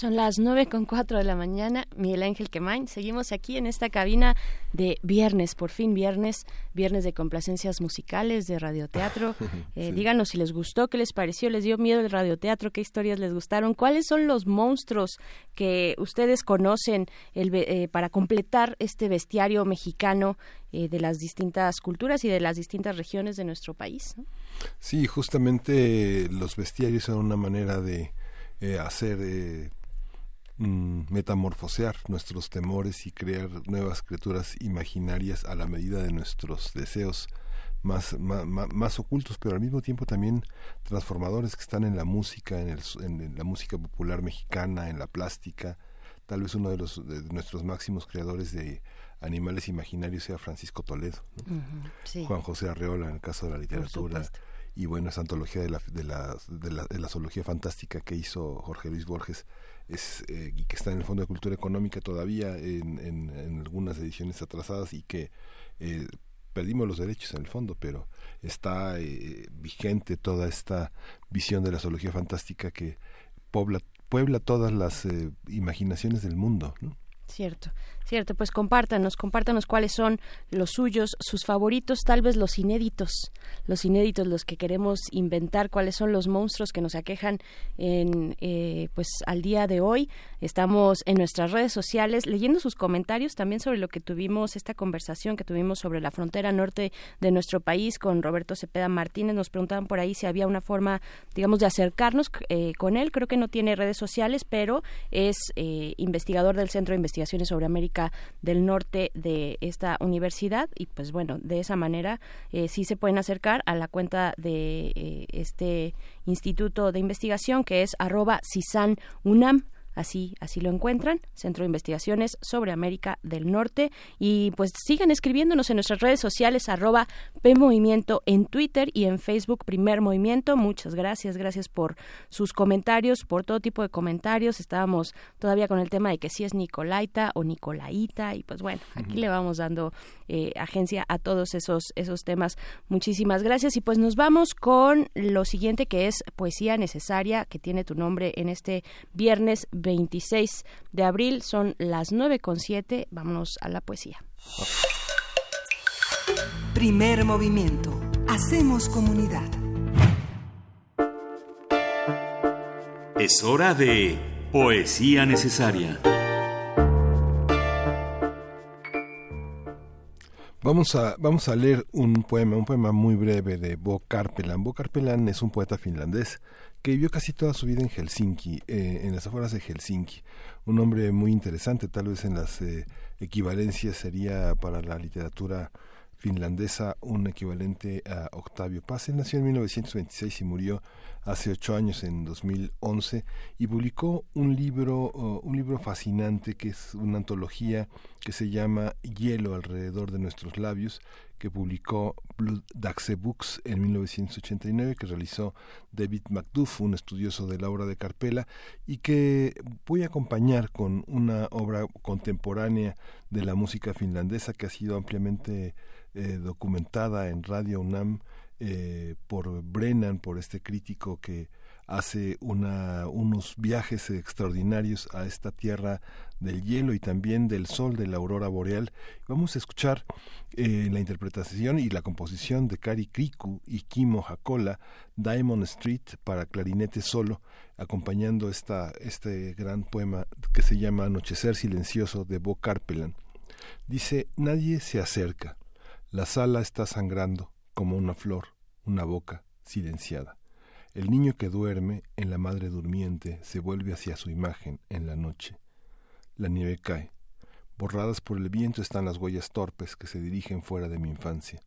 Son las nueve con cuatro de la mañana. Miguel Ángel Quemain. Seguimos aquí en esta cabina de viernes, por fin viernes, viernes de complacencias musicales, de radioteatro. [laughs] Eh, Díganos si les gustó, qué les pareció, les dio miedo el radioteatro, qué historias les gustaron, cuáles son los monstruos que ustedes conocen el, eh, para completar este bestiario mexicano eh, de las distintas culturas y de las distintas regiones de nuestro país. Sí, justamente los bestiarios son una manera de hacer Mm, metamorfosear nuestros temores y crear nuevas criaturas imaginarias a la medida de nuestros deseos más, más, ocultos, pero al mismo tiempo también transformadores que están en la música, en, el, en la música popular mexicana, en la plástica. Tal vez uno de, los, de nuestros máximos creadores de animales imaginarios sea Francisco Toledo, Juan José Arreola en el caso de la literatura y bueno, esa antología de la, de la, de la, de la zoología fantástica que hizo Jorge Luis Borges es, eh, y que está en el Fondo de Cultura Económica todavía en, en, algunas ediciones atrasadas y que eh, perdimos los derechos en el fondo, pero está eh, vigente toda esta visión de la zoología fantástica que puebla, puebla todas las imaginaciones del mundo. ¿no? Cierto, cierto, pues compártanos, compártanos cuáles son los suyos, sus favoritos, tal vez los inéditos, los inéditos, los que queremos inventar, cuáles son los monstruos que nos aquejan en, eh, pues al día de hoy. Estamos en nuestras redes sociales leyendo sus comentarios también sobre lo que tuvimos, esta conversación que tuvimos sobre la frontera norte de nuestro país con Roberto Cepeda Martínez. Nos preguntaban por ahí si había una forma, digamos, de acercarnos eh, con él. Creo que no tiene redes sociales, pero es eh, investigador del Centro de Investigación sobre América del Norte de esta universidad y pues bueno, de esa manera eh, sí se pueden acercar a la cuenta de eh, este instituto de investigación que es arroba CISAN UNAM Así, así lo encuentran, Centro de Investigaciones sobre América del Norte. Y pues sigan escribiéndonos en nuestras redes sociales, arroba PMovimiento en Twitter y en Facebook Primer Movimiento. Muchas gracias, gracias por sus comentarios, por todo tipo de comentarios. Estábamos todavía con el tema de que si es Nicolaita o Nicolaita. Y pues bueno, aquí le vamos dando eh, agencia a todos esos, esos temas. Muchísimas gracias. Y pues nos vamos con lo siguiente que es Poesía Necesaria, que tiene tu nombre en este viernes 26 de abril. Son las 9 con 7. Vámonos a la poesía. Primer movimiento. Hacemos comunidad. Es hora de Poesía Necesaria. Vamos a, vamos a leer un poema, un poema muy breve de Bo Karpelan. Bo Karpelan es un poeta finlandés que vivió casi toda su vida en Helsinki, eh, en las afueras de Helsinki. Un hombre muy interesante, tal vez en las eh, equivalencias sería para la literatura finlandesa un equivalente a Octavio Paz. Él nació en 1926 y murió hace ocho años, en 2011, y publicó un libro, un libro fascinante que es una antología que se llama Hielo alrededor de nuestros labios, que publicó Blue Daxe Books en 1989, que realizó David Macduff, un estudioso de la obra de Carpela, y que voy a acompañar con una obra contemporánea de la música finlandesa que ha sido ampliamente eh, documentada en Radio UNAM eh, por Brennan, por este crítico que hace una, unos viajes extraordinarios a esta tierra del hielo y también del sol de la aurora boreal. Vamos a escuchar eh, la interpretación y la composición de Kari Kriku y Kimo Hakola, Diamond Street para clarinete solo, acompañando esta, este gran poema que se llama Anochecer Silencioso de Bo Karpelan. Dice, nadie se acerca, la sala está sangrando como una flor, una boca silenciada. El niño que duerme en la madre durmiente se vuelve hacia su imagen en la noche. La nieve cae. Borradas por el viento están las huellas torpes que se dirigen fuera de mi infancia.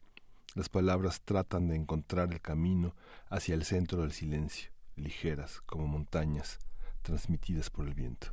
Las palabras tratan de encontrar el camino hacia el centro del silencio, ligeras como montañas, transmitidas por el viento.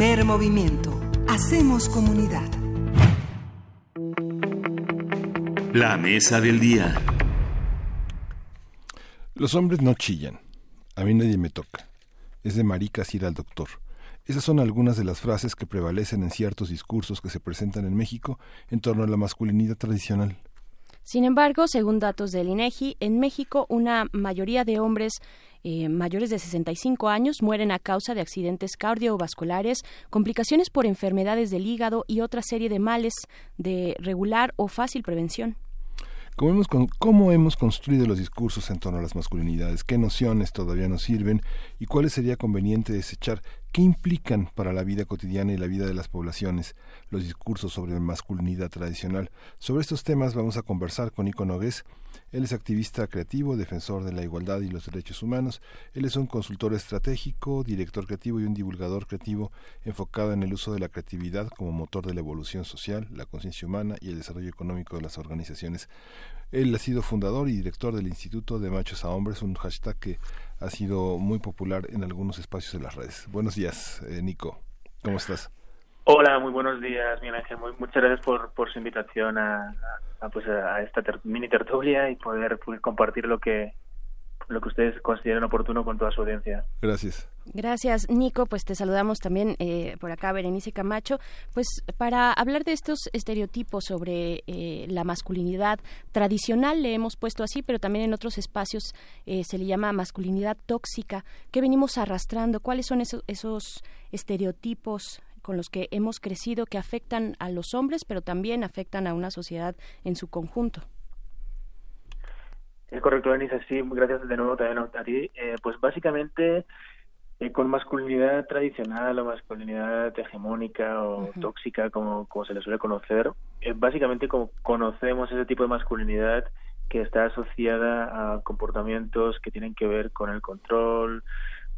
Primer movimiento. Hacemos comunidad. La mesa del día. Los hombres no chillan. A mí nadie me toca. Es de maricas ir al doctor. Esas son algunas de las frases que prevalecen en ciertos discursos que se presentan en México en torno a la masculinidad tradicional. Sin embargo, según datos del INEGI, en México una mayoría de hombres eh, mayores de 65 años mueren a causa de accidentes cardiovasculares, complicaciones por enfermedades del hígado y otra serie de males de regular o fácil prevención. ¿Cómo hemos, ¿Cómo hemos construido los discursos en torno a las masculinidades? ¿Qué nociones todavía nos sirven? ¿Y cuáles sería conveniente desechar? ¿Qué implican para la vida cotidiana y la vida de las poblaciones los discursos sobre masculinidad tradicional? Sobre estos temas vamos a conversar con Nico Nogués, él es activista creativo, defensor de la igualdad y los derechos humanos. Él es un consultor estratégico, director creativo y un divulgador creativo enfocado en el uso de la creatividad como motor de la evolución social, la conciencia humana y el desarrollo económico de las organizaciones. Él ha sido fundador y director del Instituto de Machos a Hombres, un hashtag que ha sido muy popular en algunos espacios de las redes. Buenos días, eh, Nico. ¿Cómo estás? Hola, muy buenos días, Miguel Ángel. muchas gracias por, por su invitación a, pues, a esta mini tertulia y poder pues, compartir lo que lo que ustedes consideren oportuno con toda su audiencia. Gracias. Gracias, Nico. Pues te saludamos también eh, por acá, Berenice Camacho. Pues para hablar de estos estereotipos sobre eh, la masculinidad tradicional, le hemos puesto así, pero también en otros espacios eh, se le llama masculinidad tóxica. ¿Qué venimos arrastrando? ¿Cuáles son esos, esos estereotipos con los que hemos crecido que afectan a los hombres, pero también afectan a una sociedad en su conjunto. Es correcto, Denise, sí, gracias de nuevo también a ti. Eh, pues básicamente eh, con masculinidad tradicional o masculinidad hegemónica o tóxica, como, como se le suele conocer, eh, básicamente como conocemos ese tipo de masculinidad que está asociada a comportamientos que tienen que ver con el control,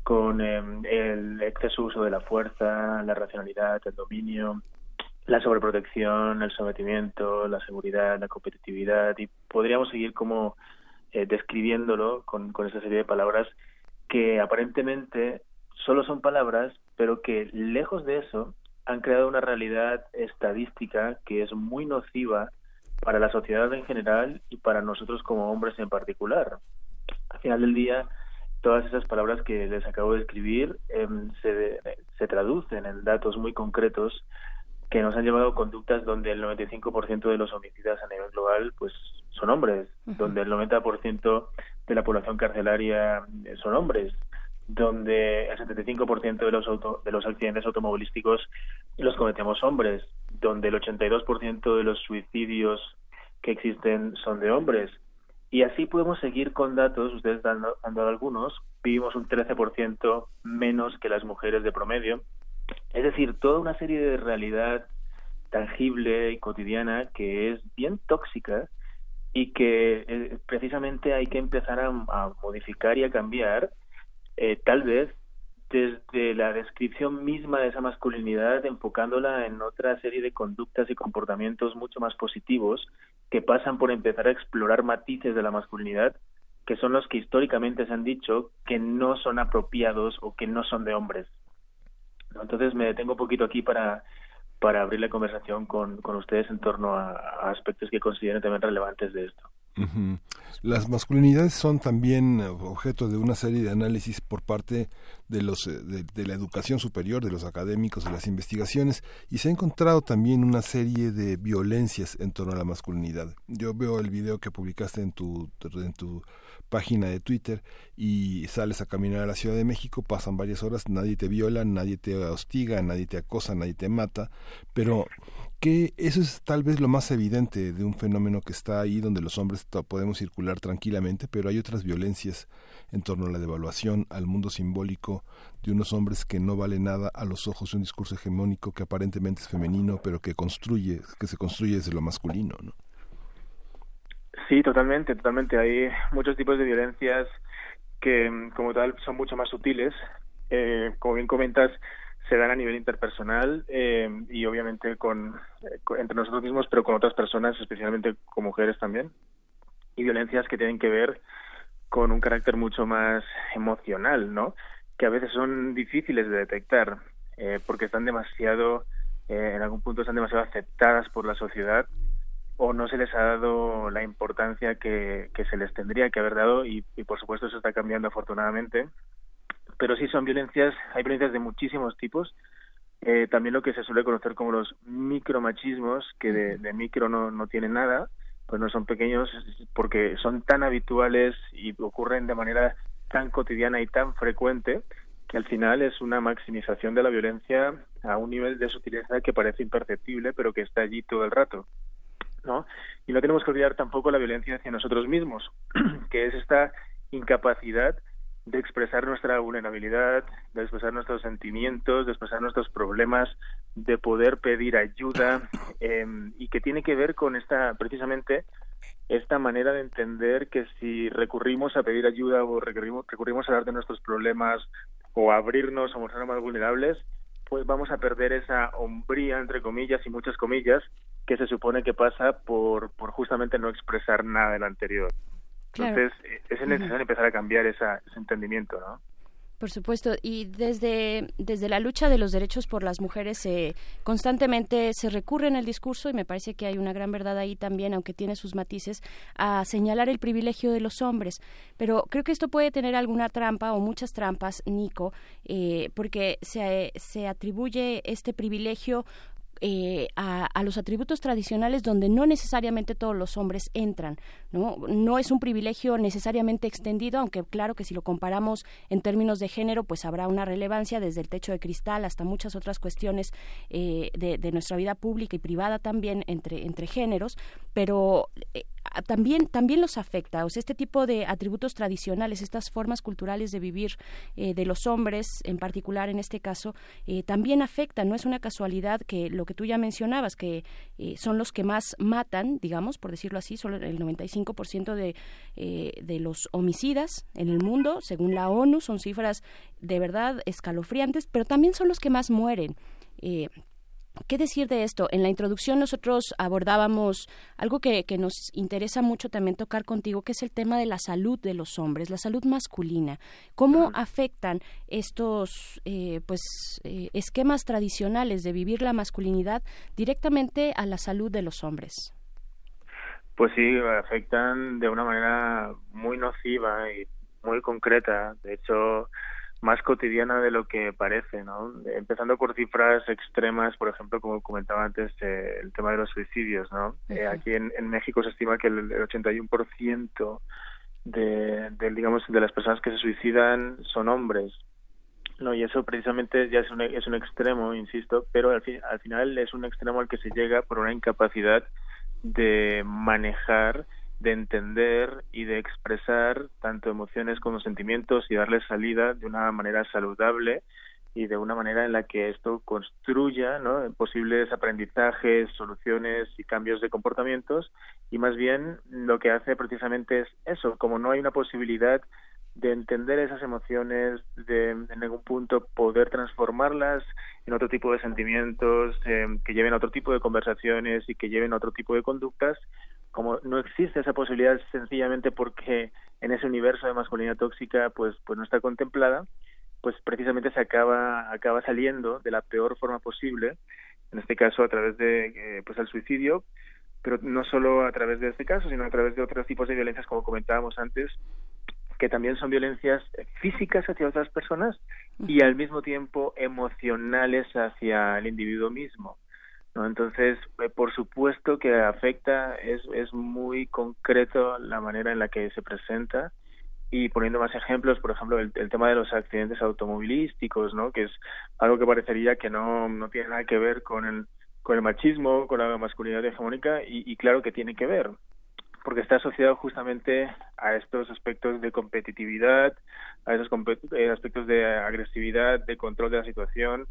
con em, el exceso uso de la fuerza, la racionalidad, el dominio, la sobreprotección, el sometimiento, la seguridad, la competitividad y podríamos seguir como eh, describiéndolo con, con esa serie de palabras que aparentemente solo son palabras, pero que lejos de eso han creado una realidad estadística que es muy nociva para la sociedad en general y para nosotros como hombres en particular. Al final del día, todas esas palabras que les acabo de escribir em, se, se traducen en datos muy concretos que nos han llevado a conductas donde el 95% de los homicidas a nivel global pues son hombres, donde el 90% de la población carcelaria eh, son hombres, donde el 75% de los auto, de los accidentes automovilísticos los cometemos hombres, donde el 82% de los suicidios que existen son de hombres, y así podemos seguir con datos, ustedes han, dado algunos, vivimos un 13% menos que las mujeres de promedio. Es decir, toda una serie de realidad tangible y cotidiana que es bien tóxica y que eh, precisamente hay que empezar a, modificar y a cambiar, eh, tal vez desde la descripción misma de esa masculinidad, enfocándola en otra serie de conductas y comportamientos mucho más positivos que pasan por empezar a explorar matices de la masculinidad que son los que históricamente se han dicho que no son apropiados o que no son de hombres. Entonces me detengo un poquito aquí para, para abrir la conversación con, con ustedes en torno a, a aspectos que consideren también relevantes de esto. Las masculinidades son también objeto de una serie de análisis por parte de los eh, de, la educación superior, de los académicos, de las investigaciones y se ha encontrado también una serie de violencias en torno a la masculinidad. Yo veo el video que publicaste en tu en tu página de Twitter y sales a caminar a la Ciudad de México, pasan varias horas, nadie te viola, nadie te hostiga, nadie te acosa, nadie te mata, pero que eso es tal vez lo más evidente de un fenómeno que está ahí donde los hombres podemos circular tranquilamente, pero hay otras violencias en torno a la devaluación, al mundo simbólico de unos hombres que no vale nada a los ojos de un discurso hegemónico que aparentemente es femenino, pero que construye, que se construye desde lo masculino, ¿no? Sí, totalmente, totalmente. Hay muchos tipos de violencias que, como tal, son mucho más sutiles. Eh, como bien comentas, se dan a nivel interpersonal eh, y obviamente con, eh, entre nosotros mismos, pero con otras personas, especialmente con mujeres también. Y violencias que tienen que ver con un carácter mucho más emocional, ¿no? Que a veces son difíciles de detectar. eh, porque están demasiado, eh, en algún punto están demasiado aceptadas por la sociedad o no se les ha dado la importancia que, que se les tendría que haber dado y por supuesto eso está cambiando afortunadamente. Pero sí son violencias, hay violencias de muchísimos tipos eh, también lo que se suele conocer como los micromachismos, que de, de micro no, no tienen nada, pues no son pequeños porque son tan habituales y ocurren de manera tan cotidiana y tan frecuente que al final es una maximización de la violencia a un nivel de sutileza que parece imperceptible, pero que está allí todo el rato. ¿no? Y no tenemos que olvidar tampoco la violencia hacia nosotros mismos, [clears throat] que es esta incapacidad de expresar nuestra vulnerabilidad, de expresar nuestros sentimientos, de expresar nuestros problemas, de poder pedir ayuda [coughs] eh, y que tiene que ver con esta, precisamente, esta manera de entender que si recurrimos a pedir ayuda o recurrimos, recurrimos a hablar de nuestros problemas o a abrirnos o mostrarnos más vulnerables, pues vamos a perder esa hombría, entre comillas y muchas comillas, que se supone que pasa por, por justamente no expresar nada del anterior. Entonces, es necesario empezar a cambiar esa, ese entendimiento, ¿no? Por supuesto, y desde, desde la lucha de los derechos por las mujeres eh, constantemente se recurre en el discurso, y me parece que hay una gran verdad ahí también, aunque tiene sus matices, a señalar el privilegio de los hombres. Pero creo que esto puede tener alguna trampa o muchas trampas, Nico, eh, porque se, se atribuye este privilegio eh, a, los atributos tradicionales donde no necesariamente todos los hombres entran. ¿no? es un privilegio necesariamente extendido, aunque claro que si lo comparamos en términos de género, pues habrá una relevancia desde el techo de cristal hasta muchas otras cuestiones eh, de, nuestra vida pública y privada también entre, entre géneros, pero eh, también, también los afecta. O sea, este tipo de atributos tradicionales, estas formas culturales de vivir de los hombres, en particular en este caso, también afectan. No es una casualidad que lo que tú ya mencionabas, que eh, son los que más matan, digamos, por decirlo así, solo el 95% de, de los homicidas en el mundo, según la ONU, son cifras de verdad escalofriantes, pero también son los que más mueren. ¿Qué decir de esto? En la introducción nosotros abordábamos algo que, que, nos interesa mucho también tocar contigo, que es el tema de la salud de los hombres, la salud masculina. ¿Cómo afectan estos eh, pues, eh, esquemas tradicionales de vivir la masculinidad directamente a la salud de los hombres? Pues sí, afectan de una manera muy nociva y muy concreta. De hecho, más cotidiana de lo que parece, ¿no? Empezando por cifras extremas, por ejemplo, como comentaba antes, eh, el tema de los suicidios, ¿no? Eh, aquí en, en, México se estima que el, el 81% de, de, digamos, de las personas que se suicidan son hombres, ¿no? Y eso precisamente ya es un, es un extremo, insisto, pero al, fin, al final es un extremo al que se llega por una incapacidad de manejar de entender y de expresar tanto emociones como sentimientos y darles salida de una manera saludable y de una manera en la que esto construya ¿no? posibles aprendizajes, soluciones y cambios de comportamientos y más bien lo que hace precisamente es eso, como no hay una posibilidad de entender esas emociones, de en algún punto poder transformarlas en otro tipo de sentimientos, eh, que lleven a otro tipo de conversaciones y que lleven a otro tipo de conductas, como no existe esa posibilidad sencillamente porque en ese universo de masculinidad tóxica pues pues no está contemplada pues precisamente se acaba acaba saliendo de la peor forma posible en este caso a través de eh, pues el suicidio pero no solo a través de este caso sino a través de otros tipos de violencias como comentábamos antes que también son violencias físicas hacia otras personas y al mismo tiempo emocionales hacia el individuo mismo ¿no? Entonces, eh, por supuesto que afecta, es, es muy concreto la manera en la que se presenta y poniendo más ejemplos, por ejemplo, el, el, tema de los accidentes automovilísticos, ¿no? Que es algo que parecería que no, no tiene nada que ver con el, con el machismo, con la masculinidad hegemónica y, y claro que tiene que ver, porque está asociado justamente a estos aspectos de competitividad, a esos eh, aspectos de agresividad, de control de la situación,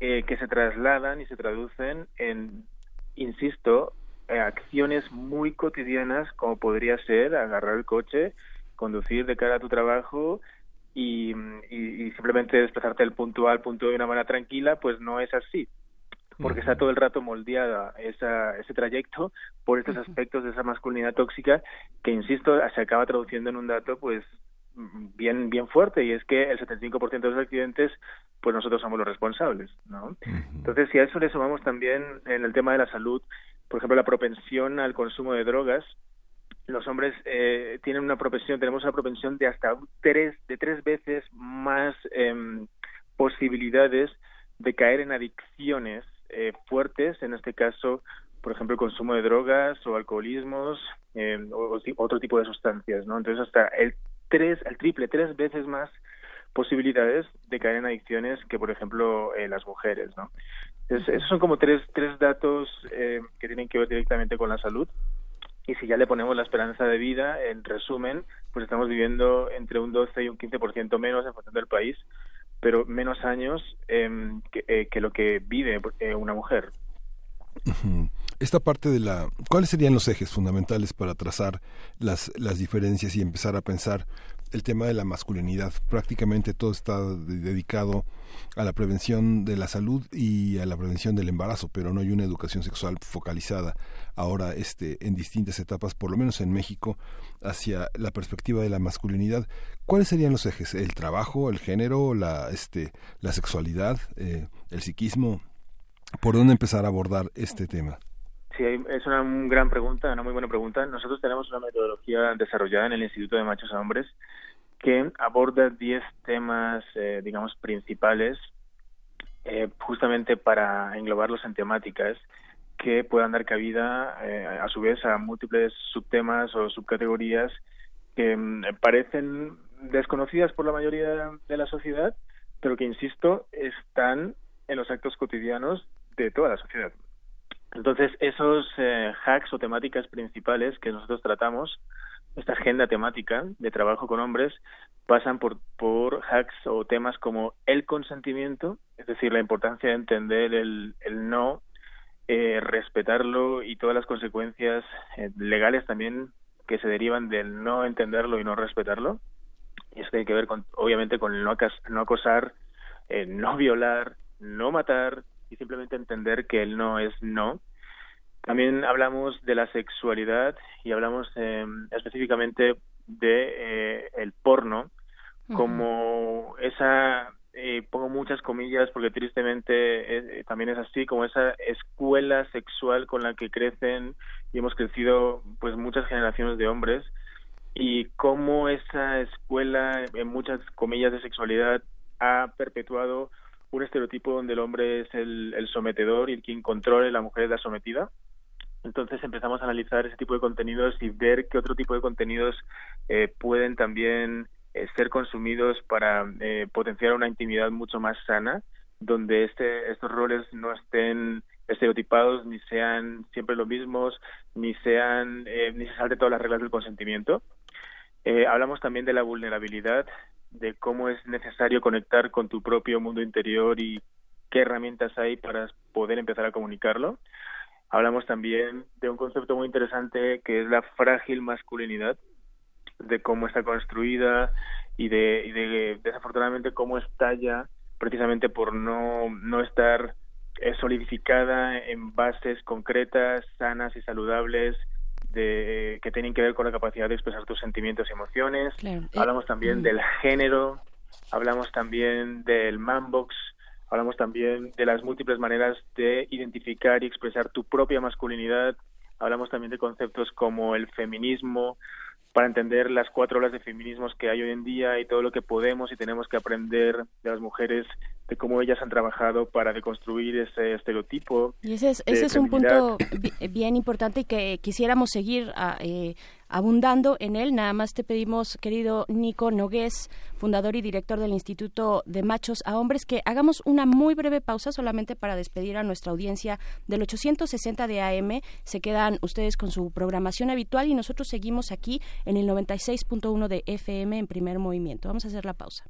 eh, que se trasladan y se traducen en, insisto, eh, acciones muy cotidianas como podría ser agarrar el coche, conducir de cara a tu trabajo y, y, y simplemente desplazarte del punto A al punto B de una manera tranquila, pues no es así porque está todo el rato moldeada esa, ese trayecto por estos aspectos de esa masculinidad tóxica que, insisto, se acaba traduciendo en un dato pues bien bien fuerte y es que el 75% de los accidentes pues nosotros somos los responsables ¿no? entonces si a eso le sumamos también en el tema de la salud por ejemplo la propensión al consumo de drogas los hombres eh, tienen una propensión tenemos una propensión de hasta tres de tres veces más em, posibilidades de caer en adicciones eh, fuertes en este caso por ejemplo el consumo de drogas o alcoholismos eh, o, otro tipo de sustancias no entonces hasta el tres, el triple, tres veces más posibilidades de caer en adicciones que, por ejemplo, eh, las mujeres, ¿no? Entonces, esos son como tres, tres datos eh, que tienen que ver directamente con la salud. Y si ya le ponemos la esperanza de vida, en resumen, pues estamos viviendo entre un 12 y un 15% menos en función del país, pero menos años em, que, eh, que, lo que vive una mujer esta parte de la... ¿Cuáles serían los ejes fundamentales para trazar las, las diferencias y empezar a pensar el tema de la masculinidad? Prácticamente todo está dedicado a la prevención de la salud y a la prevención del embarazo, pero no hay una educación sexual focalizada ahora este en distintas etapas, por lo menos en México, hacia la perspectiva de la masculinidad. ¿Cuáles serían los ejes? El trabajo, el género, la este la sexualidad, eh, el psiquismo. ¿Por dónde empezar a abordar este tema? Sí, es una gran pregunta, una muy buena pregunta. Nosotros tenemos una metodología desarrollada en el Instituto de Machos a Hombres que aborda 10 temas, eh, digamos, principales, eh, justamente para englobarlos en temáticas que puedan dar cabida, eh, a su vez, a múltiples subtemas o subcategorías que mm, parecen desconocidas por la mayoría de la sociedad, pero que, insisto, están en los actos cotidianos de toda la sociedad. Entonces, esos eh, hacks o temáticas principales que nosotros tratamos, esta agenda temática de trabajo con hombres, pasan por, por hacks o temas como el consentimiento, es decir, la importancia de entender el, el no, eh, respetarlo y todas las consecuencias eh, legales también que se derivan del no entenderlo y no respetarlo. Y eso tiene que ver, con, obviamente, con el no, no acosar, no violar, no matar, y simplemente entender que el no es no. También hablamos de la sexualidad y hablamos em, específicamente de eh, el porno como esa eh, pongo muchas comillas porque tristemente eh, también es así como esa escuela sexual con la que crecen y hemos crecido pues muchas generaciones de hombres y cómo esa escuela en muchas comillas de sexualidad ha perpetuado un estereotipo donde el hombre es el, sometedor y el quien controla y la mujer es la sometida. Entonces empezamos a analizar ese tipo de contenidos y ver qué otro tipo de contenidos eh, pueden también eh, ser consumidos para eh, potenciar una intimidad mucho más sana, donde este, estos roles no estén estereotipados, ni sean siempre los mismos, ni sean ni se salte todas las reglas del consentimiento. hablamos también de la vulnerabilidad, de cómo es necesario conectar con tu propio mundo interior y qué herramientas hay para poder empezar a comunicarlo. Hablamos también de un concepto muy interesante que es la frágil masculinidad, de cómo está construida y de, y de desafortunadamente cómo estalla precisamente por no, no estar eh, solidificada en bases concretas, sanas y saludables que tienen que ver con la capacidad de expresar tus sentimientos y emociones. Hablamos también mm. del género, hablamos también del manbox, hablamos también de las múltiples maneras de identificar y expresar tu propia masculinidad, hablamos también de conceptos como el feminismo, para entender las cuatro olas de feminismos que hay hoy en día y todo lo que podemos y tenemos que aprender de las mujeres, de cómo ellas han trabajado para deconstruir ese estereotipo. Y ese es, ese es un punto bien importante y que quisiéramos seguir a, ah, eh, abundando en él. Nada más te pedimos, querido Nico Nogués, fundador y director del Instituto de Machos a Hombres, que hagamos una muy breve pausa solamente para despedir a nuestra audiencia del 860 de AM. Se quedan ustedes con su programación habitual y nosotros seguimos aquí en el 96.1 de FM en primer movimiento. Vamos a hacer la pausa.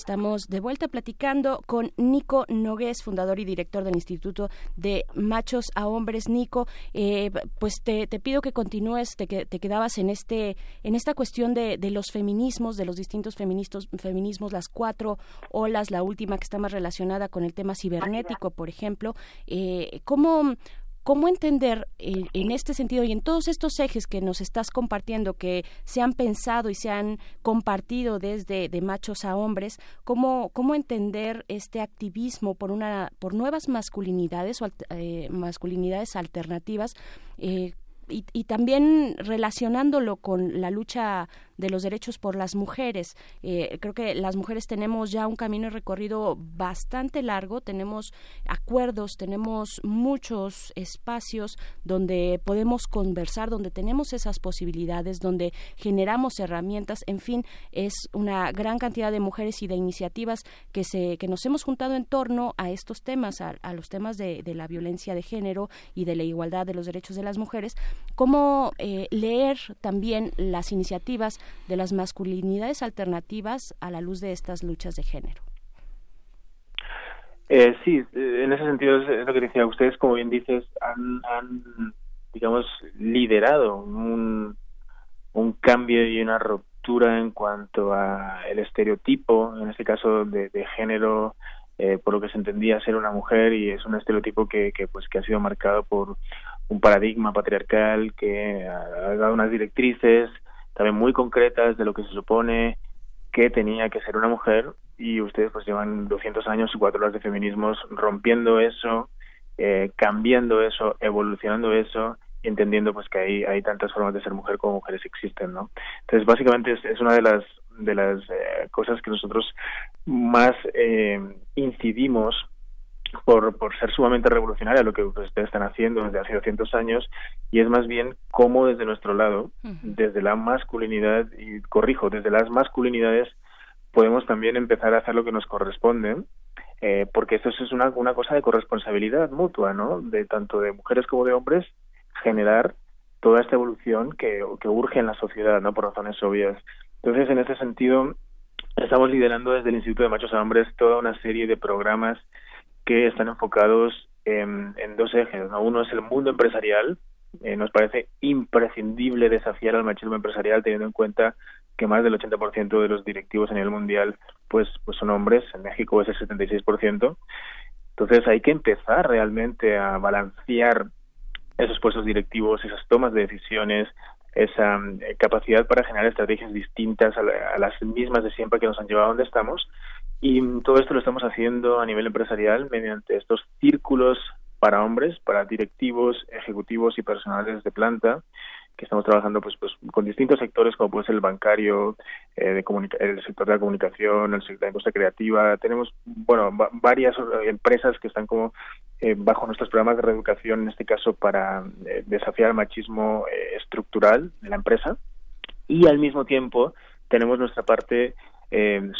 Estamos de vuelta platicando con Nico Nogués, fundador y director del Instituto de Machos a Hombres. Nico, eh, pues te, pido que continúes, te, te quedabas en este en esta cuestión de, de los feminismos, de los distintos feminismos, las cuatro olas, la última que está más relacionada con el tema cibernético, por ejemplo. Eh, ¿Cómo ¿Cómo entender en este sentido y en todos estos ejes que nos estás compartiendo, que se han pensado y se han compartido desde de machos a hombres, cómo, cómo entender este activismo por, una, por nuevas masculinidades o eh, masculinidades alternativas? Eh, y, y, también relacionándolo con la lucha de los derechos por las mujeres. Eh, creo que las mujeres tenemos ya un camino recorrido bastante largo, tenemos acuerdos, tenemos muchos espacios donde podemos conversar, donde tenemos esas posibilidades, donde generamos herramientas, en fin, es una gran cantidad de mujeres y de iniciativas que se que nos hemos juntado en torno a estos temas, a, los temas de, la violencia de género y de la igualdad de los derechos de las mujeres, cómo eh, leer también las iniciativas de las masculinidades alternativas a la luz de estas luchas de género. Eh, sí, eh, en ese sentido es lo que decía ustedes, como bien dices, han, digamos, liderado un, un cambio y una ruptura en cuanto a el estereotipo, en este caso de, género, eh, por lo que se entendía ser una mujer y es un estereotipo que, que, pues que ha sido marcado por un paradigma patriarcal que ha dado unas directrices también muy concretas de lo que se supone que tenía que ser una mujer y ustedes pues llevan 200 años y cuatro horas de feminismos rompiendo eso, eh, cambiando eso, evolucionando eso entendiendo pues que hay, hay tantas formas de ser mujer como mujeres existen, ¿no? Entonces básicamente es, es una de las de las eh, cosas que nosotros más eh, incidimos por, por ser sumamente revolucionaria lo que ustedes están haciendo desde hace 200 años y es más bien cómo desde nuestro lado, desde la masculinidad, y corrijo, desde las masculinidades podemos también empezar a hacer lo que nos corresponde, eh, porque esto es una, una cosa de corresponsabilidad mutua, ¿no? De tanto de mujeres como de hombres, generar toda esta evolución que, que urge en la sociedad, ¿no? Por razones obvias. Entonces, en ese sentido, estamos liderando desde el Instituto de Machos a Hombres toda una serie de programas que están enfocados en, dos ejes. Uno es el mundo empresarial. Eh, nos parece imprescindible desafiar al machismo empresarial teniendo en cuenta que más del 80% de los directivos a nivel mundial pues, pues son hombres. En México es el 76%. Entonces hay que empezar realmente a balancear esos puestos directivos, esas tomas de decisiones, esa eh, capacidad para generar estrategias distintas a, a, las mismas de siempre que nos han llevado a donde estamos y todo esto lo estamos haciendo a nivel empresarial mediante estos círculos para hombres, para directivos, ejecutivos y personales de planta, que estamos trabajando pues, pues con distintos sectores como puede ser el bancario, eh, de el sector de la comunicación, el sector de la industria creativa. Tenemos bueno varias empresas que están como eh, bajo nuestros programas de reeducación, en este caso para eh, desafiar el machismo eh, estructural de la empresa. Y al mismo tiempo tenemos nuestra parte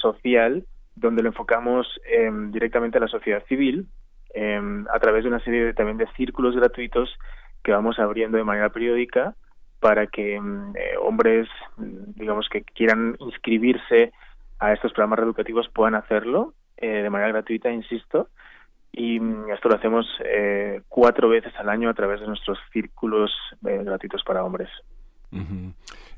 social donde lo enfocamos em, directamente a la sociedad civil em, a través de una serie de, también de círculos gratuitos que vamos abriendo de manera periódica para que em, eh, hombres, digamos, que quieran inscribirse a estos programas reeducativos puedan hacerlo eh, de manera gratuita, insisto, y esto lo hacemos eh, cuatro veces al año a través de nuestros círculos gratuitos para hombres.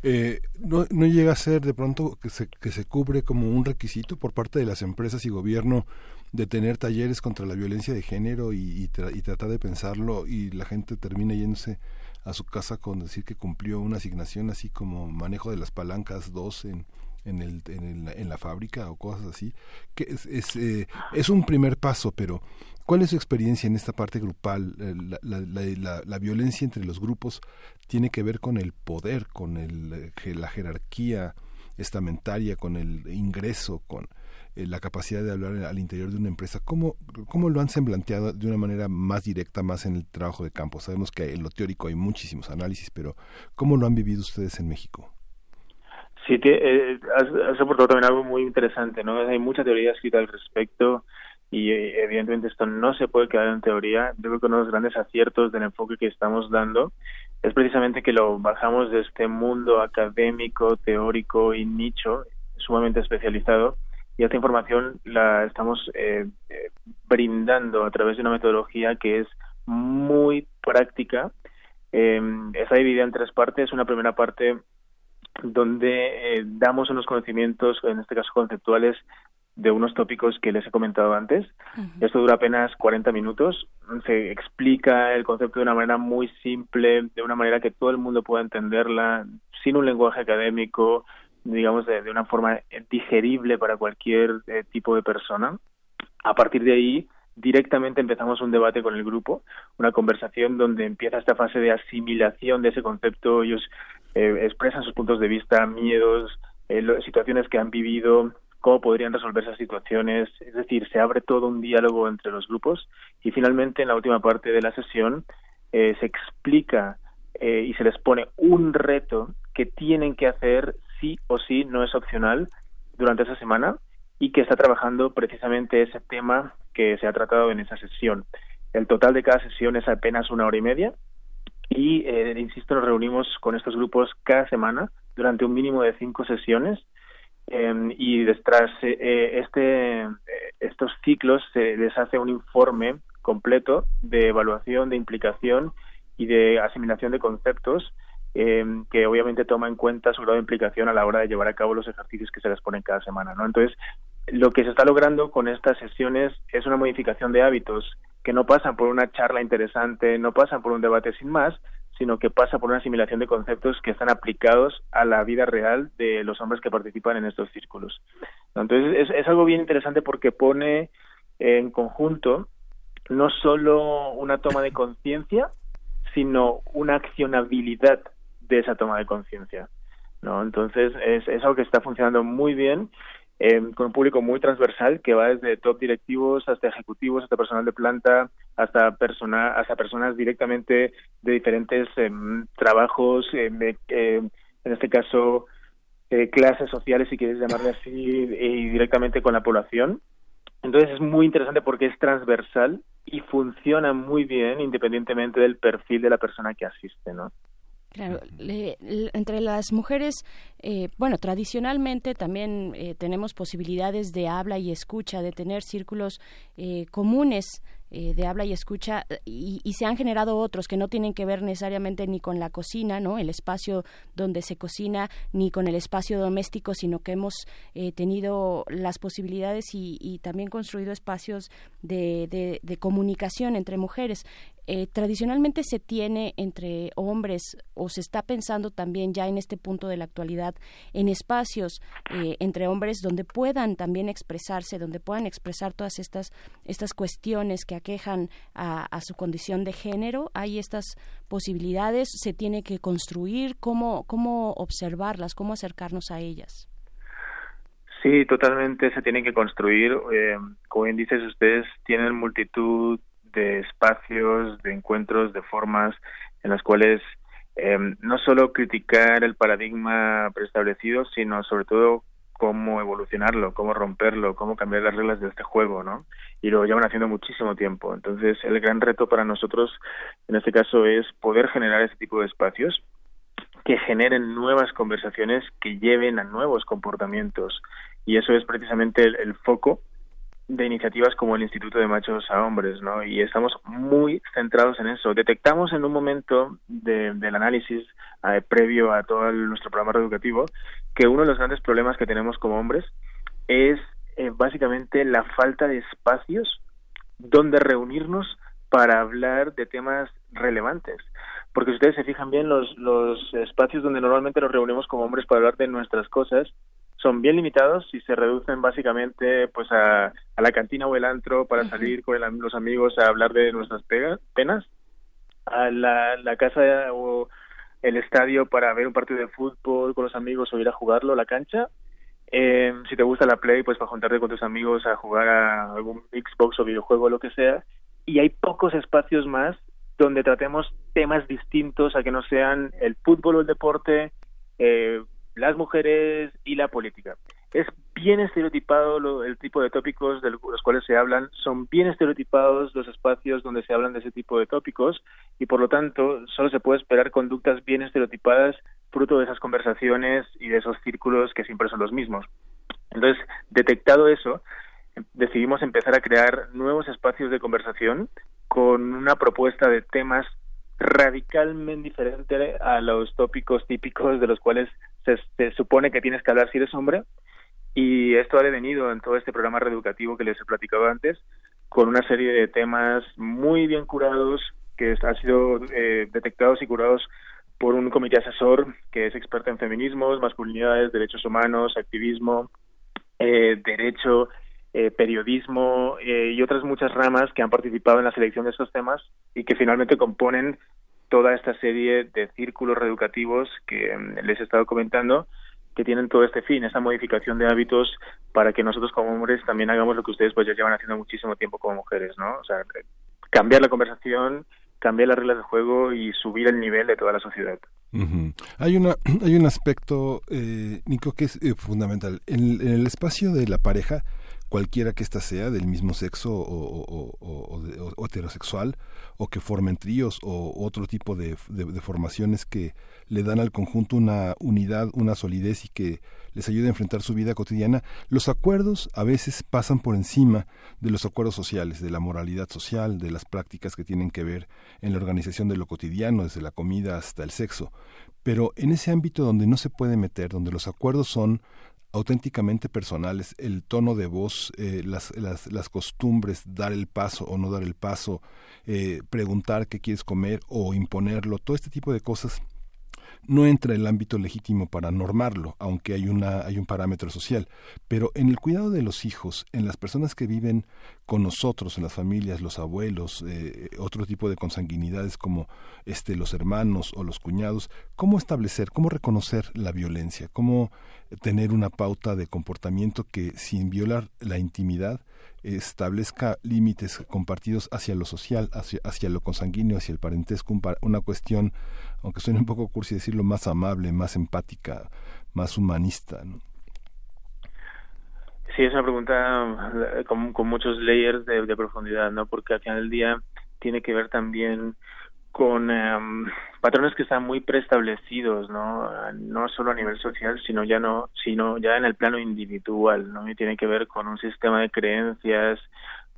Eh, no, no llega a ser de pronto que se, que se cubre como un requisito por parte de las empresas y gobierno de tener talleres contra la violencia de género y, y, tratar de pensarlo y la gente termina yéndose a su casa con decir que cumplió una asignación así como manejo de las palancas dos en, en, el, en, el, en la fábrica o cosas así que es, es, eh, es un primer paso pero ¿Cuál es su experiencia en esta parte grupal? Eh, la, violencia entre los grupos tiene que ver con el poder, con el, eh, la jerarquía estamentaria, con el ingreso, con eh, la capacidad de hablar al interior de una empresa. ¿Cómo, ¿Cómo lo han semblanteado de una manera más directa, más en el trabajo de campo? Sabemos que en lo teórico hay muchísimos análisis, pero ¿cómo lo han vivido ustedes en México? Sí, has, has aportado también algo muy interesante, ¿no? Hay mucha teoría escrita al respecto y evidentemente esto no se puede quedar en teoría. Yo creo que uno de los grandes aciertos del enfoque que estamos dando es precisamente que lo bajamos de este mundo académico, teórico y nicho, sumamente especializado, y esta información la estamos eh, eh, brindando a través de una metodología que es muy práctica. Eh, está dividida en tres partes. Una primera parte donde eh, damos unos conocimientos, en este caso conceptuales, de unos tópicos que les he comentado antes. Esto dura apenas 40 minutos. Se explica el concepto de una manera muy simple, de una manera que todo el mundo pueda entenderla, sin un lenguaje académico, digamos, de, una forma digerible para cualquier eh, tipo de persona. A partir de ahí, directamente empezamos un debate con el grupo, una conversación donde empieza esta fase de asimilación de ese concepto. Ellos eh, expresan sus puntos de vista, miedos, eh, situaciones que han vivido, cómo podrían resolver esas situaciones. Es decir, se abre todo un diálogo entre los grupos y finalmente en la última parte de la sesión se explica y se les pone un reto que tienen que hacer sí o sí, no es opcional durante esa semana y que está trabajando precisamente ese tema que se ha tratado en esa sesión. El total de cada sesión es apenas una hora y media y, eh, insisto, nos reunimos con estos grupos cada semana durante un mínimo de cinco sesiones em, y tras eh, este, eh, estos ciclos se les hace un informe completo de evaluación, de implicación y de asimilación de conceptos eh, que obviamente toma en cuenta su grado de implicación a la hora de llevar a cabo los ejercicios que se les ponen cada semana, ¿no? Entonces, lo que se está logrando con estas sesiones es una modificación de hábitos que no pasan por una charla interesante, no pasan por un debate sin más, sino que pasa por una asimilación de conceptos que están aplicados a la vida real de los hombres que participan en estos círculos. Entonces, es, algo bien interesante porque pone en conjunto no solo una toma de conciencia, sino una accionabilidad de esa toma de conciencia. ¿no? Entonces, es, es, algo que está funcionando muy bien eh, con un público muy transversal que va desde top directivos hasta ejecutivos, hasta personal de planta, hasta, persona, hasta personas directamente de diferentes em, trabajos, em, em, en este caso, eh, clases sociales, si quieres llamarle así, y directamente con la población. Entonces es muy interesante porque es transversal y funciona muy bien independientemente del perfil de la persona que asiste, ¿no? Claro, entre las mujeres, eh, bueno, tradicionalmente también eh, tenemos posibilidades de habla y escucha, de tener círculos eh, comunes eh, de habla y escucha y, se han generado otros que no tienen que ver necesariamente ni con la cocina, ¿no? El espacio donde se cocina, ni con el espacio doméstico, sino que hemos eh, tenido las posibilidades y, también construido espacios de, de comunicación entre mujeres. Eh, tradicionalmente se tiene entre hombres o se está pensando también ya en este punto de la actualidad en espacios eh, entre hombres donde puedan también expresarse, donde puedan expresar todas estas estas cuestiones que aquejan a, su condición de género. Hay estas posibilidades, se tiene que construir cómo cómo observarlas, cómo acercarnos a ellas. Sí, totalmente se tienen que construir. Eh, como bien ustedes tienen multitud de espacios, de encuentros, de formas en las cuales eh, no solo criticar el paradigma preestablecido, sino sobre todo cómo evolucionarlo, cómo romperlo, cómo cambiar las reglas de este juego, ¿no? Y lo llevan haciendo muchísimo tiempo. Entonces, el gran reto para nosotros, en este caso, es poder generar ese tipo de espacios que generen nuevas conversaciones, que lleven a nuevos comportamientos. Y eso es precisamente el foco de iniciativas como el Instituto de Machos a Hombres, ¿no? Y estamos muy centrados en eso. Detectamos en un momento del análisis eh, previo a todo nuestro programa educativo que uno de los grandes problemas que tenemos como hombres es eh, básicamente la falta de espacios donde reunirnos para hablar de temas relevantes. Porque si ustedes se fijan bien, los, los espacios donde normalmente nos reunimos como hombres para hablar de nuestras cosas son bien limitados y se reducen básicamente pues a, a la cantina o el antro para salir con los amigos a hablar de nuestras penas, a la, la casa o el estadio para ver un partido de fútbol con los amigos o ir a jugarlo, la cancha. Eh, si te gusta la Play, pues para juntarte con tus amigos a jugar a algún Xbox o videojuego lo que sea. Y hay pocos espacios más donde tratemos temas distintos a que no sean el fútbol o el deporte, eh, las mujeres y la política. Es bien estereotipado el tipo de tópicos de los cuales se hablan, son bien estereotipados los espacios donde se hablan de ese tipo de tópicos y por lo tanto solo se puede esperar conductas bien estereotipadas fruto de esas conversaciones y de esos círculos que siempre son los mismos. Entonces, detectado eso, decidimos empezar a crear nuevos espacios de conversación con una propuesta de temas radicalmente diferente a los tópicos típicos de los cuales se, supone que tienes que hablar si eres hombre. Y esto ha devenido en todo este programa reeducativo que les he platicado antes, con una serie de temas muy bien curados, que han sido eh, detectados y curados por un comité asesor que es experto en feminismos, masculinidades, derechos humanos, activismo, eh, derecho, eh, periodismo eh, y otras muchas ramas que han participado en la selección de estos temas y que finalmente componen toda esta serie de círculos reeducativos que mm, les he estado comentando que tienen todo este fin, esta modificación de hábitos para que nosotros como hombres también hagamos lo que ustedes pues ya llevan haciendo muchísimo tiempo como mujeres, ¿no? O sea, cambiar la conversación, cambiar las reglas de juego y subir el nivel de toda la sociedad. Hay una [clears throat] hay un aspecto, eh, Nico, que es eh, fundamental. En, en, el espacio de la pareja, cualquiera que ésta sea, del mismo sexo o, heterosexual, o que formen tríos o otro tipo de, de, formaciones que le dan al conjunto una unidad, una solidez y que les ayuda a enfrentar su vida cotidiana, los acuerdos a veces pasan por encima de los acuerdos sociales, de la moralidad social, de las prácticas que tienen que ver en la organización de lo cotidiano, desde la comida hasta el sexo. Pero en ese ámbito donde no se puede meter, donde los acuerdos son auténticamente personales, el tono de voz, eh, las, las, las, costumbres, dar el paso o no dar el paso, eh, preguntar qué quieres comer o imponerlo, todo este tipo de cosas no entra en el ámbito legítimo para normarlo, aunque hay, una, hay un parámetro social. Pero en el cuidado de los hijos, en las personas que viven con nosotros, en las familias, los abuelos, eh, otro tipo de consanguinidades como este, los hermanos o los cuñados, ¿cómo establecer, cómo reconocer la violencia? ¿Cómo tener una pauta de comportamiento que sin violar la intimidad establezca límites compartidos hacia lo social, hacia, hacia lo consanguíneo, hacia el parentesco, una cuestión, aunque suene un poco cursi decirlo, más amable, más empática, más humanista. ¿no? Sí, es una pregunta eh, con, con muchos layers de, profundidad, ¿no? Porque al final del día tiene que ver también con um, patrones que están muy preestablecidos, ¿no? No solo a nivel social, sino ya no, sino ya en el plano individual, ¿no? Y tiene que ver con un sistema de creencias,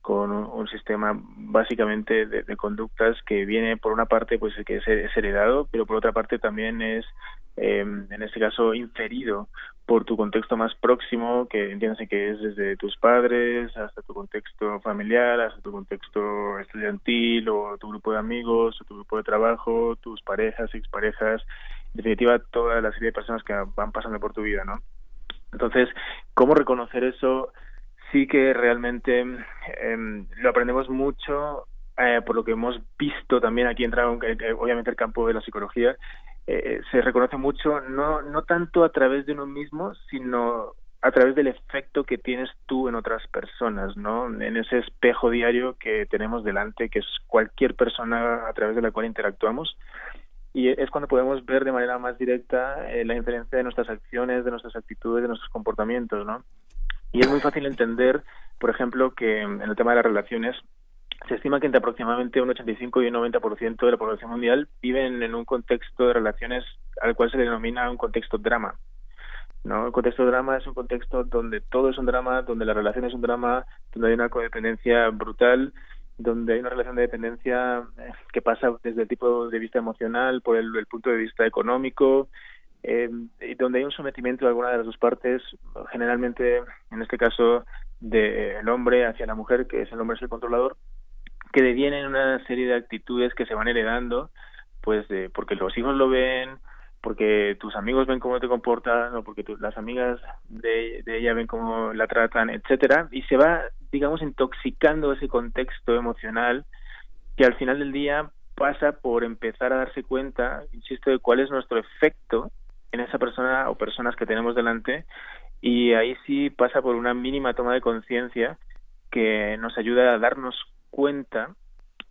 con un, sistema básicamente de, conductas que viene por una parte pues que es, heredado, pero por otra parte también es eh, en este caso inferido por tu contexto más próximo, que entiéndase que es desde tus padres hasta tu contexto familiar, hasta tu contexto estudiantil o tu grupo de amigos o tu grupo de trabajo, tus parejas, exparejas, en definitiva toda la serie de personas que van pasando por tu vida, ¿no? Entonces, ¿cómo reconocer eso? Sí que realmente eh, lo aprendemos mucho eh, por lo que hemos visto también aquí entra eh, obviamente el campo de la psicología eh, se reconoce mucho no no tanto a través de uno mismo sino a través del efecto que tienes tú en otras personas no en ese espejo diario que tenemos delante que es cualquier persona a través de la cual interactuamos. Y es cuando podemos ver de manera más directa eh, la influencia de nuestras acciones de nuestras actitudes de nuestros comportamientos no y es muy fácil entender por ejemplo que en el tema de las relaciones se estima que entre aproximadamente un 85 y un 90% de la población mundial viven en un contexto de relaciones al cual se denomina un contexto drama. ¿no? El contexto drama es un contexto donde todo es un drama, donde la relación es un drama, donde hay una codependencia brutal, donde hay una relación de dependencia eh, que pasa desde el tipo de vista emocional, por el, el punto de vista económico, eh, donde hay un sometimiento de alguna de las dos partes, generalmente, en este caso, del hombre hacia la mujer, que es el hombre es el controlador, que devienen una serie de actitudes que se van heredando, pues de, porque los hijos lo ven, porque tus amigos ven cómo te comportas o porque las amigas de, de, ella ven cómo la tratan, etcétera, y se va, digamos, intoxicando ese contexto emocional que al final del día pasa por empezar a darse cuenta, insisto, de cuál es nuestro efecto en esa persona o personas que tenemos delante y ahí sí pasa por una mínima toma de conciencia que nos ayuda a darnos cuenta,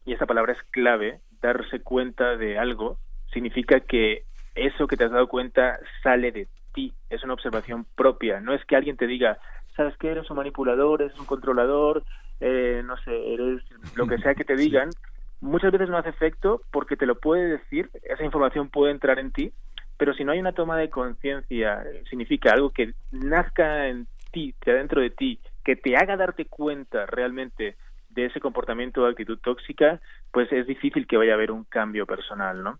y esa palabra es clave, darse cuenta de algo, significa que eso que te has dado cuenta sale de ti, es una observación propia, no es que alguien te diga, sabes que eres un manipulador, eres un controlador, eh, no sé, eres lo que sea que te [laughs] digan, muchas veces no hace efecto porque te lo puede decir, esa información puede entrar en ti, pero si no hay una toma de conciencia, significa algo que nazca en ti, de adentro de ti, que te haga darte cuenta realmente de ese comportamiento o actitud tóxica, pues es difícil que vaya a haber un cambio personal, ¿no?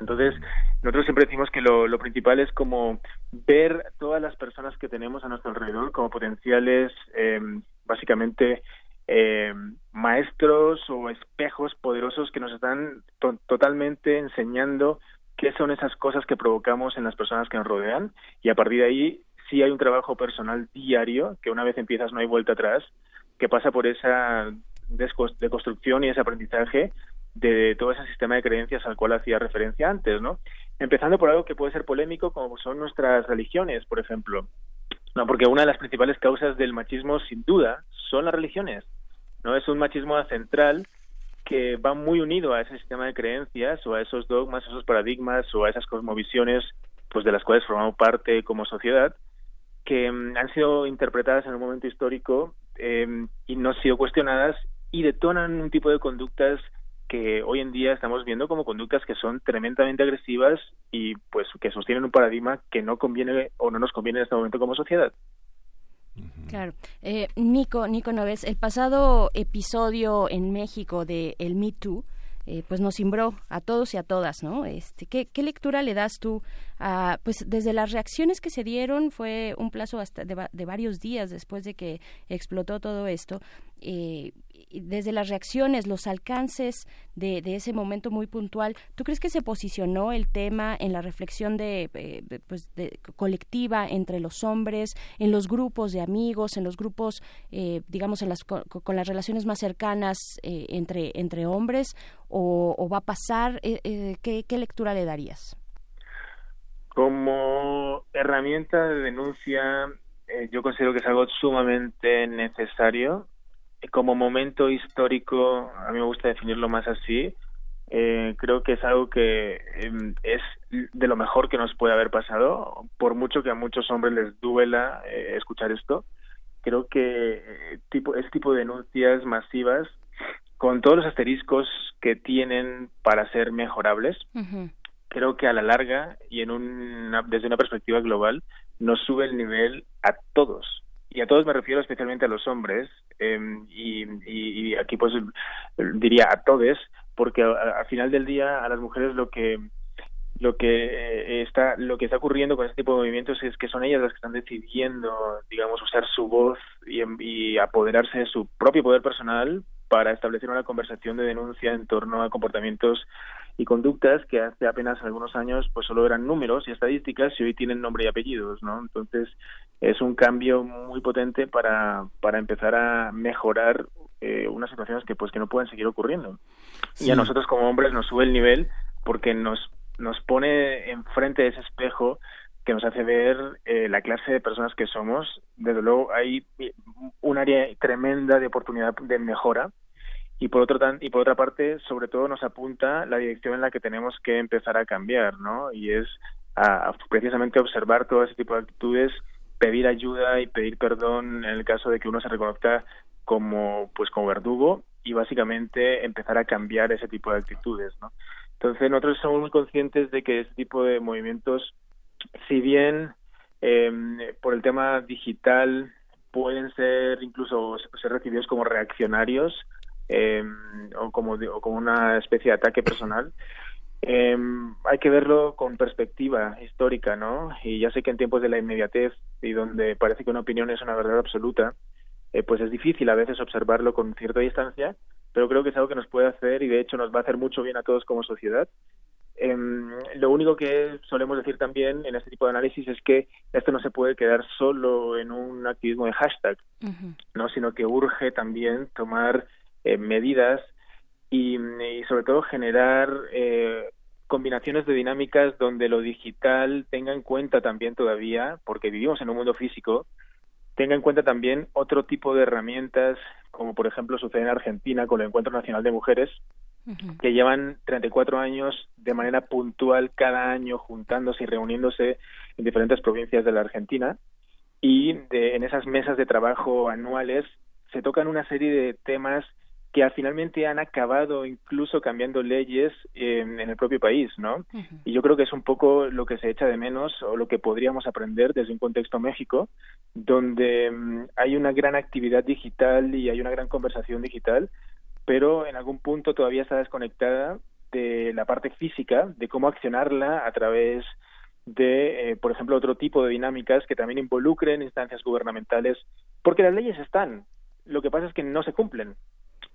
Entonces, nosotros siempre decimos que lo, principal es como ver todas las personas que tenemos a nuestro alrededor como potenciales, em, básicamente, em, maestros o espejos poderosos que nos están totalmente enseñando qué son esas cosas que provocamos en las personas que nos rodean y a partir de ahí sí hay un trabajo personal diario que una vez empiezas no hay vuelta atrás que pasa por esa deconstrucción y ese aprendizaje de todo ese sistema de creencias al cual hacía referencia antes, ¿no? Empezando por algo que puede ser polémico, como son nuestras religiones, por ejemplo. No, porque una de las principales causas del machismo, sin duda, son las religiones. No es un machismo central que va muy unido a ese sistema de creencias o a esos dogmas, esos paradigmas o a esas cosmovisiones, pues de las cuales formamos parte como sociedad, que mm, han sido interpretadas en un momento histórico eh, y no han sido cuestionadas y detonan un tipo de conductas que hoy en día estamos viendo como conductas que son tremendamente agresivas y pues que sostienen un paradigma que no conviene o no nos conviene en este momento como sociedad. Claro. Eh, Nico, Nico Noves, el pasado episodio en México de el Me Too, eh, pues nos cimbró a todos y a todas, ¿no? Este, ¿qué, ¿Qué lectura le das tú a, pues desde las reacciones que se dieron, fue un plazo hasta de, de varios días después de que explotó todo esto, eh, desde las reacciones, los alcances de, ese momento muy puntual, ¿tú crees que se posicionó el tema en la reflexión de, eh, pues colectiva entre los hombres, en los grupos de amigos, en los grupos, eh, digamos, en las, con, las relaciones más cercanas eh, entre, entre hombres, o, va a pasar? ¿qué, ¿Qué lectura le darías? Como herramienta de denuncia, yo considero que es algo sumamente necesario como momento histórico, a mí me gusta definirlo más así, eh, creo que es algo que em, es de lo mejor que nos puede haber pasado, por mucho que a muchos hombres les duela eh, escuchar esto. Creo que eh, tipo, este tipo de denuncias masivas, con todos los asteriscos que tienen para ser mejorables, creo que a la larga y en un, desde una perspectiva global nos sube el nivel a todos y a todos me refiero especialmente a los hombres, em, y, aquí pues diría a todos, porque al final del día a las mujeres lo que lo que eh, está lo que está ocurriendo con este tipo de movimientos es que son ellas las que están decidiendo digamos usar su voz y, y apoderarse de su propio poder personal para establecer una conversación de denuncia en torno a comportamientos y conductas que hace apenas algunos años pues solo eran números y estadísticas y hoy tienen nombre y apellidos, ¿no? Entonces es un cambio muy potente para, para empezar a mejorar eh, unas situaciones que pues que no pueden seguir ocurriendo. Y a nosotros como hombres nos sube el nivel porque nos nos pone enfrente de ese espejo que nos hace ver eh, la clase de personas que somos. Desde luego hay un área tremenda de oportunidad de mejora y por otro y por otra parte sobre todo nos apunta la dirección en la que tenemos que empezar a cambiar no y es a, precisamente observar todo ese tipo de actitudes pedir ayuda y pedir perdón en el caso de que uno se reconozca como pues como verdugo y básicamente empezar a cambiar ese tipo de actitudes no entonces nosotros somos muy conscientes de que ese tipo de movimientos si bien eh, por el tema digital pueden ser incluso ser recibidos como reaccionarios eh, o, como, como una especie de ataque personal. Eh, hay que verlo con perspectiva histórica, ¿no? Y ya sé que en tiempos de la inmediatez y donde parece que una opinión es una verdad absoluta, eh, pues es difícil a veces observarlo con cierta distancia, pero creo que es algo que nos puede hacer y de hecho nos va a hacer mucho bien a todos como sociedad. Eh, lo único que solemos decir también en este tipo de análisis es que esto no se puede quedar solo en un activismo de hashtag, no, sino que urge también tomar eh, medidas y, sobre todo generar eh, combinaciones de dinámicas donde lo digital tenga en cuenta también todavía, porque vivimos en un mundo físico, tenga en cuenta también otro tipo de herramientas, como por ejemplo sucede en Argentina con el Encuentro Nacional de Mujeres, que llevan 34 años de manera puntual cada año juntándose y reuniéndose en diferentes provincias de la Argentina. Y de, en esas mesas de trabajo anuales se tocan una serie de temas que finalmente han acabado incluso cambiando leyes en, el propio país, ¿no? Y yo creo que es un poco lo que se echa de menos o lo que podríamos aprender desde un contexto México, donde mm, hay una gran actividad digital y hay una gran conversación digital, pero en algún punto todavía está desconectada de la parte física, de cómo accionarla a través de, eh, por ejemplo, otro tipo de dinámicas que también involucren instancias gubernamentales, porque las leyes están, lo que pasa es que no se cumplen.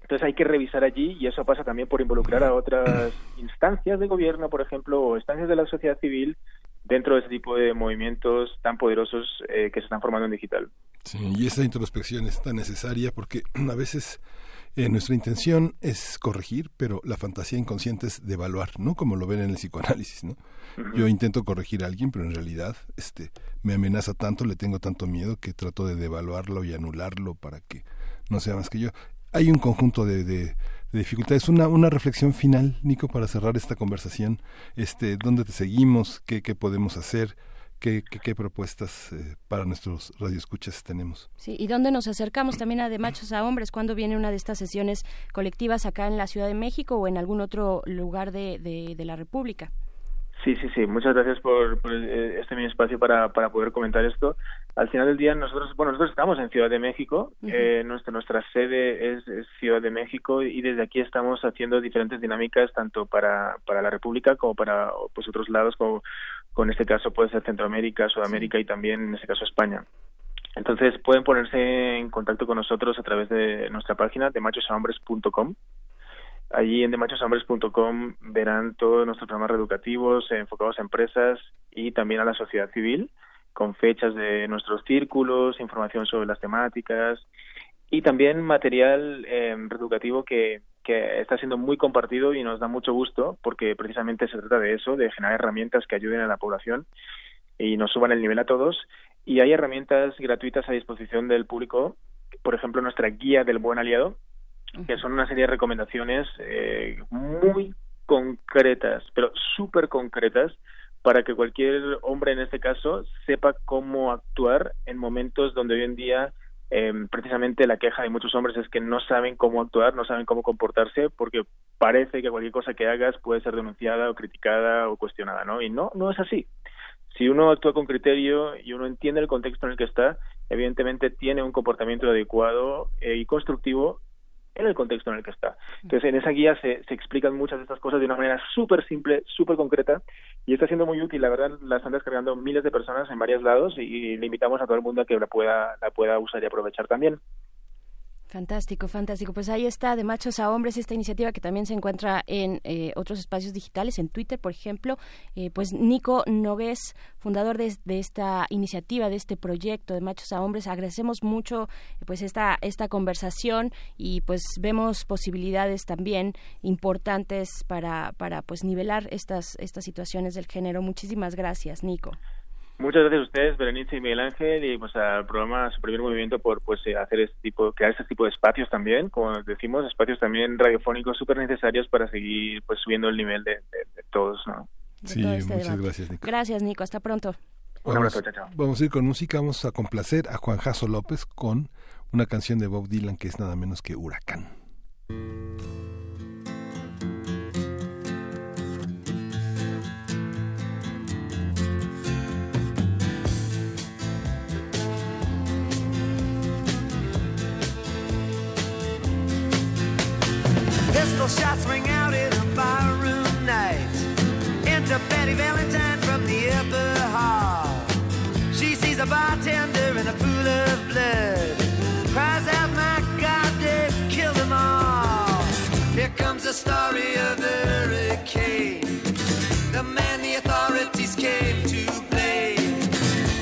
Entonces hay que revisar allí y eso pasa también por involucrar a otras [clears throat] instancias de gobierno, por ejemplo, o instancias de la sociedad civil dentro de ese tipo de movimientos tan poderosos eh, que se están formando en digital. Sí, y esa introspección es tan necesaria porque [clears throat] a veces eh, nuestra intención es corregir, pero la fantasía inconsciente es devaluar, ¿no? Como lo ven en el psicoanálisis, ¿no? Yo intento corregir a alguien, pero en realidad este, me amenaza tanto, le tengo tanto miedo que trato de devaluarlo y anularlo para que no sea más que yo hay un conjunto de, de, dificultades. Una, una reflexión final, Nico, para cerrar esta conversación. Este, ¿Dónde te seguimos? ¿Qué, qué podemos hacer? ¿Qué, qué, propuestas eh, para nuestros radioescuchas tenemos? Sí, y dónde nos acercamos también a De Machos a Hombres, ¿Cuándo viene una de estas sesiones colectivas acá en la Ciudad de México o en algún otro lugar de, de, de la República. Sí, sí, sí. Muchas gracias por, eh, este mi espacio para, para poder comentar esto. Al final del día, nosotros, bueno, nosotros estamos en Ciudad de México. eh, nuestra, nuestra sede es, Ciudad de México y desde aquí estamos haciendo diferentes dinámicas tanto para, para la República como para pues, otros lados, como con este caso puede ser Centroamérica, Sudamérica y también en este caso España. Entonces pueden ponerse en contacto con nosotros a través de nuestra página de machosahombres.com Allí en demachoshombres.com verán todos nuestros programas reeducativos enfocados a empresas y también a la sociedad civil, con fechas de nuestros círculos, información sobre las temáticas y también material eh, reeducativo que, que está siendo muy compartido y nos da mucho gusto porque precisamente se trata de eso, de generar herramientas que ayuden a la población y nos suban el nivel a todos. Y hay herramientas gratuitas a disposición del público, por ejemplo, nuestra guía del buen aliado, que son una serie de recomendaciones eh, muy concretas, pero súper concretas, para que cualquier hombre en este caso sepa cómo actuar en momentos donde hoy en día eh, precisamente la queja de muchos hombres es que no saben cómo actuar, no saben cómo comportarse, porque parece que cualquier cosa que hagas puede ser denunciada o criticada o cuestionada, ¿no? Y no, no es así. Si uno actúa con criterio y uno entiende el contexto en el que está, evidentemente tiene un comportamiento adecuado eh, y constructivo en el contexto en el que está. Entonces, en esa guía se, se explican muchas de estas cosas de una manera súper simple, súper concreta, y está siendo muy útil. La verdad, la están descargando miles de personas en varios lados y le invitamos a todo el mundo a que la pueda, la pueda usar y aprovechar también. Fantástico, fantástico. Pues ahí está, de machos a hombres, esta iniciativa que también se encuentra en eh, otros espacios digitales, en Twitter, por ejemplo. Eh, pues Nico Nogués, fundador de, esta iniciativa, de este proyecto de machos a hombres, agradecemos mucho pues esta, esta conversación y pues vemos posibilidades también importantes para, para pues nivelar estas, estas situaciones del género. Muchísimas gracias, Nico. Muchas gracias a ustedes, Berenice y Miguel Ángel, y pues al programa Su Primer Movimiento por pues eh, hacer este tipo, crear este tipo de espacios también, como decimos, espacios también radiofónicos súper necesarios para seguir pues subiendo el nivel de, todos, ¿no? sí, este muchas gracias, Nico. Gracias, Nico. Hasta pronto. Un abrazo, chao, chao. Vamos a ir con música, vamos a complacer a Juan Jaso López con una canción de Bob Dylan que es nada menos que Huracán. Pistol shots ring out in a barroom night. Enter Betty Valentine from the upper hall. She sees a bartender in a pool of blood. Cries out, my God, they've killed them all. Here comes the story of the hurricane. The man the authorities came to blame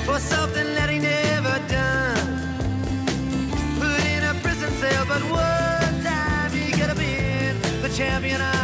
for something that he never done. Put in a prison cell, but what? champion. I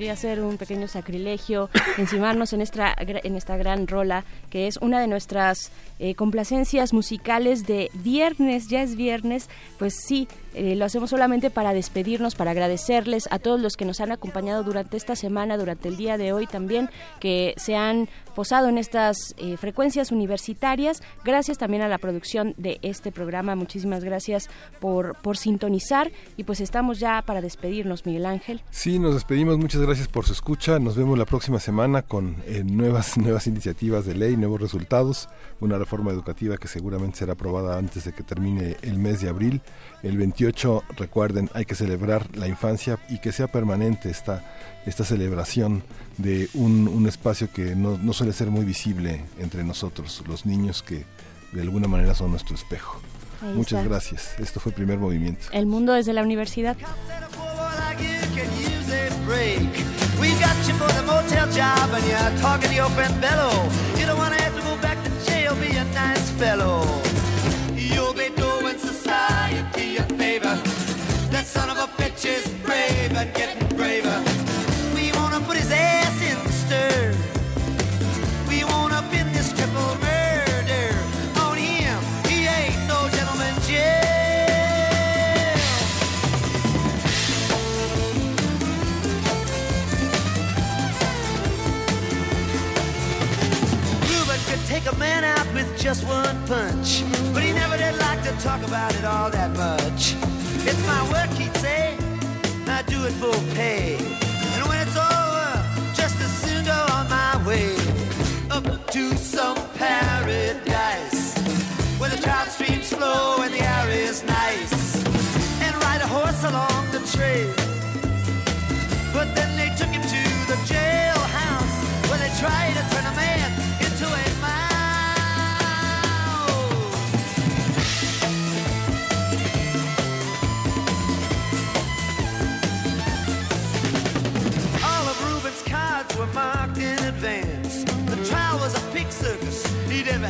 Podría un pequeño sacrilegio [coughs] encimarnos en esta, en esta gran rola que es una de nuestras eh, complacencias musicales de viernes, ya es viernes, pues sí, eh, lo hacemos solamente para despedirnos, para agradecerles a todos los que nos han acompañado durante esta semana, durante el día de hoy también, que se han posado en estas eh, frecuencias universitarias. Gracias también a la producción de este programa, muchísimas gracias por, por sintonizar y pues estamos ya para despedirnos, Miguel Ángel. Sí, nos despedimos. Muchas gracias por su escucha. Nos vemos la próxima semana con nuevas, [laughs] nuevas iniciativas de ley, nuevos resultados, una reforma educativa que seguramente será aprobada antes de que termine el mes de abril. El 28, recuerden, hay que celebrar la infancia y que sea permanente esta, esta celebración de un, un espacio que no, no suele ser muy visible entre nosotros, los niños que de alguna manera son nuestro espejo. Ahí Muchas está. gracias. Esto fue Primer Movimiento. El mundo desde la universidad. We got you for the motel job and you're talking to your friend Bello. You don't want to have to go back to jail, be a nice fellow. You'll be doing society a favor. That son of a bitch is brave and getting take a man out with just one punch, but he never did like to talk about it all that much. It's my work, he'd say. I do it for pay. And when it's over, just as soon go on my way up to some paradise where the trout streams flow and the air is nice, and ride a horse along the trail. But then they took him to the jailhouse where they tried to